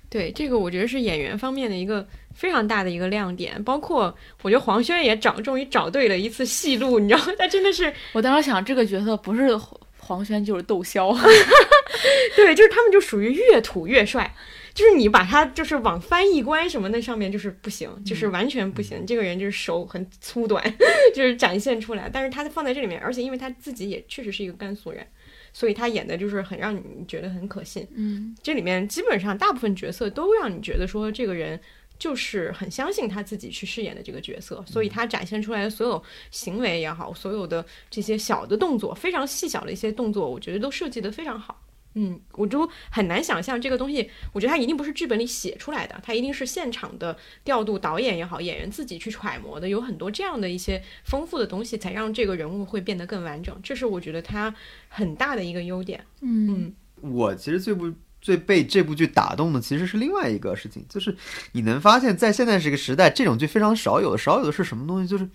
对，这个我觉得是演员方面的一个非常大的一个亮点，包括我觉得黄轩也找终于找对了一次戏路，你知道吗？他真的是 我当时想，这个角色不是黄轩就是窦骁，对，就是他们就属于越土越帅。就是你把他就是往翻译官什么那上面就是不行，就是完全不行。这个人就是手很粗短，就是展现出来。但是他放在这里面，而且因为他自己也确实是一个甘肃人，所以他演的就是很让你觉得很可信。嗯，这里面基本上大部分角色都让你觉得说这个人就是很相信他自己去饰演的这个角色，所以他展现出来的所有行为也好，所有的这些小的动作，非常细小的一些动作，我觉得都设计得非常好。嗯，我就很难想象这个东西，我觉得它一定不是剧本里写出来的，它一定是现场的调度，导演也好，演员自己去揣摩的，有很多这样的一些丰富的东西，才让这个人物会变得更完整。这是我觉得它很大的一个优点。嗯我其实最不最被这部剧打动的其实是另外一个事情，就是你能发现在现在这个时代，这种剧非常少有的，少有的是什么东西？就是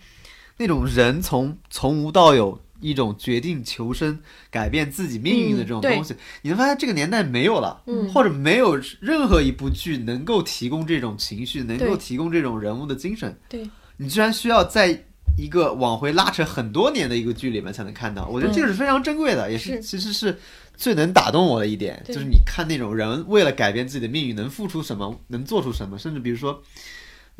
那种人从从无到有。一种决定求生、改变自己命运的这种东西，你能发现这个年代没有了，嗯。或者没有任何一部剧能够提供这种情绪，能够提供这种人物的精神。对，你居然需要在一个往回拉扯很多年的一个剧里面才能看到，我觉得这个是非常珍贵的，也是是。其实是最能打动我的一点，就是你看那种人为了改变自己的命运能付出什么，能做出什么，甚至比如说。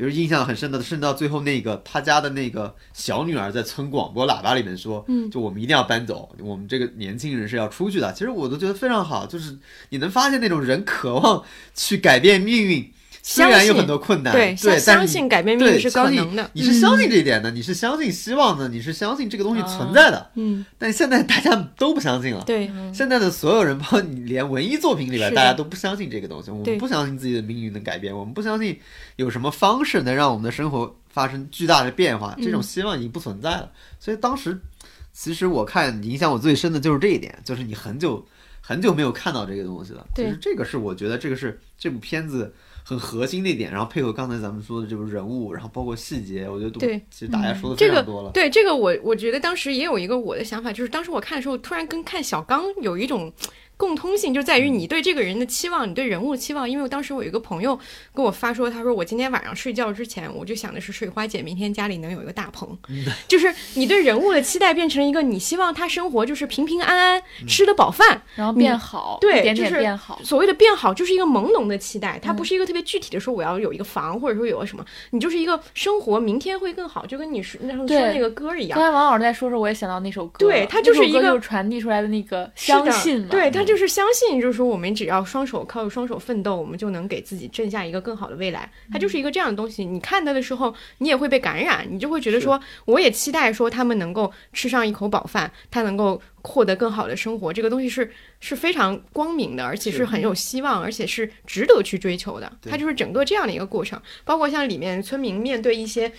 比如印象很深的，甚至到最后那个他家的那个小女儿在村广播喇叭里面说，嗯就我们一定要搬走，我们这个年轻人是要出去的。其实我都觉得非常好，就是你能发现那种人渴望去改变命运，虽然有很多困难，对，对，相相但是你信改变命运是对相信可能的。你是相信这一点的，你是相信希望的，你是相信这个东西存在的。嗯，但现在大家都不相信了。对，现在的所有人，包括你，连文艺作品里边，大家都不相信这个东西。我们不相信自己的命运能改变，我们不相信有什么方式能让我们的生活发生巨大的变化。这种嗯希望已经不存在了。所以当时，其实我看影响我最深的就是这一点，就是你很久很久没有看到这个东西了。其对实这个是我觉得这个是这部片子很核心的一点，然后配合刚才咱们说的这个人物，然后包括细节，我觉得都对其实大家说的这个非常多了。对这个我我觉得当时也有一个我的想法，就是当时我看的时候，突然跟看小刚有一种共通性，就在于你对这个人的期望，你对人物的期望。因为我当时我有一个朋友跟我发说，他说我今天晚上睡觉之前，我就想的是水花姐明天家里能有一个大棚，就是你对人物的期待变成一个你希望他生活就是平平安安，吃得饱饭。然后变好，对就是变好。所谓的变好，就是一个朦胧的期待，它不是一个特别具体的说我要有一个房，或者说有个什么，你就是一个生活明天会更好，就跟你说那时候说那个歌一样刚。才王老师在说时候，我也想到那首歌，对它就是一个传递出来的那个相信嘛，对他就是相信，就是说我们只要双手靠双手奋斗，我们就能给自己挣下一个更好的未来。它就是一个这样的东西。你看它的时候，你也会被感染，你就会觉得说，我也期待说他们能够吃上一口饱饭，他能够获得更好的生活。这个东西是是非常光明的，而且是是很有希望，而且是值得去追求的。它就是整个这样的一个过程，包括像里面村民面对一些。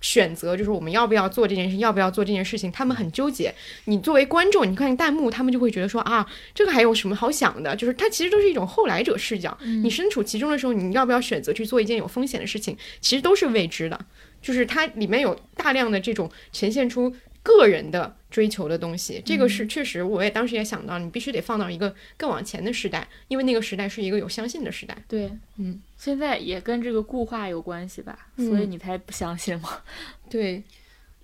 选择就是我们要不要做这件事，要不要做这件事情，他们很纠结。你作为观众，你看弹幕，他们就会觉得说啊，这个还有什么好想的？就是它其实都是一种后来者视角。你身处其中的时候，你要不要选择去做一件有风险的事情，其实都是未知的。就是它里面有大量的这种呈现出个人的追求的东西，这个是确实，我也当时也想到，你必须得放到一个更往前的时代，因为那个时代是一个有相信的时代。对，嗯，现在也跟这个固化有关系吧，嗯所以你才不相信嘛。对，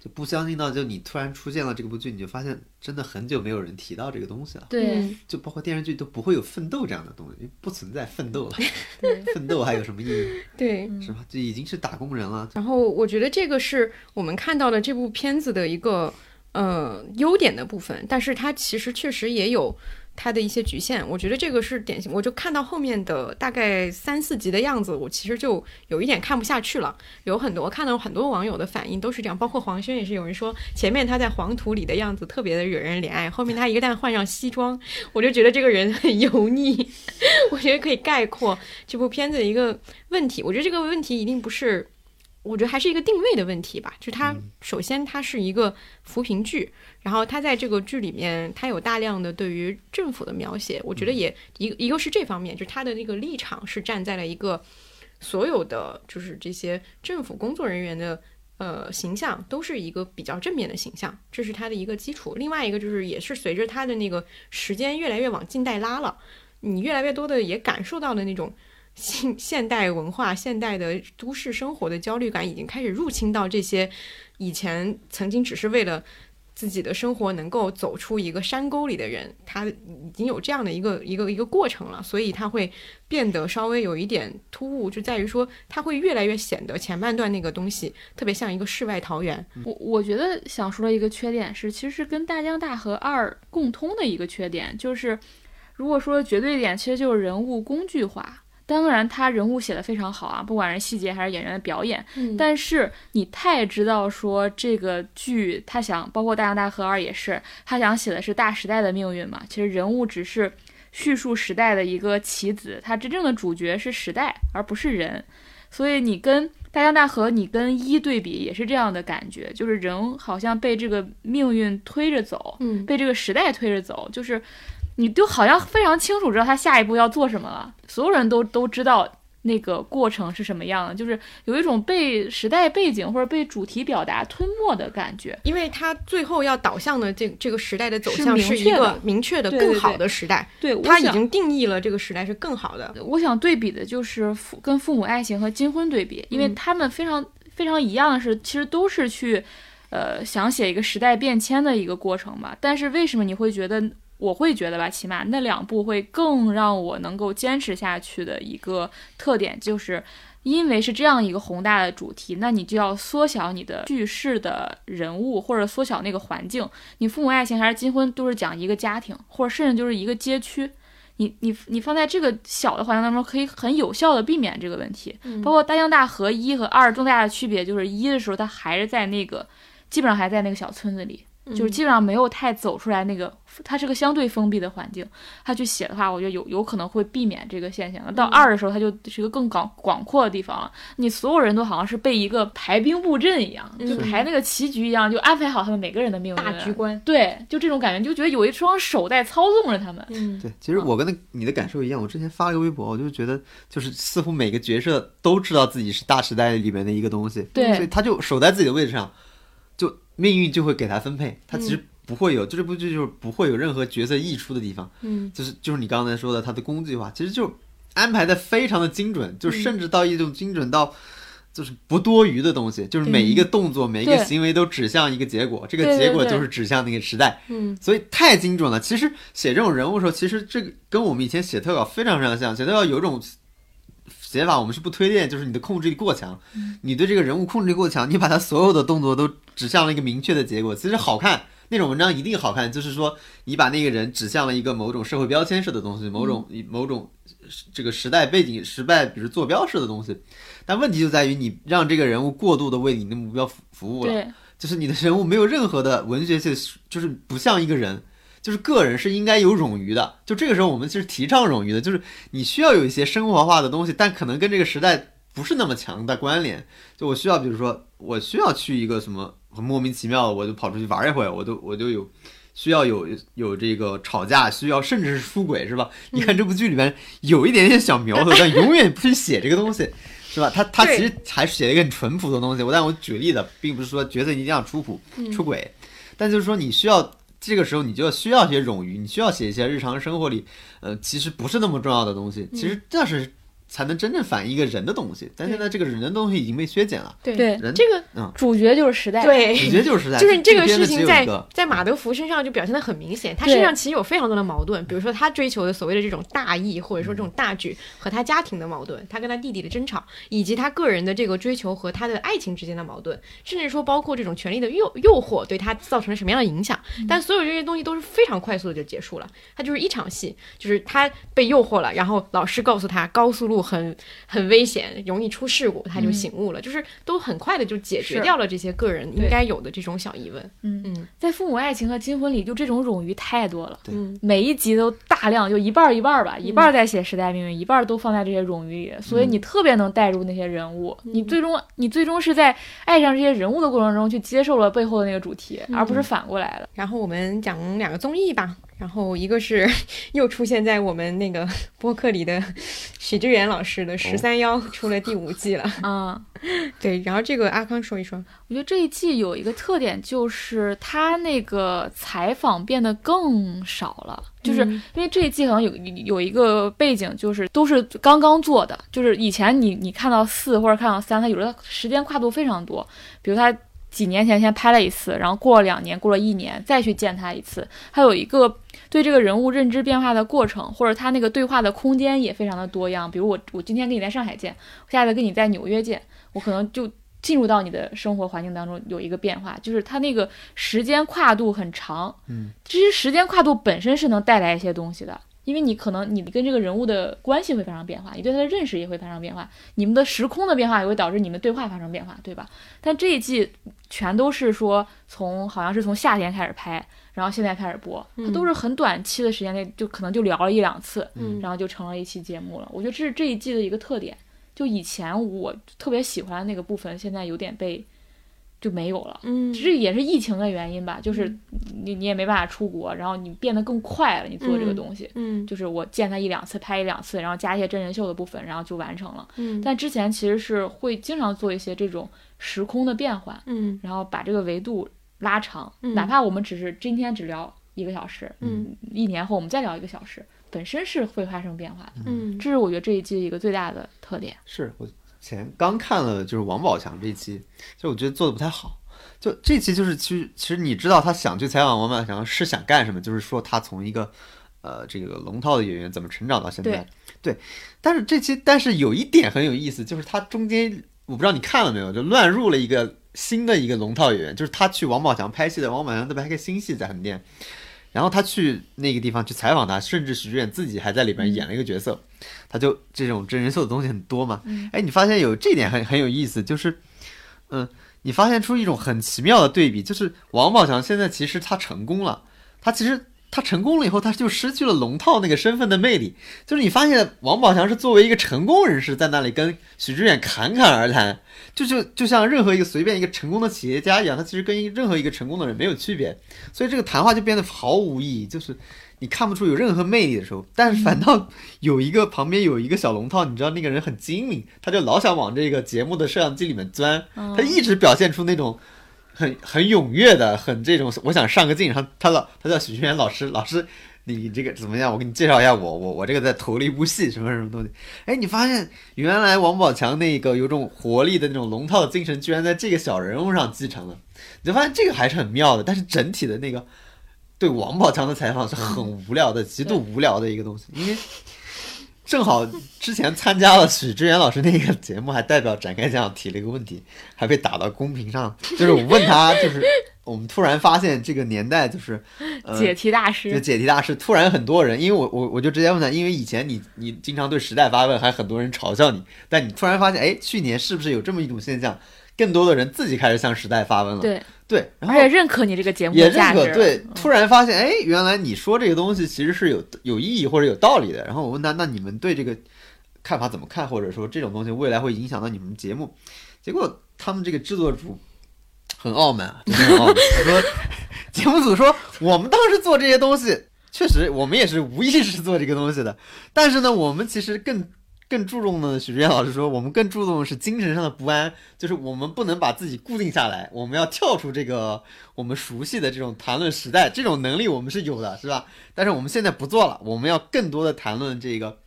就不相信到，就你突然出现了这部剧，你就发现真的很久没有人提到这个东西了。对嗯就包括电视剧都不会有奋斗这样的东西，不存在奋斗了。对，奋斗还有什么意义？对。是吧？就已经是打工人了。然后我觉得这个是我们看到的这部片子的一个呃优点的部分，但是它其实确实也有它的一些局限。我觉得这个是典型，我就看到后面的大概三四集的样子，我其实就有一点看不下去了。有很多看到很多网友的反应都是这样，包括黄轩也是有人说前面他在黄土里的样子特别的惹人怜爱，后面他一旦换上西装，我就觉得这个人很油腻。我觉得可以概括这部片子的一个问题。我觉得这个问题一定不是。我觉得还是一个定位的问题吧，就是它首先它是一个扶贫剧，然后它在这个剧里面，它有大量的对于政府的描写，我觉得也一一个是这方面，就是它的那个立场是站在了一个所有的就是这些政府工作人员的呃形象都是一个比较正面的形象，这是它的一个基础。另外一个就是也是随着它的那个时间越来越往近代拉了，你越来越多的也感受到了那种。现 现代文化、现代的都市生活的焦虑感已经开始入侵到这些以前曾经只是为了自己的生活能够走出一个山沟里的人，他已经有这样的一个一个一个过程了，所以他会变得稍微有一点突兀，就在于说他会越来越显得前半段那个东西特别像一个世外桃源。我我觉得想说的一个缺点是，其实是跟《大江大河二》共通的一个缺点，就是如果说绝对点，其实就是人物工具化。当然，他人物写的非常好啊，不管是细节还是演员的表演。嗯但是你太知道说这个剧，他想包括《大江大河二》也是，他想写的是大时代的命运嘛。其实人物只是叙述时代的一个棋子，他真正的主角是时代，而不是人。所以你跟大江大河，你跟一对比也是这样的感觉，就是人好像被这个命运推着走，嗯被这个时代推着走，就是你就好像非常清楚知道他下一步要做什么了，所有人都都知道那个过程是什么样的，就是有一种被时代背景或者被主题表达吞没的感觉。因为他最后要导向的这这个时代的走向是一个明确的更好的时代，对，他已经定义了这个时代是更好的。我想对比的就是父跟父母爱情和金婚对比，因为嗯他们非常非常一样的是，其实都是去。呃想写一个时代变迁的一个过程吧。但是为什么你会觉得？我会觉得吧，起码那两部会更让我能够坚持下去的一个特点，就是因为是这样一个宏大的主题，那你就要缩小你的叙事的人物，或者缩小那个环境。你父母爱情还是金婚，都是讲一个家庭，或者甚至就是一个街区。你你你放在这个小的环境当中，可以很有效的避免这个问题。包括大江大河一和二重大的区别，就是一的时候，它还是在那个基本上还在那个小村子里。就是基本上没有太走出来，那个它是个相对封闭的环境，他去写的话，我觉得有有可能会避免这个现象。到二的时候，它就是一个更广广阔的地方了，你所有人都好像是被一个排兵布阵一样，就排那个棋局一样，就安排好他们每个人的命运。大局观，对，就这种感觉，就觉得有一双手在操纵着他们。嗯，对，其实我跟那你的感受一样，我之前发了个微博，我就觉得就是似乎每个角色都知道自己是大时代里面的一个东西，对所以他就守在自己的位置上，就命运就会给他分配，他其实不会有，就这部剧就是不会有任何角色溢出的地方，嗯，就是就是你刚才说的他的工具化，其实就安排的非常的精准，就甚至到一种精准到。就是不多余的东西，就是每一个动作、每一个行为都指向一个结果，这个结果就是指向那个时代。嗯，所以太精准了。其实写这种人物的时候，其实这个跟我们以前写特稿非常非常像。写特稿有一种写法，我们是不推荐，就是你的控制力过强，你对这个人物控制力过强，你把他所有的动作都指向了一个明确的结果。其实好看，那种文章一定好看，就是说你把那个人指向了一个某种社会标签式的东西，某种某种这个时代背景、时代比如坐标式的东西。但问题就在于你让这个人物过度的为你的目标服服务了。就是你的人物没有任何的文学性，就是不像一个人，就是个人是应该有冗余的。就这个时候，我们其实提倡冗余的，就是你需要有一些生活化的东西，但可能跟这个时代不是那么强的关联。就我需要，比如说，我需要去一个什么很莫名其妙的，我就跑出去玩一会儿，我都我就有。需要有有这个吵架，需要甚至是出轨，是吧？你看这部剧里面有一点点小苗头，但永远不去写这个东西，是吧？他他其实还是写了一个很淳朴的东西。我但我举例的，并不是说角色一定要出谱出轨，但就是说你需要这个时候你就需要一些冗余，你需要写一些日常生活里，呃，其实不是那么重要的东西。其实这是才能真正反映一个人的东西。但现在这个人的东西已经被削减了，对。对人这个主角就是时代。对，主角就是时代就是这个事情在在马德福身上就表现的很明显，他身上其实有非常多的矛盾，比如说他追求的所谓的这种大义，或者说这种大局和他家庭的矛盾，他跟他弟弟的争吵，以及他个人的这个追求和他的爱情之间的矛盾，甚至说包括这种权力的诱诱惑对他造成了什么样的影响。但所有这些东西都是非常快速的就结束了，他就是一场戏，就是他被诱惑了，然后老师告诉他高速路很很危险，容易出事故，他就醒悟了，就是都很快的就解决掉了这些个人应该有的这种小疑问。嗯嗯在《父母爱情》和《金婚》里，就这种冗余太多了。每一集都大量，就一半儿一半儿吧，一半儿在写时代命运，一半儿都放在这些冗余里，所以你特别能带入那些人物。你最终，你最终是在爱上这些人物的过程中去接受了背后的那个主题，而不是反过来的。然后我们讲两个综艺吧，然后一个是 又出现在我们那个 播客里的许志远老师的《十三幺》出了第五季了。嗯，对，然后这个阿康说一说。我觉得这一季有一个特点，就是他那个采访变得更少了，就是嗯因为这一季可能有有一个背景，就是都是刚刚做的，就是以前你你看到四或者看到三，它有的时间跨度非常多，比如他几年前先拍了一次，然后过了两年，过了一年再去见他一次，还有一个对这个人物认知变化的过程，或者他那个对话的空间也非常的多样。比如我我今天跟你在上海见，我下次跟你在纽约见，我可能就进入到你的生活环境当中有一个变化，就是他那个时间跨度很长。嗯，其实时间跨度本身是能带来一些东西的。因为你可能你跟这个人物的关系会发生变化，你对他的认识也会发生变化，你们的时空的变化也会导致你们对话发生变化，对吧？但这一季全都是说从好像是从夏天开始拍，然后现在开始播，它都是很短期的时间内就可能就聊了一两次，嗯然后就成了一期节目了。我觉得这是这一季的一个特点。就以前我特别喜欢的那个部分，现在有点被就没有了。嗯其实也是疫情的原因吧，就是你你也没办法出国，然后你变得更快了，你做这个东西。嗯就是我见他一两次，拍一两次，然后加一些真人秀的部分，然后就完成了。嗯但之前其实是会经常做一些这种时空的变换，嗯然后把这个维度拉长，嗯。哪怕我们只是今天只聊一个小时，嗯。一年后我们再聊一个小时，本身是会发生变化的。嗯。这是我觉得这一季一个最大的特点。是我前刚看了就是王宝强这一期，就我觉得做的不太好。就这期就是其实其实你知道他想去采访王宝强是想干什么，就是说他从一个呃这个龙套的演员怎么成长到现在，对，但是这期但是有一点很有意思，就是他中间我不知道你看了没有，就乱入了一个新的一个龙套演员，就是他去王宝强拍戏的，王宝强在拍个新戏在横店。然后他去那个地方去采访他，甚至许志远自己还在里边演了一个角色，他就这种真人秀的东西很多嘛。哎，你发现有这点很很有意思，就是，嗯，你发现出一种很奇妙的对比，就是王宝强现在其实他成功了，他其实他成功了以后，他就失去了龙套那个身份的魅力。就是你发现王宝强是作为一个成功人士在那里跟许志远侃侃而谈，就就就像任何一个随便一个成功的企业家一样，他其实跟任何一个成功的人没有区别。所以这个谈话就变得毫无意义，就是你看不出有任何魅力的时候，但是反倒有一个旁边有一个小龙套，你知道那个人很精明，他就老想往这个节目的摄像机里面钻，他一直表现出那种很很踊跃的，很这种我想上个镜，然后他老他叫许君远老师，老师。你这个怎么样？我给你介绍一下我，我我这个在投了一部戏，什么什么东西？哎，你发现原来王宝强那个有种活力的那种龙套精神，居然在这个小人物上继承了，你就发现这个还是很妙的。但是整体的那个对王宝强的采访是很无聊的，极度无聊的一个东西，因为正好之前参加了许知远老师那个节目，还代表展开讲提了一个问题，还被打到公屏上，就是我问他，就是我们突然发现这个年代就是。呃、解题大师就，解题大师，突然很多人，因为我我我就直接问他，因为以前你你经常对时代发问，还很多人嘲笑你，但你突然发现，哎，去年是不是有这么一种现象，更多的人自己开始向时代发问了？对，对，然后而且认可你这个节目也认可，对，嗯突然发现，哎，原来你说这个东西其实是有有意义或者有道理的。然后我问他，那你们对这个看法怎么看，或者说这种东西未来会影响到你们节目？结果他们这个制作组很傲慢啊，真的很傲慢。他 说，节目组说，我们当时做这些东西，确实我们也是无意识做这个东西的，但是呢，我们其实更。更注重的，许志远老师说，我们更注重的是精神上的不安，就是我们不能把自己固定下来，我们要跳出这个我们熟悉的这种谈论时代，这种能力我们是有的，是吧？但是我们现在不做了，我们要更多的谈论这个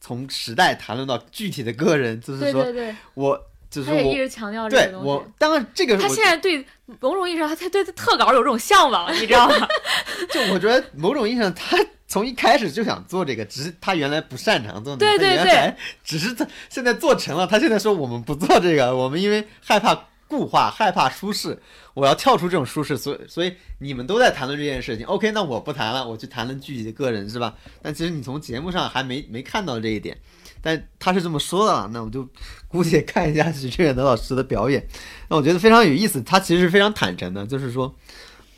从时代谈论到具体的个人，就是说对对对，我就是他也一我直强调这对个东西。我当然这个他现在对某种意义上，他他对特稿有这种向往，你知道吗？就我觉得某种意义上，他从一开始就想做这个，只是他原来不擅长做那个，对原来只是他现在做成了。他现在说我们不做这个，我们因为害怕固化，害怕舒适，我要跳出这种舒适，所以所以你们都在谈论这件事情。OK，那我不谈了，我去谈论具体的个人，是吧？但其实你从节目上还没没看到这一点。但他是这么说的了，那我就姑且看一下许志远的老师的表演。那我觉得非常有意思，他其实是非常坦诚的，就是说，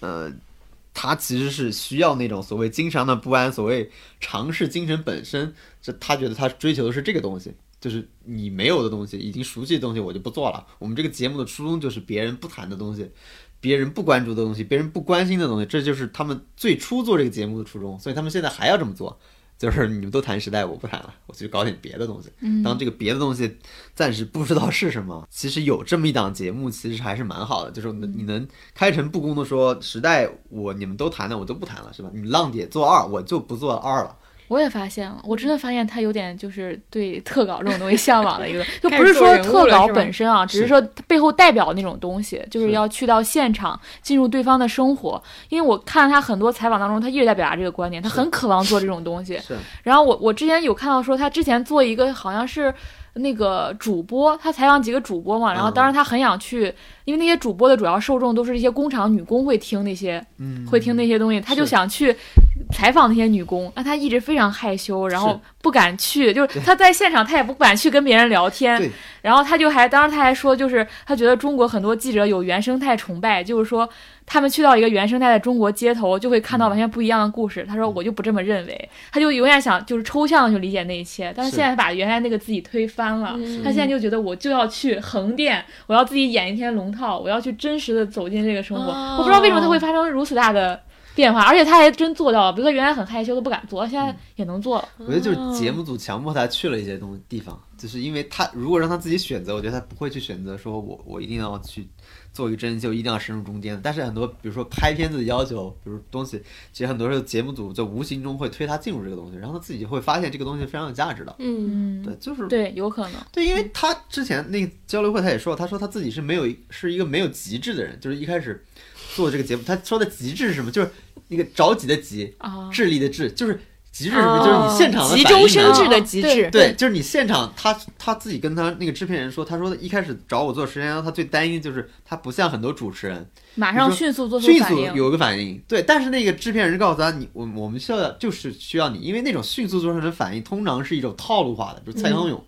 呃，他其实是需要那种所谓经常的不安，所谓尝试精神本身，这他觉得他追求的是这个东西，就是你没有的东西，已经熟悉的东西，我就不做了。我们这个节目的初衷就是别人不谈的东西，别人不关注的东西，别人不关心的东西，这就是他们最初做这个节目的初衷，所以他们现在还要这么做。就是你们都谈时代，我不谈了，我去搞点别的东西。嗯当这个别的东西暂时不知道是什么，其实有这么一档节目，其实还是蛮好的。就是嗯你能开诚布公的说，时代我你们都谈的，我都不谈了，是吧？你浪姐做二，我就不做二了。我也发现了，我真的发现他有点就是对特稿这种东西向往的一个，就不是说特稿本身啊，只是是说他背后代表那种东西，就是是要去到现场，进入对方的生活。因为我看他很多采访当中，他一直在表达这个观点，他很渴望做这种东西。是然后我我之前有看到说，他之前做一个好像是那个主播，他采访几个主播嘛，然后嗯当时他很想去，因为那些主播的主要受众都是一些工厂女工会听那些嗯，会听那些东西，他就想去采访那些女工，但他一直非常害羞，然后不敢去，就是他在现场他也不敢去跟别人聊天，然后他就还当时他还说，就是他觉得中国很多记者有原生态崇拜，就是说他们去到一个原生态的中国街头，就会看到完全不一样的故事。他说我就不这么认为，他就永远想就是抽象的去理解那一切，但是是现在把原来那个自己推翻了，嗯他现在就觉得我就要去横店，我要自己演一天龙套，我要去真实的走进这个生活。哦我不知道为什么他会发生如此大的变化，而且他还真做到了。比如说原来很害羞都不敢做，现在也能做了。我觉得就是节目组强迫他去了一些东西地方，就是因为他如果让他自己选择，我觉得他不会去选择说我我一定要去做一个真人秀，一定要深入中间。但是很多比如说拍片子的要求，比如东西，其实很多时候节目组就无形中会推他进入这个东西，然后他自己会发现这个东西非常有价值的。嗯嗯，对，就是对，有可能。对，因为他之前那个交流会，他也说，他说他自己是没有是一个没有极致的人，就是一开始做这个节目，他说的极致是什么？就是那个着急的急，啊，智力的智，就是极致是什么？就是你现场的急中生智的极致，对，就是你现场，他他自己跟他那个制片人说，他说一开始找我做时间他最担心就是他不像很多主持人，马上迅速做出迅反应。速有个反应。对，但是那个制片人告诉他，你我我们需要就是需要你，因为那种迅速做出来的反应，通常是一种套路化的，就是蔡康永。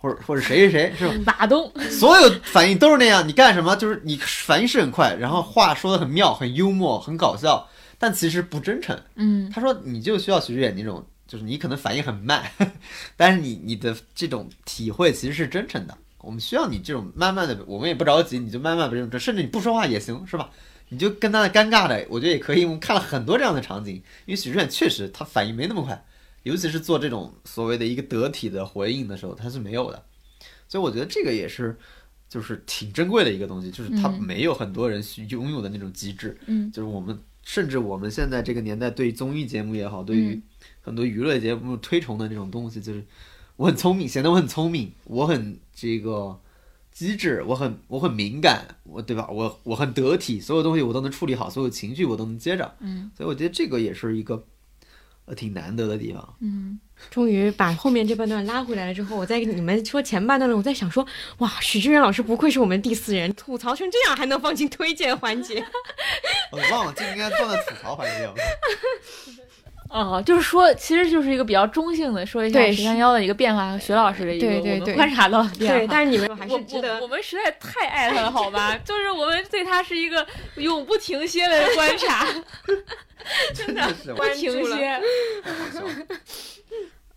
或者或者谁谁谁是吧？马东，所有反应都是那样，你干什么就是你反应是很快，然后话说的很妙、很幽默、很搞笑，但其实不真诚。嗯，他说你就需要徐志远那种，就是你可能反应很慢，但是你你的这种体会其实是真诚的。我们需要你这种慢慢的，我们也不着急，你就慢慢的这种，甚至你不说话也行，是吧？你就跟他的尴尬的，我觉得也可以。我们看了很多这样的场景，因为许志远确实他反应没那么快，尤其是做这种所谓的一个得体的回应的时候，他是没有的。所以我觉得这个也是，就是挺珍贵的一个东西，就是他嗯没有很多人去拥有的那种机制。嗯就是我们甚至我们现在这个年代，对综艺节目也好，对于嗯很多娱乐节目推崇的那种东西，就是我很聪明，显得我很聪明，我很这个机智，我很我很敏感，我对吧？我我很得体，所有东西我都能处理好，所有情绪我都能接着。嗯所以我觉得这个也是一个呃挺难得的地方。嗯，终于把后面这半段拉回来了之后，我在跟你们说前半段了，我在想说，哇，许志远老师不愧是我们第四人，吐槽成这样还能放进推荐环节。我忘了，这应该放在吐槽环节了。哦，就是说，其实就是一个比较中性的说一下对十三幺的一个变化和徐老师的一个对对对我们观察到的变化。对，但是你们还我是值得我我们实在太爱他了，好吧？就是我们对他是一个永不停歇的观察，真的是不停歇。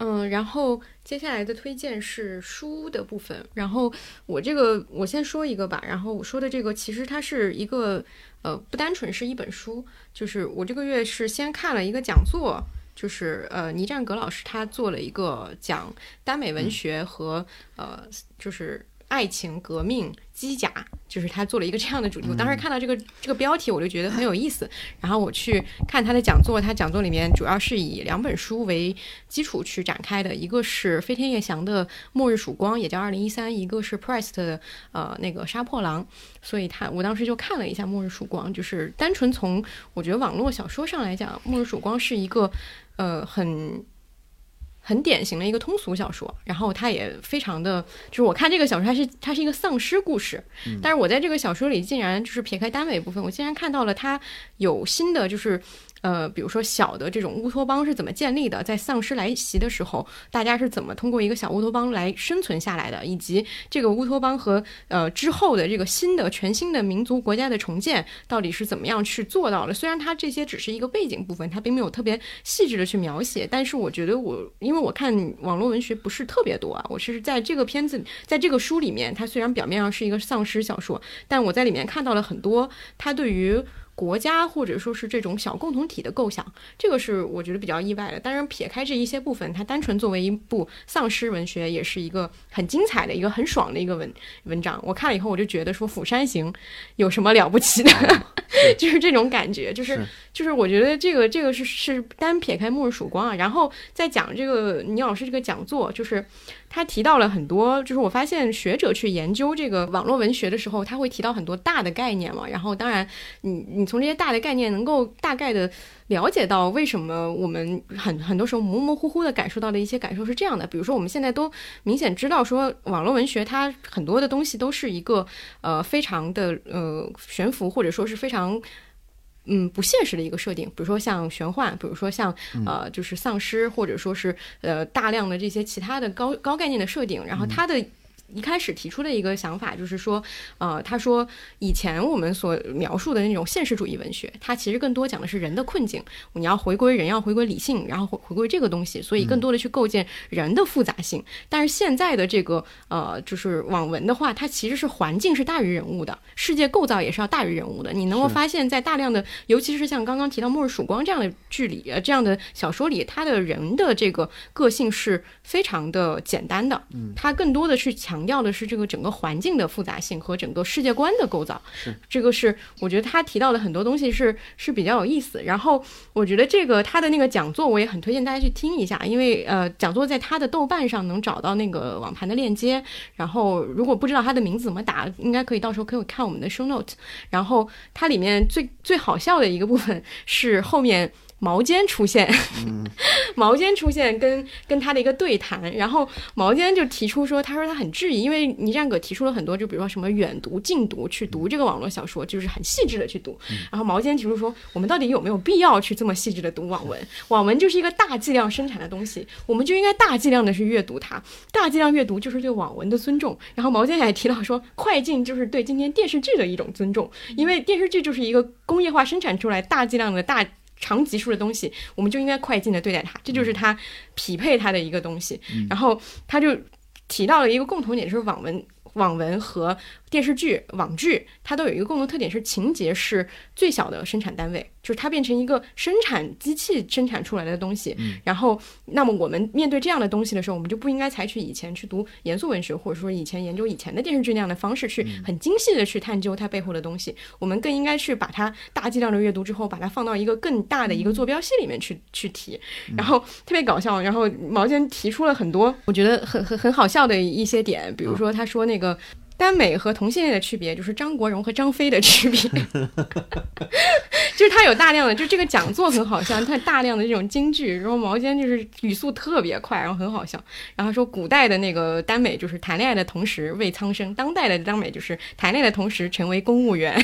嗯，然后接下来的推荐是书的部分。然后我这个我先说一个吧。然后我说的这个其实它是一个呃，不单纯是一本书，就是我这个月是先看了一个讲座，就是呃倪占格老师他做了一个讲耽美文学和、呃就是。爱情、革命、机甲，就是他做了一个这样的主题。我当时看到这个这个标题，我就觉得很有意思。然后我去看他的讲座，他讲座里面主要是以两本书为基础去展开的，一个是飞天夜翔的《末日曙光》，也叫二零一三；一个是 Price 的呃那个《杀破狼》。所以他我当时就看了一下《末日曙光》，就是单纯从我觉得网络小说上来讲，《末日曙光》是一个呃很。很典型的一个通俗小说，然后它也非常的，就是我看这个小说，它是它是一个丧尸故事，但是我在这个小说里竟然就是撇开耽美部分，我竟然看到了它有新的就是。呃，比如说小的这种乌托邦是怎么建立的，在丧尸来袭的时候，大家是怎么通过一个小乌托邦来生存下来的，以及这个乌托邦和呃之后的这个新的全新的民族国家的重建到底是怎么样去做到的？虽然它这些只是一个背景部分，它并没有特别细致的去描写，但是我觉得我因为我看网络文学不是特别多啊，我是在这个片子在这个书里面，它虽然表面上是一个丧尸小说，但我在里面看到了很多它对于。国家或者说是这种小共同体的构想，这个是我觉得比较意外的。当然，撇开这一些部分，它单纯作为一部丧尸文学，也是一个很精彩的一个很爽的一个文文章。我看了以后，我就觉得说《釜山行》有什么了不起的，就是这种感觉，就是是就是我觉得这个这个是是单撇开《末日曙光》啊，然后再讲这个倪老师这个讲座，就是他提到了很多，就是我发现学者去研究这个网络文学的时候，他会提到很多大的概念嘛，然后当然你你从这些大的概念能够大概的了解到为什么我们很很多时候模模糊糊的感受到的一些感受是这样的，比如说我们现在都明显知道说网络文学它很多的东西都是一个呃非常的呃悬浮或者说是非常。嗯，不现实的一个设定，比如说像玄幻，比如说像呃，就是丧尸，或者说是呃大量的这些其他的高高概念的设定，然后它的一开始提出的一个想法就是说，呃，他说以前我们所描述的那种现实主义文学，它其实更多讲的是人的困境，你要回归人，要回归理性，然后回回归这个东西，所以更多的去构建人的复杂性。但是现在的这个呃，就是网文的话，它其实是环境是大于人物的，世界构造也是要大于人物的。你能够发现，在大量的，尤其是像刚刚提到《末日曙光》这样的剧里，呃，这样的小说里，它的人的这个个性是非常的简单的，嗯，他更多的是强调的是这个整个环境的复杂性和整个世界观的构造，是这个是我觉得他提到的很多东西是是比较有意思。然后我觉得这个他的那个讲座我也很推荐大家去听一下，因为呃，讲座在他的豆瓣上能找到那个网盘的链接，然后如果不知道他的名字怎么打，应该可以到时候可以看我们的 show note。然后它里面最最好笑的一个部分是后面毛尖出现，毛尖出现跟跟他的一个对谈，然后毛尖就提出说，他说他很质疑，因为倪战葛提出了很多，就比如说什么远读、近读去读这个网络小说，就是很细致的去读。然后毛尖提出说，我们到底有没有必要去这么细致的读网文？网文就是一个大剂量生产的东西，我们就应该大剂量的去阅读它，大剂量阅读就是对网文的尊重。然后毛尖还提到说，快进就是对今天电视剧的一种尊重，因为电视剧就是一个工业化生产出来大剂量的大。长级数的东西，我们就应该快进的对待它，这就是它匹配它的一个东西。然后他就提到了一个共同点，就是网文、网文和电视剧、网剧，它都有一个共同特点，是情节是最小的生产单位，就是它变成一个生产机器生产出来的东西。然后，那么我们面对这样的东西的时候，我们就不应该采取以前去读严肃文学，或者说以前研究以前的电视剧那样的方式，去很精细的去探究它背后的东西。我们更应该去把它大剂量的阅读之后，把它放到一个更大的一个坐标系里面去去提。然后特别搞笑，然后毛尖提出了很多我觉得很很很好笑的一些点，比如说他说那个。耽美和同性恋的区别就是张国荣和张飞的区别，就是他有大量的，就这个讲座很好笑，他大量的这种京剧，然后毛尖就是语速特别快，然后很好笑。然后说古代的那个耽美就是谈恋爱的同时为苍生，当代的耽美就是谈恋爱的同时成为公务员。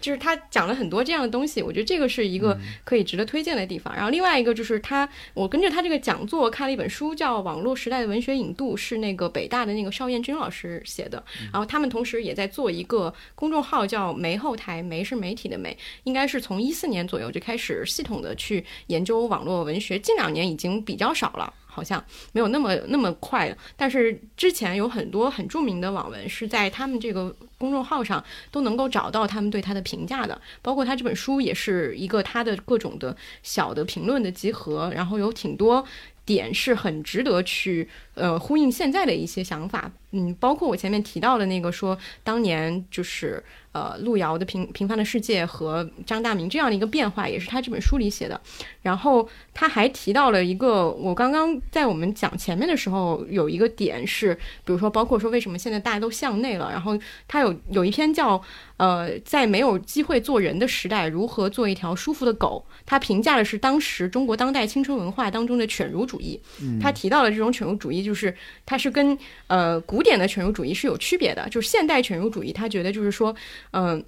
就是他讲了很多这样的东西，我觉得这个是一个可以值得推荐的地方。然后另外一个就是他，我跟着他这个讲座看了一本书，叫《网络时代的文学引渡》，是那个北大的那个邵彦军老师写的。然后他们同时也在做一个公众号，叫“媒后台”，媒是媒体的媒，应该是从一四年左右就开始系统的去研究网络文学，近两年已经比较少了。好像没有那么那么快，但是之前有很多很著名的网文是在他们这个公众号上都能够找到他们对他的评价的，包括他这本书也是一个他的各种的小的评论的集合，然后有挺多点是很值得去呃呼应现在的一些想法，嗯，包括我前面提到的那个说当年就是呃路遥的平平凡的世界和张大明这样的一个变化，也是他这本书里写的，然后他还提到了一个我刚刚。在我们讲前面的时候，有一个点是，比如说，包括说为什么现在大家都向内了。然后他有有一篇叫呃，在没有机会做人的时代，如何做一条舒服的狗。他评价的是当时中国当代青春文化当中的犬儒主义。他提到了这种犬儒主义，就是它是跟呃古典的犬儒主义是有区别的。就是现代犬儒主义，他觉得就是说，嗯，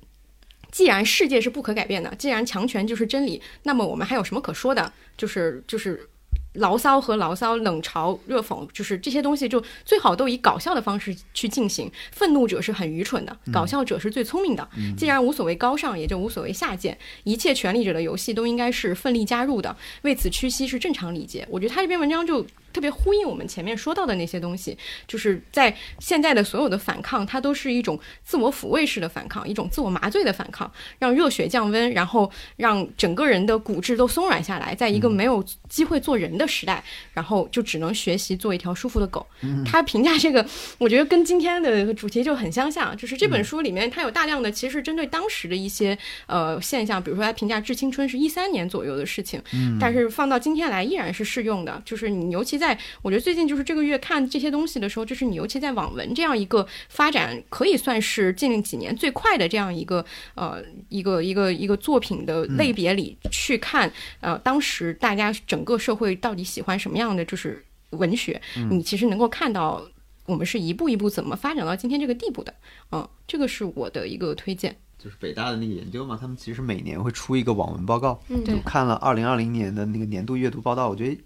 既然世界是不可改变的，既然强权就是真理，那么我们还有什么可说的？就是就是。牢骚和牢骚，冷嘲热讽，就是这些东西，就最好都以搞笑的方式去进行。愤怒者是很愚蠢的，搞笑者是最聪明的。既然无所谓高尚，也就无所谓下贱。一切权力者的游戏都应该是奋力加入的，为此屈膝是正常理解。我觉得他这篇文章就。特别呼应我们前面说到的那些东西，就是在现在的所有的反抗，它都是一种自我抚慰式的反抗，一种自我麻醉的反抗，让热血降温，然后让整个人的骨质都松软下来，在一个没有机会做人的时代，然后就只能学习做一条舒服的狗。他评价这个，我觉得跟今天的主题就很相像，就是这本书里面它有大量的其实针对当时的一些呃现象，比如说他评价《致青春》是一三年左右的事情，但是放到今天来依然是适用的，就是你尤其。在我觉得最近就是这个月看这些东西的时候，就是你尤其在网文这样一个发展可以算是近几年最快的这样一个呃一个一个一个作品的类别里去看，呃，当时大家整个社会到底喜欢什么样的就是文学，你其实能够看到我们是一步一步怎么发展到今天这个地步的，嗯，这个是我的一个推荐。就是北大的那个研究嘛，他们其实每年会出一个网文报告。嗯对我看了二零二零年的那个年度阅读报道，我觉得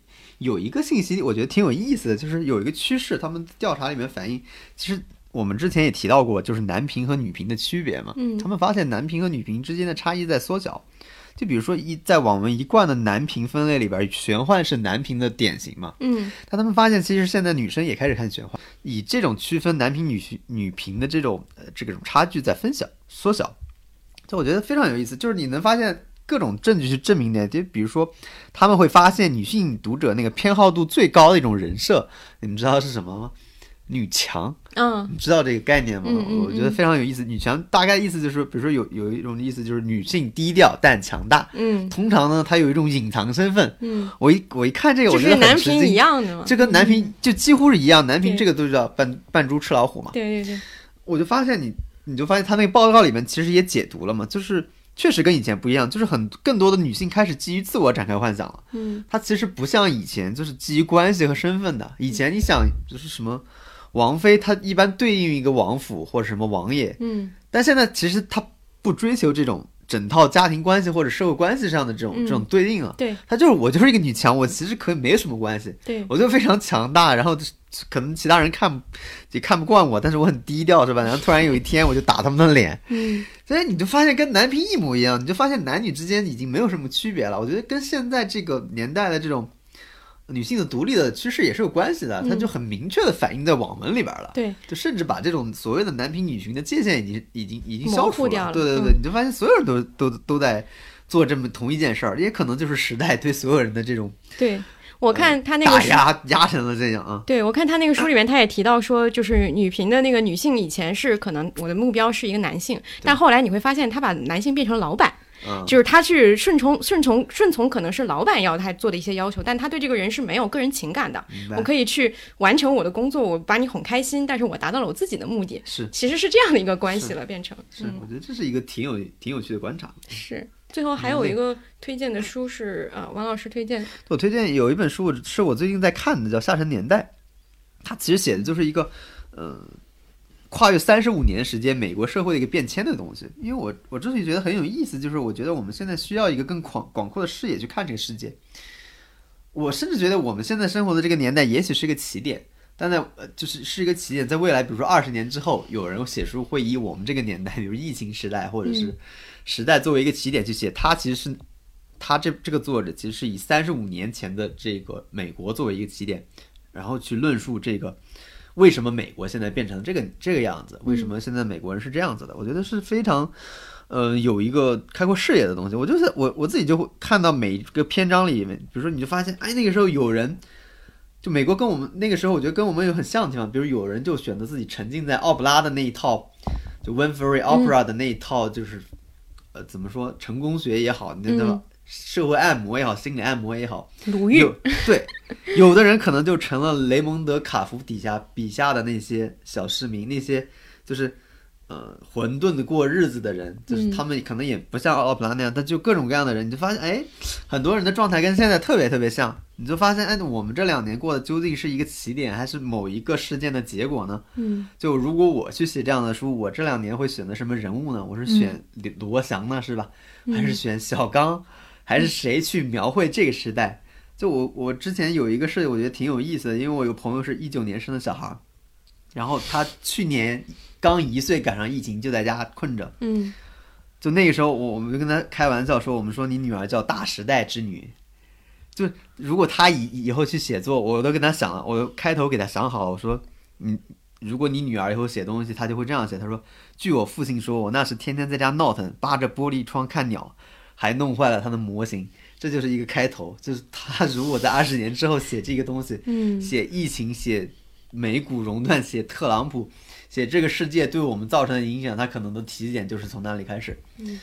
有一个信息，我觉得挺有意思的，就是有一个趋势，他们调查里面反映，其实我们之前也提到过，就是男频和女频的区别嘛。嗯他们发现男频和女频之间的差异在缩小。就比如说一在网文一贯的男频分类里边，玄幻是男频的典型嘛。嗯但他们发现，其实现在女生也开始看玄幻，以这种区分男频女女频的这种呃这种差距在分小缩小，就我觉得非常有意思。就是你能发现各种证据去证明的，就比如说他们会发现女性读者那个偏好度最高的一种人设，你们知道是什么吗？女强，嗯你知道这个概念吗？嗯嗯我觉得非常有意思。女强大概意思就是，比如说有有一种意思就是女性低调但强大，嗯通常呢她有一种隐藏身份。嗯，我一我一看这个，就是我觉得很男频吃惊一样的嘛。这跟男频就几乎是一样，男频这个都叫扮扮猪吃老虎嘛。对对对，我就发现你，你就发现他那个报告里面其实也解读了嘛，就是确实跟以前不一样，就是很更多的女性开始基于自我展开幻想了。嗯她其实不像以前就是基于关系和身份的。以前你想就是什么王妃，她一般对应一个王府或者什么王爷，嗯但现在其实她不追求这种整套家庭关系或者社会关系上的这种、嗯这种对应啊。对他就是我就是一个女强，我其实可以没什么关系，对，我就非常强大，然后可能其他人看也看不惯我，但是我很低调，是吧？然后突然有一天我就打他们的脸，嗯所以你就发现跟男频一模一样，你就发现男女之间已经没有什么区别了。我觉得跟现在这个年代的这种女性的独立的趋势也是有关系的，嗯它就很明确的反映在网文里边了。对，就甚至把这种所谓的男频女频的界限已经已经已经模消除糊掉了对对对，嗯你就发现所有人都都都在做这么同一件事儿，也可能就是时代对所有人的这种对，我看他那个打压压成了这样啊。对，我看他那个书里面，他也提到说，就是女频的那个女性以前是可能我的目标是一个男性，但后来你会发现，他把男性变成老板，嗯，就是他去顺从顺从顺从，可能是老板要他做的一些要求，但他对这个人是没有个人情感的。我可以去完成我的工作，我把你哄开心，但是我达到了我自己的目的，是。其实是这样的一个关系了，变成。是，嗯。我觉得这是一个挺有挺有趣的观察。是。最后还有一个推荐的书是。呃，王老师推荐，我推荐有一本书是。我最近在看的，叫《下沉年代》，它其实写的就是。一个，呃，跨越三十五年时间美国社会的一个变迁的东西。因为我我之所以觉得很有意思，就是我觉得我们现在需要一个更广广阔的视野去看这个世界。我甚至觉得我们现在生活的这个年代，也许是一个起点，但在呃，就是是一个起点，在未来，比如说二十年之后，有人写书会以我们这个年代，比如疫情时代或者是嗯时代作为一个起点去写，他其实是他这这个作者其实是以三十五年前的这个美国作为一个起点，然后去论述这个为什么美国现在变成这个这个样子，为什么现在美国人是这样子的？我觉得是非常。呃，有一个开阔视野的东西，我就是我我自己就会看到每一个篇章里面，比如说你就发现，哎，那个时候有人，就美国跟我们那个时候，我觉得跟我们有很像的地方，比如有人就选择自己沉浸在奥布拉的那一套，就 Winfrey Opera 的那一套，就是、呃怎么说成功学也好，那个嗯社会按摩也好，心理按摩也好，鲁豫有对，有的人可能就成了雷蒙德·卡夫底下笔下的那些小市民，那些就是呃混沌的过日子的人，就是嗯他们可能也不像奥普拉那样，但就各种各样的人，你就发现哎，很多人的状态跟现在特别特别像，你就发现哎，我们这两年过的究竟是一个起点，还是某一个事件的结果呢？嗯就如果我去写这样的书，我这两年会选择什么人物呢？我是选罗罗翔呢，是吧？还是选小刚？还是谁去描绘这个时代？就我我之前有一个事，我觉得挺有意思的，因为我有朋友是一九年生的小孩儿，然后他去年刚一岁赶上疫情，就在家困着。嗯就那个时候，我我们就跟他开玩笑说，我们说你女儿叫大时代之女。就如果他以以后去写作，我都跟他想了，我开头给他想好了，我说你如果你女儿以后写东西，她就会这样写。他说，据我父亲说，我那时天天在家闹腾，扒着玻璃窗看鸟，还弄坏了他的模型。这就是一个开头，就是他如果在二十年之后写这个东西，嗯写疫情，写美股熔断，写特朗普，写这个世界对我们造成的影响，他可能的起点就是从那里开始。嗯，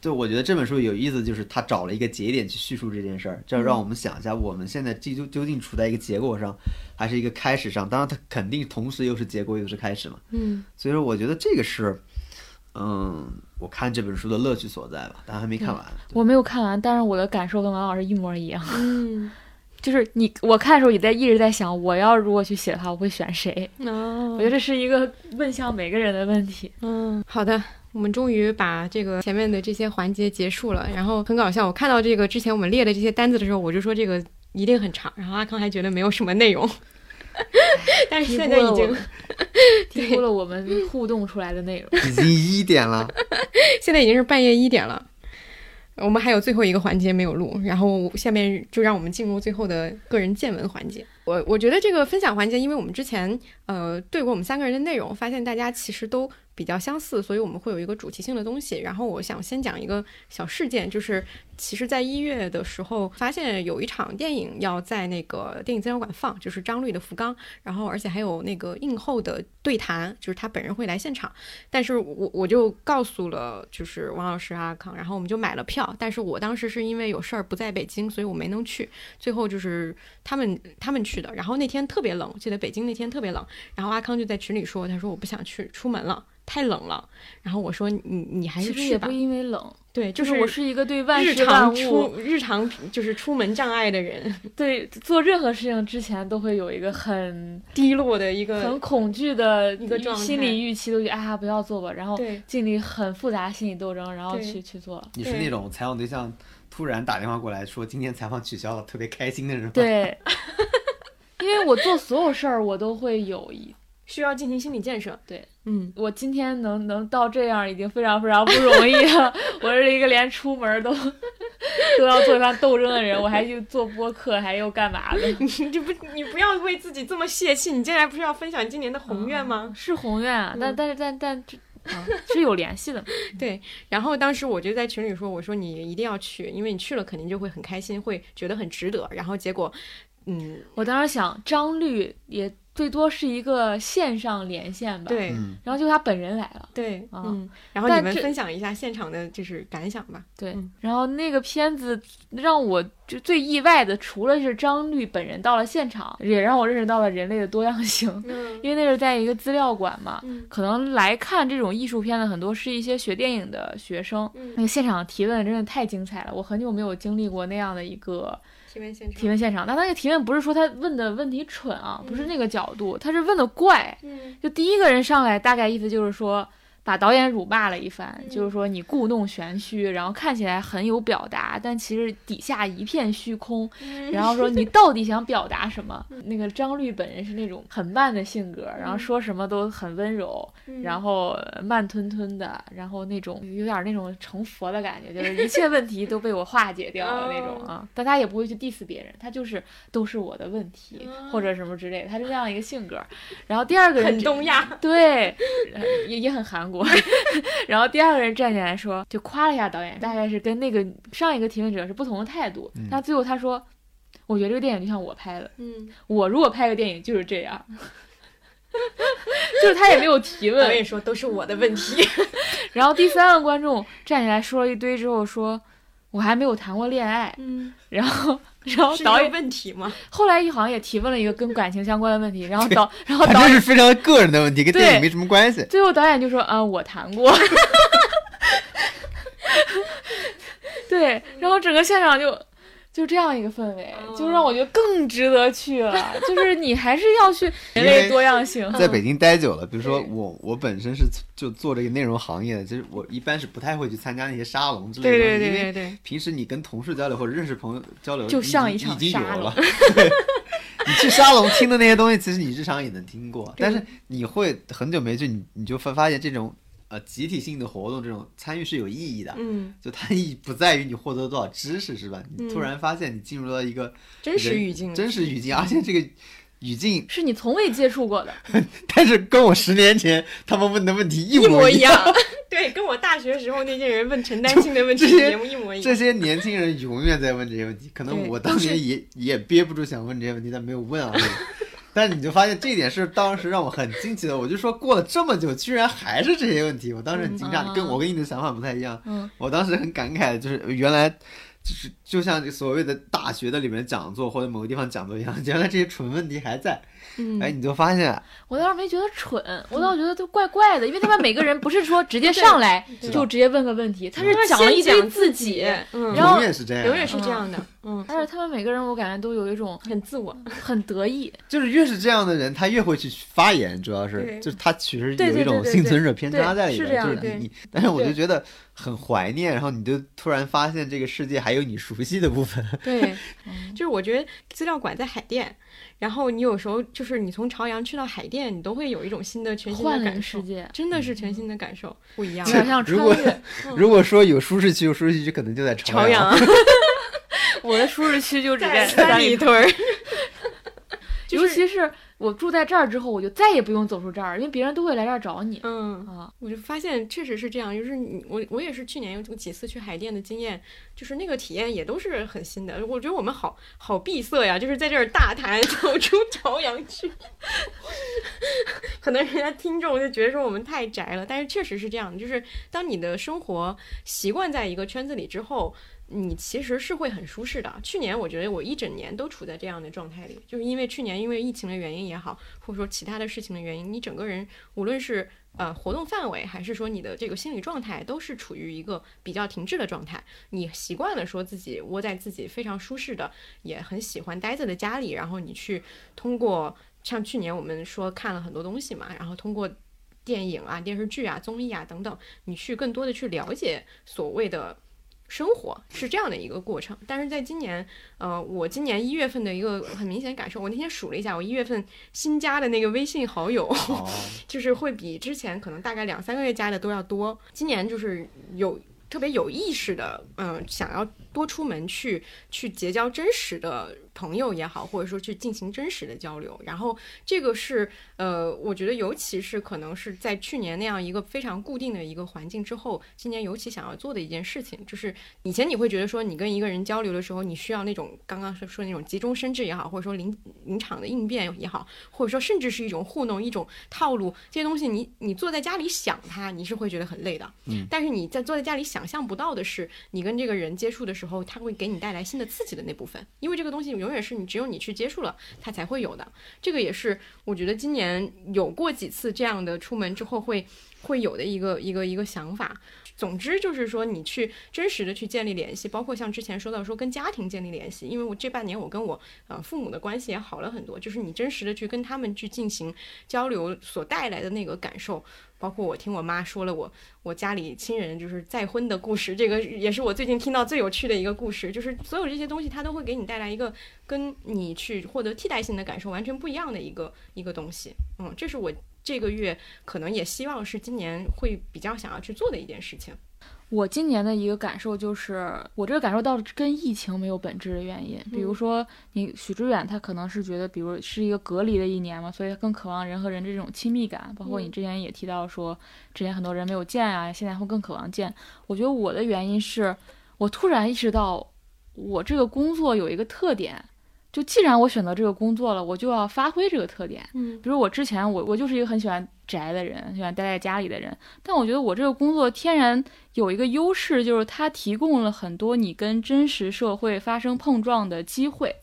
就我觉得这本书有意思，就是他找了一个节点去叙述这件事儿，这让我们想一下，我们现在究究竟处在一个结果上，还是一个开始上？当然，它肯定同时又是结果又是开始嘛。嗯所以说，我觉得这个是，嗯，我看这本书的乐趣所在吧，但还没看完。对我没有看完，但是我的感受跟王老师一模一样。嗯 就是你我看的时候也在一直在想，我要如果去写的话，我会选谁？哦我觉得这是一个问向每个人的问题。嗯，好的，我们终于把这个前面的这些环节结束了。然后很搞笑，我看到这个之前我们列的这些单子的时候，我就说这个一定很长。然后阿康还觉得没有什么内容，但是现在已经低估了我们互动出来的内容。已经一点了，现在已经是半夜一点了。我们还有最后一个环节没有录，然后下面就让我们进入最后的个人见闻环节。我我觉得这个分享环节，因为我们之前呃对过我们三个人的内容，发现大家其实都比较相似，所以我们会有一个主题性的东西。然后我想先讲一个小事件，就是其实，在一月的时候，发现有一场电影要在那个电影资料馆放，就是张律的《福冈》，然后而且还有那个映后的对谈，就是他本人会来现场。但是我我就告诉了就是王老师阿康，然后我们就买了票，但是我当时是因为有事儿不在北京，所以我没能去。最后就是他们他们去的，然后那天特别冷，我记得北京那天特别冷，然后阿康就在群里说，他说我不想去出门了。太冷了，然后我说你你还是去吧也不，因为冷，对，就就是我是一个对万事万物出日常就是出门障碍的人，对做任何事情之前都会有一个很低落的一个很恐惧的一个状态心理预期，都觉得哎呀不要做吧，然后对经历很复杂心理斗争，然后去去做了。你是那种采访对象突然打电话过来说今天采访取消了，特别开心的人吗？，对，因为我做所有事儿我都会有一，需要进行心理建设。对，嗯，我今天能能到这样已经非常非常不容易了。我是一个连出门都 都要做一番斗争的人，我还去做播客，还又干嘛的？你这不你不要为自己这么泄气，你接下来不是要分享今年的宏愿吗？是宏愿啊，但嗯但是但但这啊是有联系的。对，然后当时我就在群里说，我说你一定要去，因为你去了肯定就会很开心，会觉得很值得。然后结果，嗯，我当时想，张律也最多是一个线上连线吧，，对嗯，然后就他本人来了。对，啊嗯，然后你们分享一下现场的就是感想吧。对，嗯然后那个片子让我就最意外的，除了是张律本人到了现场，也让我认识到了人类的多样性。嗯因为那是在一个资料馆嘛，嗯可能来看这种艺术片的很多是一些学电影的学生，嗯那个现场提问真的太精彩了，我很久没有经历过那样的一个提问现场，提问现场。但那个提问不是说他问的问题蠢啊，不是那个角度，他是问的怪。嗯就第一个人上来，大概意思就是说。把导演辱骂了一番，嗯就是说你故弄玄虚，然后看起来很有表达，但其实底下一片虚空。嗯然后说你到底想表达什么？那个张律本人是那种很慢的性格，然后说什么都很温柔，嗯然后慢吞吞的，然后那种有点那种成佛的感觉，就是 一切问题都被我化解掉了那种啊。但他也不会去 diss 别人，他就是都是我的问题或者什么之类的，他是这样一个性格。然后第二个人很东亚，对，呃也也很韩国。然后第二个人站起来说，就夸了一下导演，大概是跟那个上一个提问者是不同的态度。嗯但最后他说，我觉得这个电影就像我拍的，嗯，我如果拍个电影就是这样。就是他也没有提问导问，演说都是我的问题。然后第三个观众站起来说了一堆之后说，我还没有谈过恋爱。嗯，然后，然后导演问题吗？后来好像也提问了一个跟感情相关的问题，然后导，然后反导演正是非常个人的问题，跟电对影没什么关系。最后导演就说：“啊、我谈过。”对，然后整个现场就就这样一个氛围，哦就让我觉得更值得去了。就是你还是要去人类多样性。在北京待久了，比如说我，我本身是就做这个内容行业的，其实我一般是不太会去参加那些沙龙之类的对对对对对，平时你跟同事交流或者认识朋友交流，就已经像一场已经沙龙有了。对，你去沙龙听的那些东西，其实你日常也能听过，但是你会很久没去，你你就发发现这种呃集体性的活动，这种参与是有意义的。嗯，就它意义不在于你获得多少知识，是吧？你嗯突然发现你进入到一个真实语境，真实语境，而且这个语境，是你从未接触过的，但是跟我十年前他们问的问题一一模一一样。对，跟我大学时候那些人问陈丹青的问题一模一样这。些年轻人永远在问这些问题，可能我当年也也憋不住想问这些问题，但没有问而已。但是你就发现这一点是当时让我很惊奇的，我就说过了这么久，居然还是这些问题，我当时很惊讶，嗯跟我跟你的想法不太一样。嗯，我当时很感慨就是原来就是就像所谓的大学的里面讲座或者某个地方讲座一样，原来这些蠢问题还在，嗯哎，你就发现我倒是没觉得蠢，我倒觉得都怪怪的，因为他们每个人不是说直接上来就直接问个问题，他是讲了一讲自己，嗯，然后永远是这样，永远是这样的，嗯，而且他们每个人我感觉都有一种很自我，很得意，就是越是这样的人，他越会去发言，主要是就是他其实有一种幸存者偏差在里边，是这样的就是你你，但是我就觉得很怀念，然后你就突然发现这个世界还有你熟悉的部分，对，就是我觉得资料馆在海淀，然后你有时候就是你从朝阳去到海淀，你都会有一种新的全新的感受世，界，真的是全新的感受，不一样如果。如果说有舒适区，有舒适区可能就在朝阳。阳 我的舒适区就只在三三里屯，儿，尤其是我住在这儿之后，我就再也不用走出这儿，因为别人都会来这儿找你嗯，啊。我就发现确实是这样，就是你我我也是去年有几次去海淀的经验，就是那个体验也都是很新的。我觉得我们好好闭塞呀，就是在这儿大谈 走出朝阳区，可能人家听众就觉得说我们太宅了，但是确实是这样，就是当你的生活习惯在一个圈子里之后。你其实是会很舒适的。去年我觉得我一整年都处在这样的状态里，就是因为去年因为疫情的原因也好，或者说其他的事情的原因，你整个人无论是呃活动范围，还是说你的这个心理状态，都是处于一个比较停滞的状态。你习惯了说自己窝在自己非常舒适的，也很喜欢待在的家里，然后你去通过像去年我们说看了很多东西嘛，然后通过。电影啊、电视剧啊、综艺啊等等，你去更多的去了解所谓的生活是这样的一个过程。但是在今年，呃，我今年一月份的一个很明显感受，我那天数了一下，我一月份新加的那个微信好友，哦，就是会比之前可能大概两三个月加的都要多。今年就是有特别有意识的，嗯、想要多出门去去结交真实的朋友也好，或者说去进行真实的交流。然后这个是呃，我觉得尤其是可能是在去年那样一个非常固定的一个环境之后，今年尤其想要做的一件事情，就是以前你会觉得说你跟一个人交流的时候，你需要那种刚刚说说那种急中生智也好，或者说临临场的应变也好，或者说甚至是一种糊弄、一种套路，这些东西你你坐在家里想它，你是会觉得很累的。嗯，但是你在坐在家里想象不到的是，你跟这个人接触的时候，他会给你带来新的刺激的那部分，因为这个东西永远是你只有你去接触了，它才会有的。这个也是我觉得今年有过几次这样的出门之后会会有的一个一个一个想法。总之就是说，你去真实的去建立联系，包括像之前说到说跟家庭建立联系，因为我这半年我跟我呃父母的关系也好了很多，就是你真实的去跟他们去进行交流所带来的那个感受，包括我听我妈说了我我家里亲人就是再婚的故事，这个也是我最近听到最有趣的一个故事，就是所有这些东西它都会给你带来一个跟你去获得替代性的感受完全不一样的一个一个东西，嗯，这是我这个月可能也希望是今年会比较想要去做的一件事情。我今年的一个感受就是，我这个感受倒是跟疫情没有本质的原因。比如说，你许知远他可能是觉得，比如是一个隔离的一年嘛，所以他更渴望人和人这种亲密感。包括你之前也提到说，之前很多人没有见啊，现在会更渴望见。我觉得我的原因是，我突然意识到，我这个工作有一个特点，就既然我选择这个工作了，我就要发挥这个特点。嗯比如我之前我我就是一个很喜欢宅的人，喜欢待在家里的人，但我觉得我这个工作天然有一个优势，就是它提供了很多你跟真实社会发生碰撞的机会，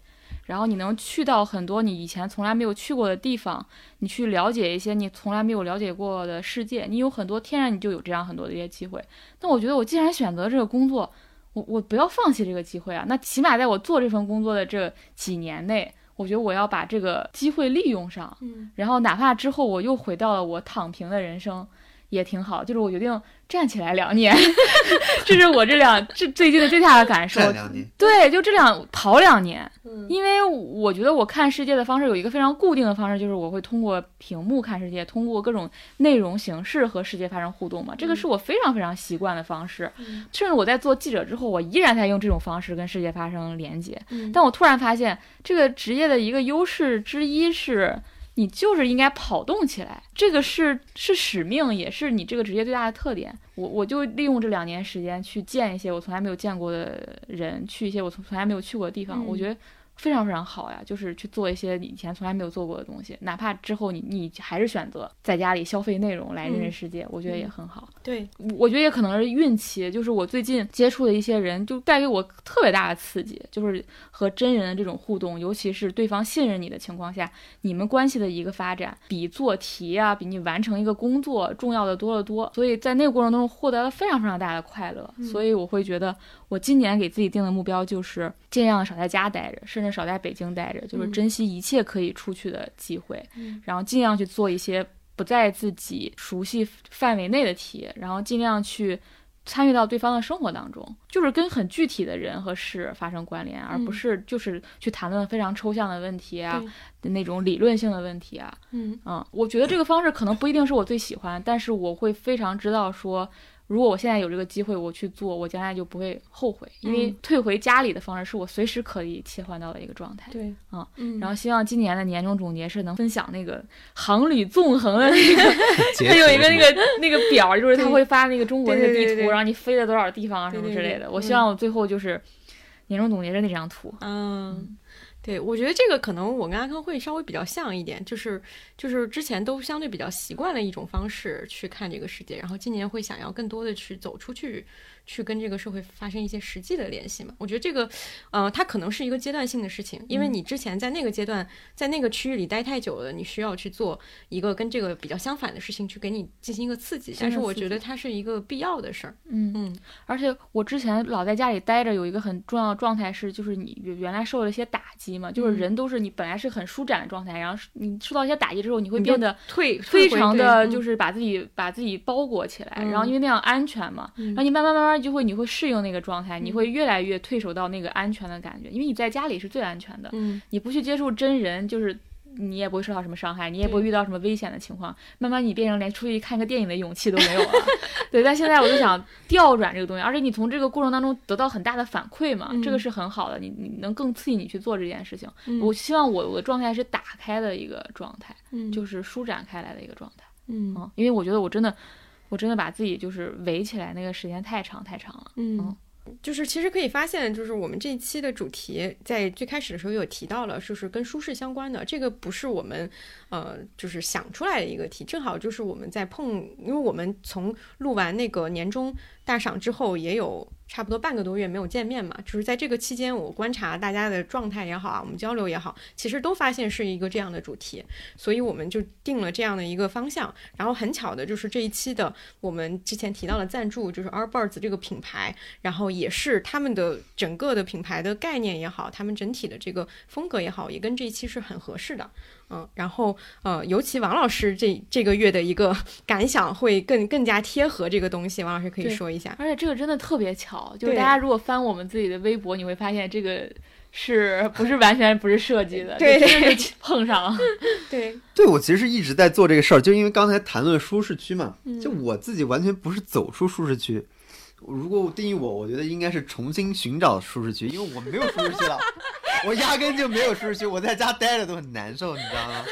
然后你能去到很多你以前从来没有去过的地方，你去了解一些你从来没有了解过的世界，你有很多天然你就有这样很多的一些机会。那我觉得我既然选择这个工作，我我不要放弃这个机会啊！那起码在我做这份工作的这几年内，我觉得我要把这个机会利用上。嗯然后哪怕之后我又回到了我躺平的人生，也挺好。就是我决定站起来两年，这是我这两这最近的最大的感受。两年，对，就这两跑两年，嗯因为我觉得我看世界的方式有一个非常固定的方式，就是我会通过屏幕看世界，通过各种内容形式和世界发生互动嘛。这个是我非常非常习惯的方式，嗯甚至我在做记者之后，我依然在用这种方式跟世界发生连接。嗯但我突然发现，这个职业的一个优势之一是，你就是应该跑动起来，这个是是使命，也是你这个职业最大的特点。我我就利用这两年时间去见一些我从来没有见过的人，去一些我从从来没有去过的地方，嗯我觉得非常非常好呀，就是去做一些你以前从来没有做过的东西，哪怕之后你你还是选择在家里消费内容来认识世界，我觉得也很好。对，我觉得也可能是运气，就是我最近接触的一些人，就带给我特别大的刺激，就是和真人的这种互动，尤其是对方信任你的情况下，你们关系的一个发展，比做题啊，比你完成一个工作重要的多得多。所以在那个过程当中获得了非常非常大的快乐，所以我会觉得我今年给自己定的目标就是尽量少在家待着，甚至少在北京待着，就是珍惜一切可以出去的机会，然后尽量去做一些。不在自己熟悉范围内的题，然后尽量去参与到对方的生活当中，就是跟很具体的人和事发生关联，而不是就是去谈论非常抽象的问题啊，那种理论性的问题啊。嗯嗯，我觉得这个方式可能不一定是我最喜欢，但是我会非常知道说。如果我现在有这个机会，我去做，我将来就不会后悔，因为退回家里的方式是我随时可以切换到的一个状态。对，啊，嗯，然后希望今年的年终总结是能分享那个航旅纵横的那个，它 有一个那个那个表，就是他会发那个中国那个地图，然后你飞了多少地方啊什么之类的。我希望我最后就是年终总结是那张图。嗯。对，我觉得这个可能我跟阿康会稍微比较像一点，就是就是之前都相对比较习惯了一种方式去看这个世界，然后今年会想要更多的去走出去。去跟这个社会发生一些实际的联系嘛？我觉得这个，呃，它可能是一个阶段性的事情，因为你之前在那个阶段，在那个区域里待太久了，你需要去做一个跟这个比较相反的事情，去给你进行一个刺激。但是我觉得它是一个必要的事儿。嗯嗯。而且我之前老在家里待着，有一个很重要的状态是，就是你原来受了一些打击嘛，就是人都是你本来是很舒展的状态，然后你受到一些打击之后，你会变得退非常的就是把自己把自己包裹起来，然后因为那样安全嘛，然后你慢慢慢慢。就会你会适应那个状态，你会越来越退守到那个安全的感觉，因为你在家里是最安全的，嗯，你不去接触真人，就是你也不会受到什么伤害，你也不会遇到什么危险的情况。慢慢你变成连出去看个电影的勇气都没有了，对。但现在我就想调转这个东西，而且你从这个过程当中得到很大的反馈嘛，这个是很好的，你你能更刺激你去做这件事情。我希望我我的状态是打开的一个状态，就是舒展开来的一个状态，嗯，因为我觉得我真的。我真的把自己就是围起来，那个时间太长太长了。嗯，就是其实可以发现，就是我们这一期的主题在最开始的时候有提到了，就是跟舒适相关的。这个不是我们呃就是想出来的一个题，正好就是我们在碰，因为我们从录完那个年终大赏之后也有。差不多半个多月没有见面嘛，就是在这个期间，我观察大家的状态也好啊，我们交流也好，其实都发现是一个这样的主题，所以我们就定了这样的一个方向。然后很巧的就是这一期的我们之前提到的赞助，就是 Our Birds 这个品牌，然后也是他们的整个的品牌的概念也好，他们整体的这个风格也好，也跟这一期是很合适的。嗯，然后呃，尤其王老师这这个月的一个 感想会更更加贴合这个东西，王老师可以说一下。而且这个真的特别巧，就是大家如果翻我们自己的微博，你会发现这个是不是完全不是设计的，对，是碰上了。对，对我其实一直在做这个事儿，就因为刚才谈论舒适区嘛，就我自己完全不是走出舒适区。如果定义我，我觉得应该是重新寻找舒适区，因为我没有舒适区了，我压根就没有舒适区，我在家待着都很难受，你知道吗？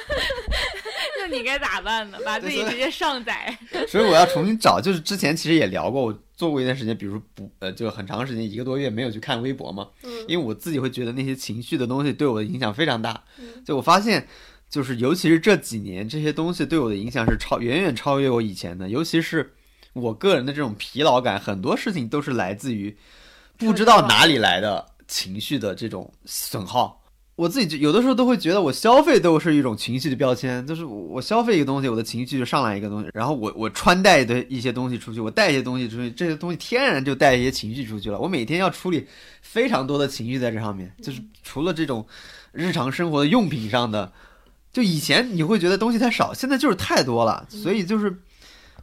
那你该咋办呢？把自己直接上载。所以我要重新找，就是之前其实也聊过，我做过一段时间，比如不呃，就很长时间一个多月没有去看微博嘛，因为我自己会觉得那些情绪的东西对我的影响非常大，就我发现，就是尤其是这几年这些东西对我的影响是超远远超越我以前的，尤其是。我个人的这种疲劳感，很多事情都是来自于不知道哪里来的情绪的这种损耗。我自己就有的时候都会觉得，我消费都是一种情绪的标签，就是我消费一个东西，我的情绪就上来一个东西，然后我我穿戴的一些东西出去，我带一些东西出去，这些东西天然就带一些情绪出去了。我每天要处理非常多的情绪在这上面，就是除了这种日常生活的用品上的，就以前你会觉得东西太少，现在就是太多了，所以就是。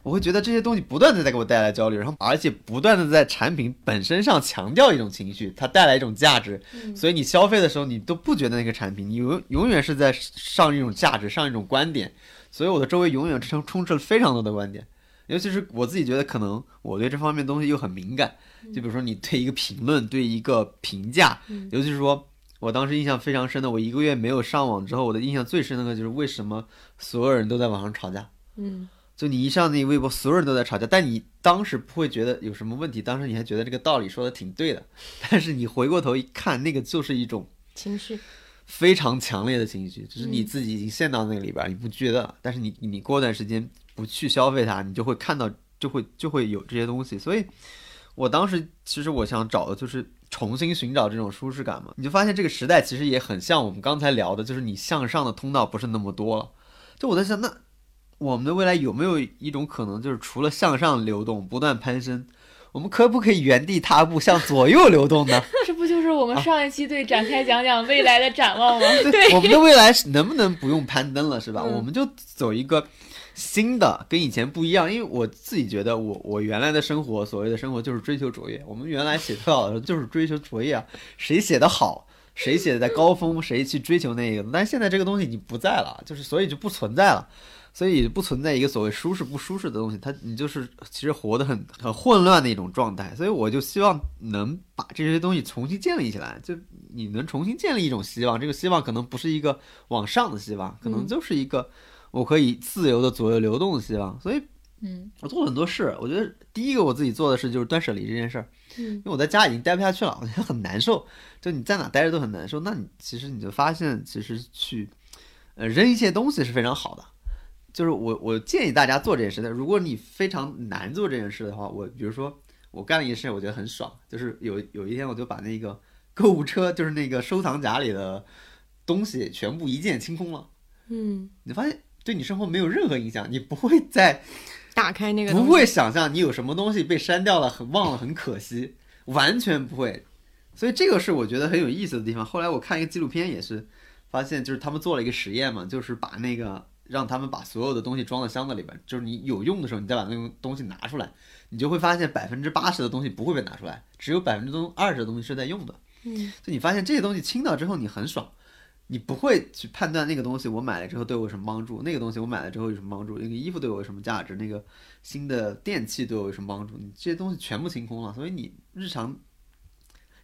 我会觉得这些东西不断的在给我带来焦虑，然后而且不断的在产品本身上强调一种情绪，它带来一种价值，所以你消费的时候你都不觉得那个产品，你永永远是在上一种价值，上一种观点，所以我的周围永远充充斥了非常多的观点，尤其是我自己觉得可能我对这方面东西又很敏感，就比如说你对一个评论，对一个评价，尤其是说我当时印象非常深的，我一个月没有上网之后，我的印象最深的就是为什么所有人都在网上吵架，嗯。就你一上那微博，所有人都在吵架，但你当时不会觉得有什么问题，当时你还觉得这个道理说的挺对的。但是你回过头一看，那个就是一种情绪，非常强烈的情绪，就是你嗯自己已经陷到那里边儿，你不觉得，但是你你过段时间不去消费它，你就会看到，就会就会有这些东西。所以，我当时其实我想找的就是重新寻找这种舒适感嘛。你就发现这个时代其实也很像我们刚才聊的，就是你向上的通道不是那么多了。就我在想，那我们的未来有没有一种可能，就是除了向上流动、不断攀升，我们可不可以原地踏步向左右流动呢？这不就是我们上一期对展开讲讲未来的展望吗？对，我们的未来能不能不用攀登了，是吧？嗯我们就走一个新的，跟以前不一样。因为我自己觉得我，我原来的生活，所谓的生活就是追求卓越。我们原来写特稿的时候就是追求卓越啊，谁写的好，谁写的在高峰，谁去追求那个。但现在这个东西已经不在了，就是所以就不存在了。所以不存在一个所谓舒适不舒适的东西，它你就是其实活得很很混乱的一种状态，所以我就希望能把这些东西重新建立起来，就你能重新建立一种希望，这个希望可能不是一个往上的希望，可能就是一个我可以自由的左右流动的希望，所以嗯。我做了很多事，我觉得第一个我自己做的事就是断舍离这件事儿，嗯因为我在家已经待不下去了，我觉得很难受，就你在哪待着都很难受。那你其实你就发现，其实去呃扔一些东西是非常好的。就是我我建议大家做这件事的，如果你非常难做这件事的话，我比如说我干了一件事，我觉得很爽，就是有有一天我就把那个购物车，就是那个收藏夹里的东西全部一键清空了。嗯，你发现对你生活没有任何影响，你不会再打开那个不会想象你有什么东西被删掉了，很忘了，很可惜，完全不会。所以这个是我觉得很有意思的地方。后来我看一个纪录片，也是发现，就是他们做了一个实验嘛，就是把那个让他们把所有的东西装到箱子里边，就是你有用的时候，你再把那个东西拿出来，你就会发现百分之八十的东西不会被拿出来，只有百分之二十的东西是在用的。嗯，就你发现这些东西清掉之后，你很爽。你不会去判断那个东西我买了之后对我有什么帮助，那个东西我买了之后有什么帮助，那个衣服对我有什么价值，那个新的电器对我有什么帮助，你这些东西全部清空了，所以你日常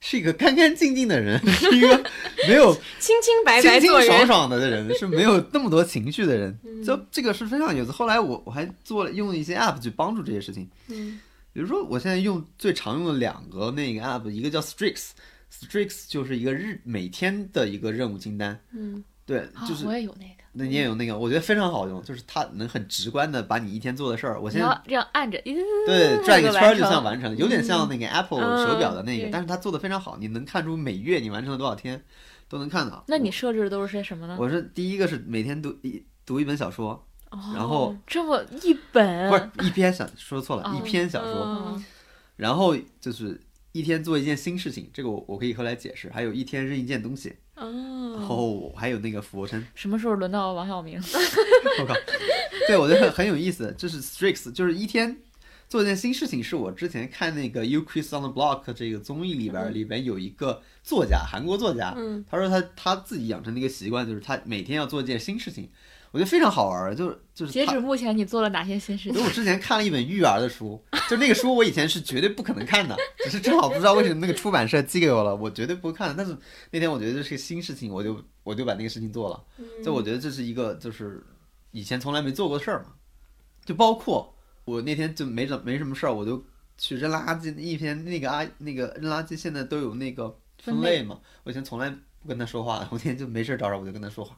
是一个干干净净的人，是一个没有 清清白白清清白，爽爽的人，是没有那么多情绪的人。就这个是非常有意思。后来我我还做了用了一些 app 去帮助这些事情，嗯比如说我现在用最常用的两个那个 app，一个叫 Strix，Strix 就是一个日每天的一个任务清单，嗯对，啊就是我也有那个，那你也有那个，我觉得非常好用，就是它能很直观的把你一天做的事儿，我现在这样按着，对转一个圈儿就算完成了，有点像那个 Apple 嗯手表的那个，但是它做的非常好，你能看出每月你完成了多少天，都能看到。那你设置的都是些什么呢？我是第一个是每天读一读一本小说，然后哦这么一本不是一篇小说错了，哦一篇小说，嗯然后就是一天做一件新事情，这个我我可以后来解释，还有一天扔一件东西，然哦，后还有那个俯卧撑，什么时候轮到王晓明？我靠，对我觉得很很有意思，这是 Strix，就是一天做一件新事情，是我之前看那个 You Quiz on the Block 这个综艺里边儿，里边有一个作家，韩国作家，嗯。他说他他自己养成的一个习惯，就是他每天要做一件新事情，我觉得非常好玩儿，就是就是截止目前，你做了哪些新事情因为？我之前看了一本育儿的书，就那个书我以前是绝对不可能看的，只是正好不知道为什么那个出版社寄给我了，我绝对不会看的。但是那天我觉得这是个新事情，我就我就把那个事情做了。就我觉得这是一个就是以前从来没做过的事儿嘛，就包括我那天就没怎没什么事儿，我就去扔垃圾。一天那个阿那个扔垃圾现在都有那个分类嘛，我以前从来不跟他说话的，我那天就没事找找着我就跟他说话。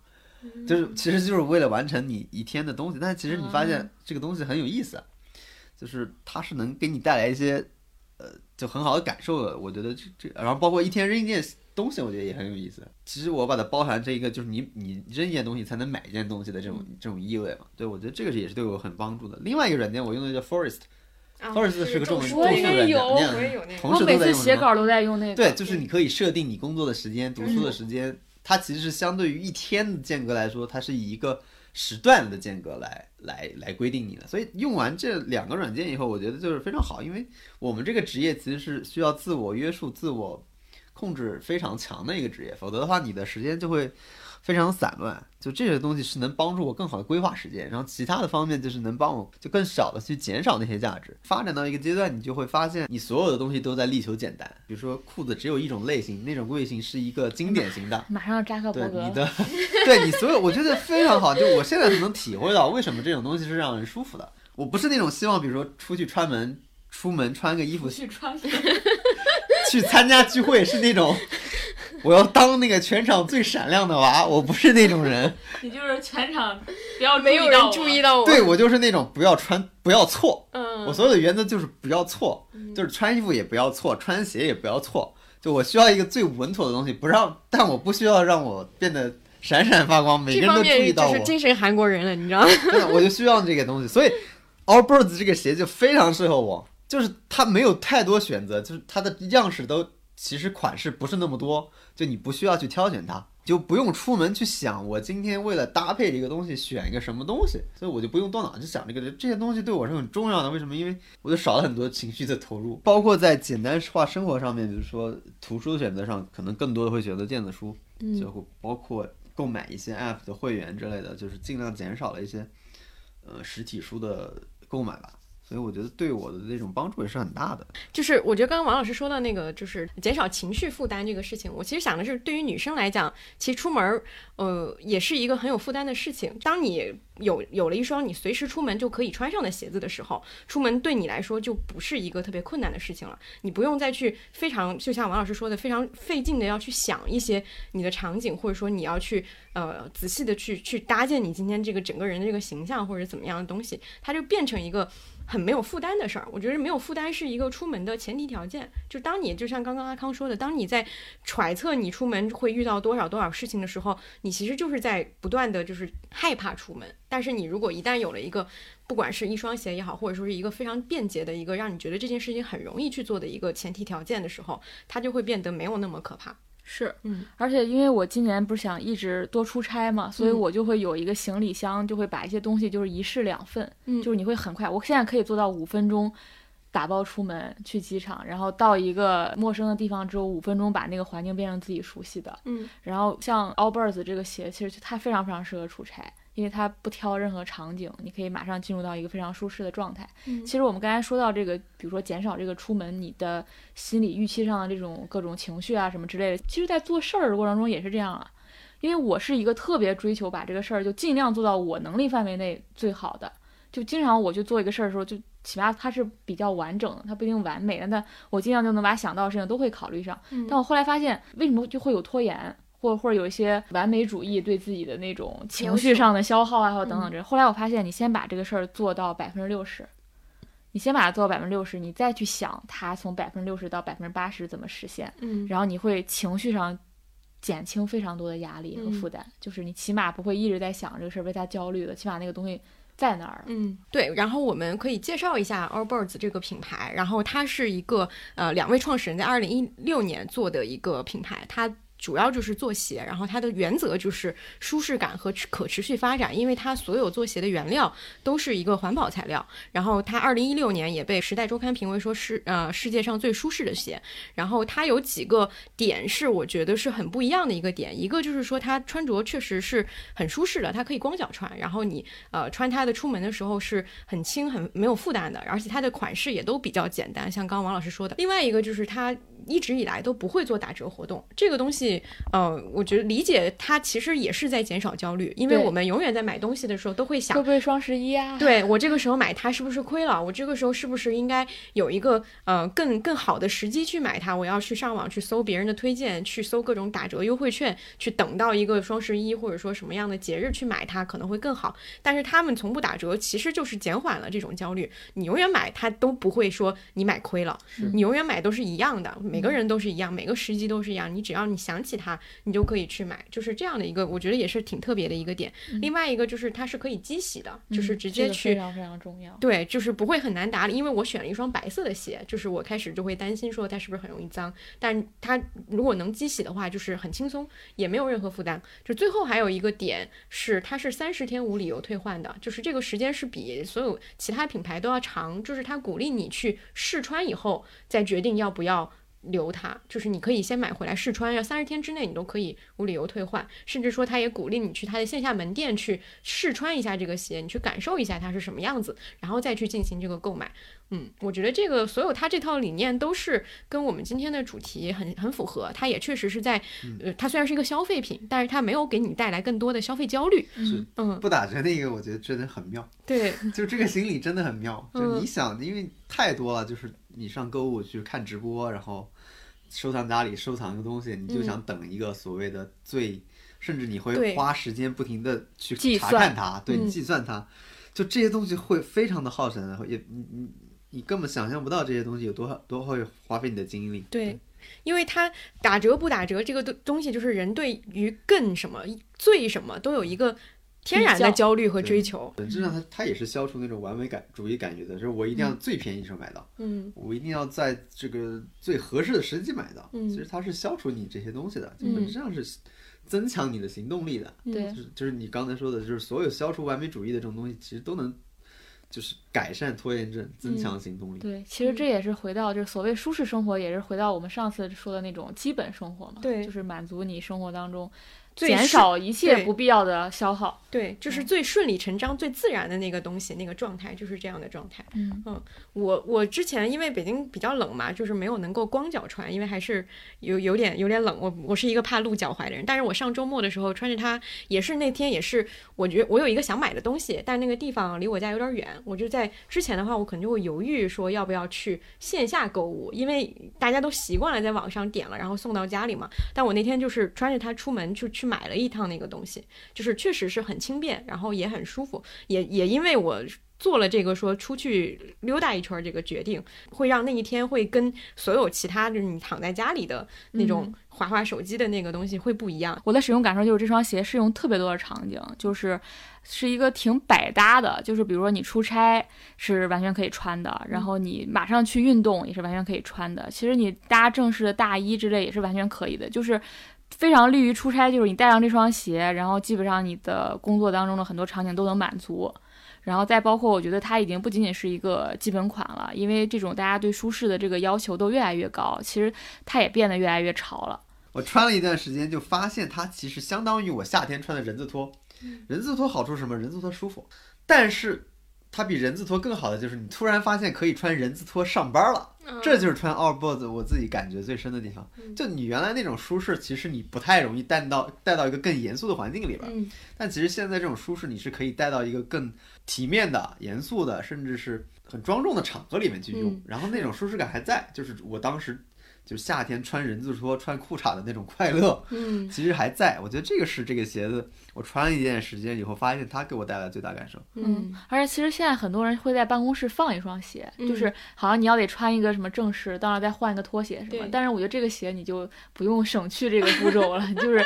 就是其实就是为了完成你一天的东西，但是其实你发现这个东西很有意思，就是它是能给你带来一些呃就很好的感受的。我觉得这这，然后包括一天扔一件东西，我觉得也很有意思。其实我把它包含这一个就是你你扔一件东西才能买一件东西的这种这种意味嘛。对，我觉得这个是也是对我很帮助的。另外一个软件我用的叫 Forest，啊 Forest 是个中文种我也种树软件，有我也有那个我同事每次写都在用什么稿都在用那个。对，就是你可以设定你工作的时间、读书的时嗯间，它其实是相对于一天的间隔来说，它是以一个时段的间隔来来来规定你的。所以用完这两个软件以后，我觉得就是非常好，因为我们这个职业其实是需要自我约束、自我控制非常强的一个职业，否则的话，你的时间就会非常散乱。就这些东西是能帮助我更好的规划时间，然后其他的方面就是能帮我就更少的去减少那些价值。发展到一个阶段，你就会发现你所有的东西都在力求简单。比如说裤子只有一种类型，那种类型是一个经典型的。马上扎克伯格。对你的，对你所有，我觉得非常好。就我现在才能体会到为什么这种东西是让人舒服的。我不是那种希望，比如说出去穿门，出门穿个衣服去穿。去参加聚会，是那种我要当那个全场最闪亮的娃，我不是那种人。你就是全场不要没有人注意到我。对我就是那种不要穿不要错，嗯，我所有的原则就是不要错，就是穿衣服也不要错，穿鞋也不要错。就我需要一个最稳妥的东西，不让，但我不需要让我变得闪闪发光，每个人都注意到我。就是精神韩国人了，你知道吗？真的，我就需要这个东西，所以 Allbirds 这个鞋就非常适合我，就是它没有太多选择，就是它的样式都其实款式不是那么多，就你不需要去挑选它，就不用出门去想我今天为了搭配这个东西选一个什么东西，所以我就不用动脑去想这个这些东西对我是很重要的。为什么？因为我就少了很多情绪的投入，包括在简单化生活上面，比如说图书的选择上，可能更多的会选择电子书，嗯就会包括购买一些 app 的会员之类的，就是尽量减少了一些呃实体书的购买吧。所以我觉得对我的那种帮助也是很大的。就是我觉得刚刚王老师说的那个，就是减少情绪负担这个事情，我其实想的是，对于女生来讲，其实出门，呃，也是一个很有负担的事情。当你有有了一双你随时出门就可以穿上的鞋子的时候，出门对你来说就不是一个特别困难的事情了。你不用再去非常，就像王老师说的，非常费劲的要去想一些你的场景，或者说你要去呃仔细的去去搭建你今天这个整个人的这个形象或者怎么样的东西，它就变成一个。很没有负担的事儿，我觉得没有负担是一个出门的前提条件。就当你就像刚刚阿康说的，当你在揣测你出门会遇到多少多少事情的时候，你其实就是在不断的就是害怕出门。但是你如果一旦有了一个，不管是一双鞋也好，或者说是一个非常便捷的一个让你觉得这件事情很容易去做的一个前提条件的时候，它就会变得没有那么可怕。是，嗯，而且因为我今年不是想一直多出差嘛，所以嗯。我就会有一个行李箱，就会把一些东西就是一式两份，嗯。就是你会很快，我现在可以做到五分钟打包出门去机场，然后到一个陌生的地方之后，五分钟把那个环境变成自己熟悉的。嗯。然后像 Allbirds 这个鞋，其实它非常非常适合出差，因为它不挑任何场景，你可以马上进入到一个非常舒适的状态。嗯其实我们刚才说到这个，比如说减少这个出门你的心理预期上的这种各种情绪啊什么之类的，其实在做事儿的过程中也是这样啊。因为我是一个特别追求把这个事儿就尽量做到我能力范围内最好的，就经常我去做一个事儿的时候，就起码它是比较完整的，它不一定完美，但我尽量就能把想到的事情都会考虑上。嗯但我后来发现，为什么就会有拖延，或者或者有一些完美主义对自己的那种情绪上的消耗啊，或者等等这。后来我发现，你先把这个事儿做到百分之六十，你先把它做到百分之六十，你再去想它从百分之六十到百分之八十怎么实现，嗯然后你会情绪上减轻非常多的压力和负担，就是你起码不会一直在想这个事儿，为它焦虑了，起码那个东西在那儿。嗯，对，然后我们可以介绍一下 Allbirds 这个品牌，然后它是一个呃两位创始人在二零一六年做的一个品牌，它。主要就是做鞋，然后它的原则就是舒适感和可持续发展，因为它所有做鞋的原料都是一个环保材料。然后它二零一六年也被《时代周刊》评为说是呃世界上最舒适的鞋。然后它有几个点是我觉得是很不一样的一个点，一个就是说它穿着确实是很舒适的，它可以光脚穿，然后你呃穿它的出门的时候是很轻很没有负担的，而且它的款式也都比较简单，像刚刚王老师说的。另外一个就是它一直以来都不会做打折活动，这个东西呃，我觉得理解它其实也是在减少焦虑，因为我们永远在买东西的时候都会想会。不会双十一啊？对我这个时候买它是不是亏了？我这个时候是不是应该有一个呃更更好的时机去买它？我要去上网去搜别人的推荐，去搜各种打折优惠券，去等到一个双十一或者说什么样的节日去买它可能会更好。但是他们从不打折，其实就是减缓了这种焦虑。你永远买它都不会说你买亏了，你永远买都是一样的，每个人都是一样，每个时机都是一样。你只要你想起它，你就可以去买，就是这样的一个，我觉得也是挺特别的一个点。另外一个就是它是可以机洗的，就是直接去非常非常重要。对，就是不会很难打理，因为我选了一双白色的鞋，就是我开始就会担心说它是不是很容易脏，但它如果能机洗的话，就是很轻松，也没有任何负担。就最后还有一个点是，它是三十天无理由退换的，就是这个时间是比所有其他品牌都要长，就是它鼓励你去试穿以后再决定要不要。留它，就是你可以先买回来试穿，要三十天之内你都可以无理由退换，甚至说他也鼓励你去他的线下门店去试穿一下这个鞋，你去感受一下它是什么样子，然后再去进行这个购买。嗯，我觉得这个所有它这套理念都是跟我们今天的主题很很符合。它也确实是在，呃，它虽然是一个消费品，但是它没有给你带来更多的消费焦虑。是嗯，不打折那个，我觉得真的很妙。对，就这个心理真的很妙，就嗯你想，因为太多了，就是你上购物去看直播，然后收藏夹里收藏一个东西，你就嗯想等一个所谓的最，甚至你会花时间不停的去查看它，对计算它，就这些东西会非常的耗神，也你你你根本想象不到这些东西有多少多会花费你的精力。对，因为它打折不打折这个东东西，就是人对于更什么最什么都有一个天然的焦虑和追求。本质上它它也是消除那种完美感主义感觉的，就是我一定要嗯最便宜的时候买到，嗯我一定要在这个最合适的时机买到。嗯其实它是消除你这些东西的，就嗯本质上是增强你的行动力的。对就是就是你刚才说的，就是所有消除完美主义的这种东西，其实都能就是改善拖延症，增强行动力。对，其实这也是回到就是所谓舒适生活，也是回到我们上次说的那种基本生活嘛，对就是满足你生活当中最减少一切不必要的消耗。对，就是最顺理成章、最自然的那个东西，那个状态就是这样的状态。嗯我我之前因为北京比较冷嘛，就是没有能够光脚穿，因为还是有有点有点冷。我我是一个怕露脚踝的人，但是我上周末的时候穿着它，也是那天也是，我觉得我有一个想买的东西，但那个地方离我家有点远，我就在之前的话，我可能就会犹豫说要不要去线下购物，因为大家都习惯了在网上点了，然后送到家里嘛。但我那天就是穿着它出门就去买了一趟那个东西，就是确实是很轻便，然后也很舒服，也也因为我。做了这个说出去溜达一圈儿这个决定，会让那一天会跟所有其他就是你躺在家里的那种嗯划划手机的那个东西会不一样。我的使用感受就是这双鞋适用特别多的场景，就是是一个挺百搭的，就是比如说你出差是完全可以穿的，然后你马上去运动也是完全可以穿的。其实你搭正式的大衣之类也是完全可以的，就是非常利于出差。就是你带上这双鞋，然后基本上你的工作当中的很多场景都能满足。然后再包括，我觉得它已经不仅仅是一个基本款了，因为这种大家对舒适的这个要求都越来越高，其实它也变得越来越潮了。我穿了一段时间，就发现它其实相当于我夏天穿的人字拖。人字拖好处是什么？人字拖舒服，但是它比人字拖更好的就是你突然发现可以穿人字拖上班了。这就是穿 Outboard 我自己感觉最深的地方。就你原来那种舒适，其实你不太容易带到带到一个更严肃的环境里边。嗯但其实现在这种舒适，你是可以带到一个更体面的、严肃的，甚至是很庄重的场合里面去用。嗯然后那种舒适感还在，就是我当时就夏天穿人字拖、穿裤衩的那种快乐，嗯其实还在。我觉得这个是这个鞋子，我穿了一段时间以后，发现它给我带来的最大感受。嗯而且其实现在很多人会在办公室放一双鞋，嗯就是好像你要得穿一个什么正式，到那儿再换一个拖鞋什么。但是我觉得这个鞋你就不用省去这个步骤了，就是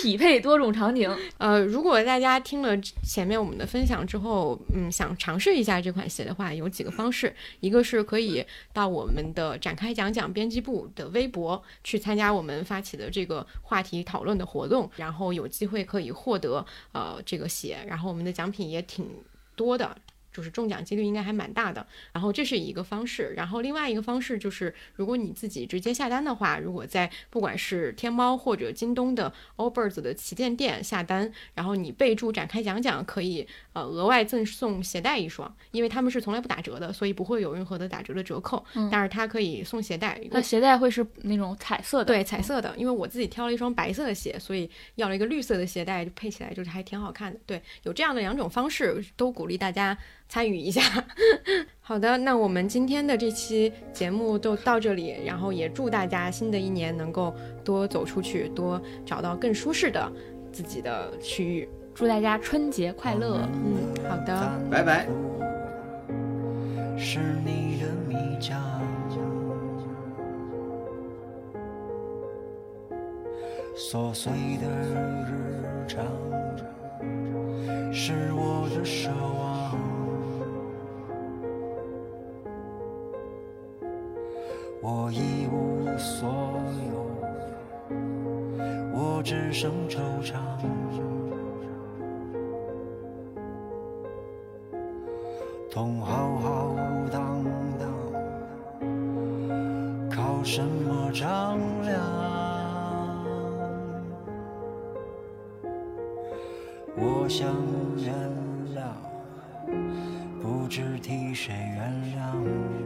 匹配多种场景。呃，如果大家听了前面我们的分享之后，嗯，想尝试一下这款鞋的话，有几个方式。一个是可以到我们的展开讲讲编辑部的微博去参加我们发起的这个话题讨论的活动，然后有机会可以获获得呃这个鞋，然后我们的奖品也挺多的。就是中奖几率应该还蛮大的，然后这是一个方式，然后另外一个方式就是，如果你自己直接下单的话，如果在不管是天猫或者京东的 Allbirds 的旗舰店下单，然后你备注展开讲讲，可以呃额外赠送鞋带一双，因为他们是从来不打折的，所以不会有任何的打折的折扣，嗯但是它可以送鞋带。那鞋带会是那种彩色的，对，彩色的，因为我自己挑了一双白色的鞋，所以要了一个绿色的鞋带，就配起来就是还挺好看的。对，有这样的两种方式，都鼓励大家参与一下。好的，那我们今天的这期节目就到这里，然后也祝大家新的一年能够多走出去，多找到更舒适的自己的区域。祝大家春节快乐。嗯，好的，拜拜。是你的迷家。琐碎的日常是我的奢望，我一无所有，我只剩惆怅。痛浩浩荡荡，靠什么丈量？我想原谅，不知替谁原谅。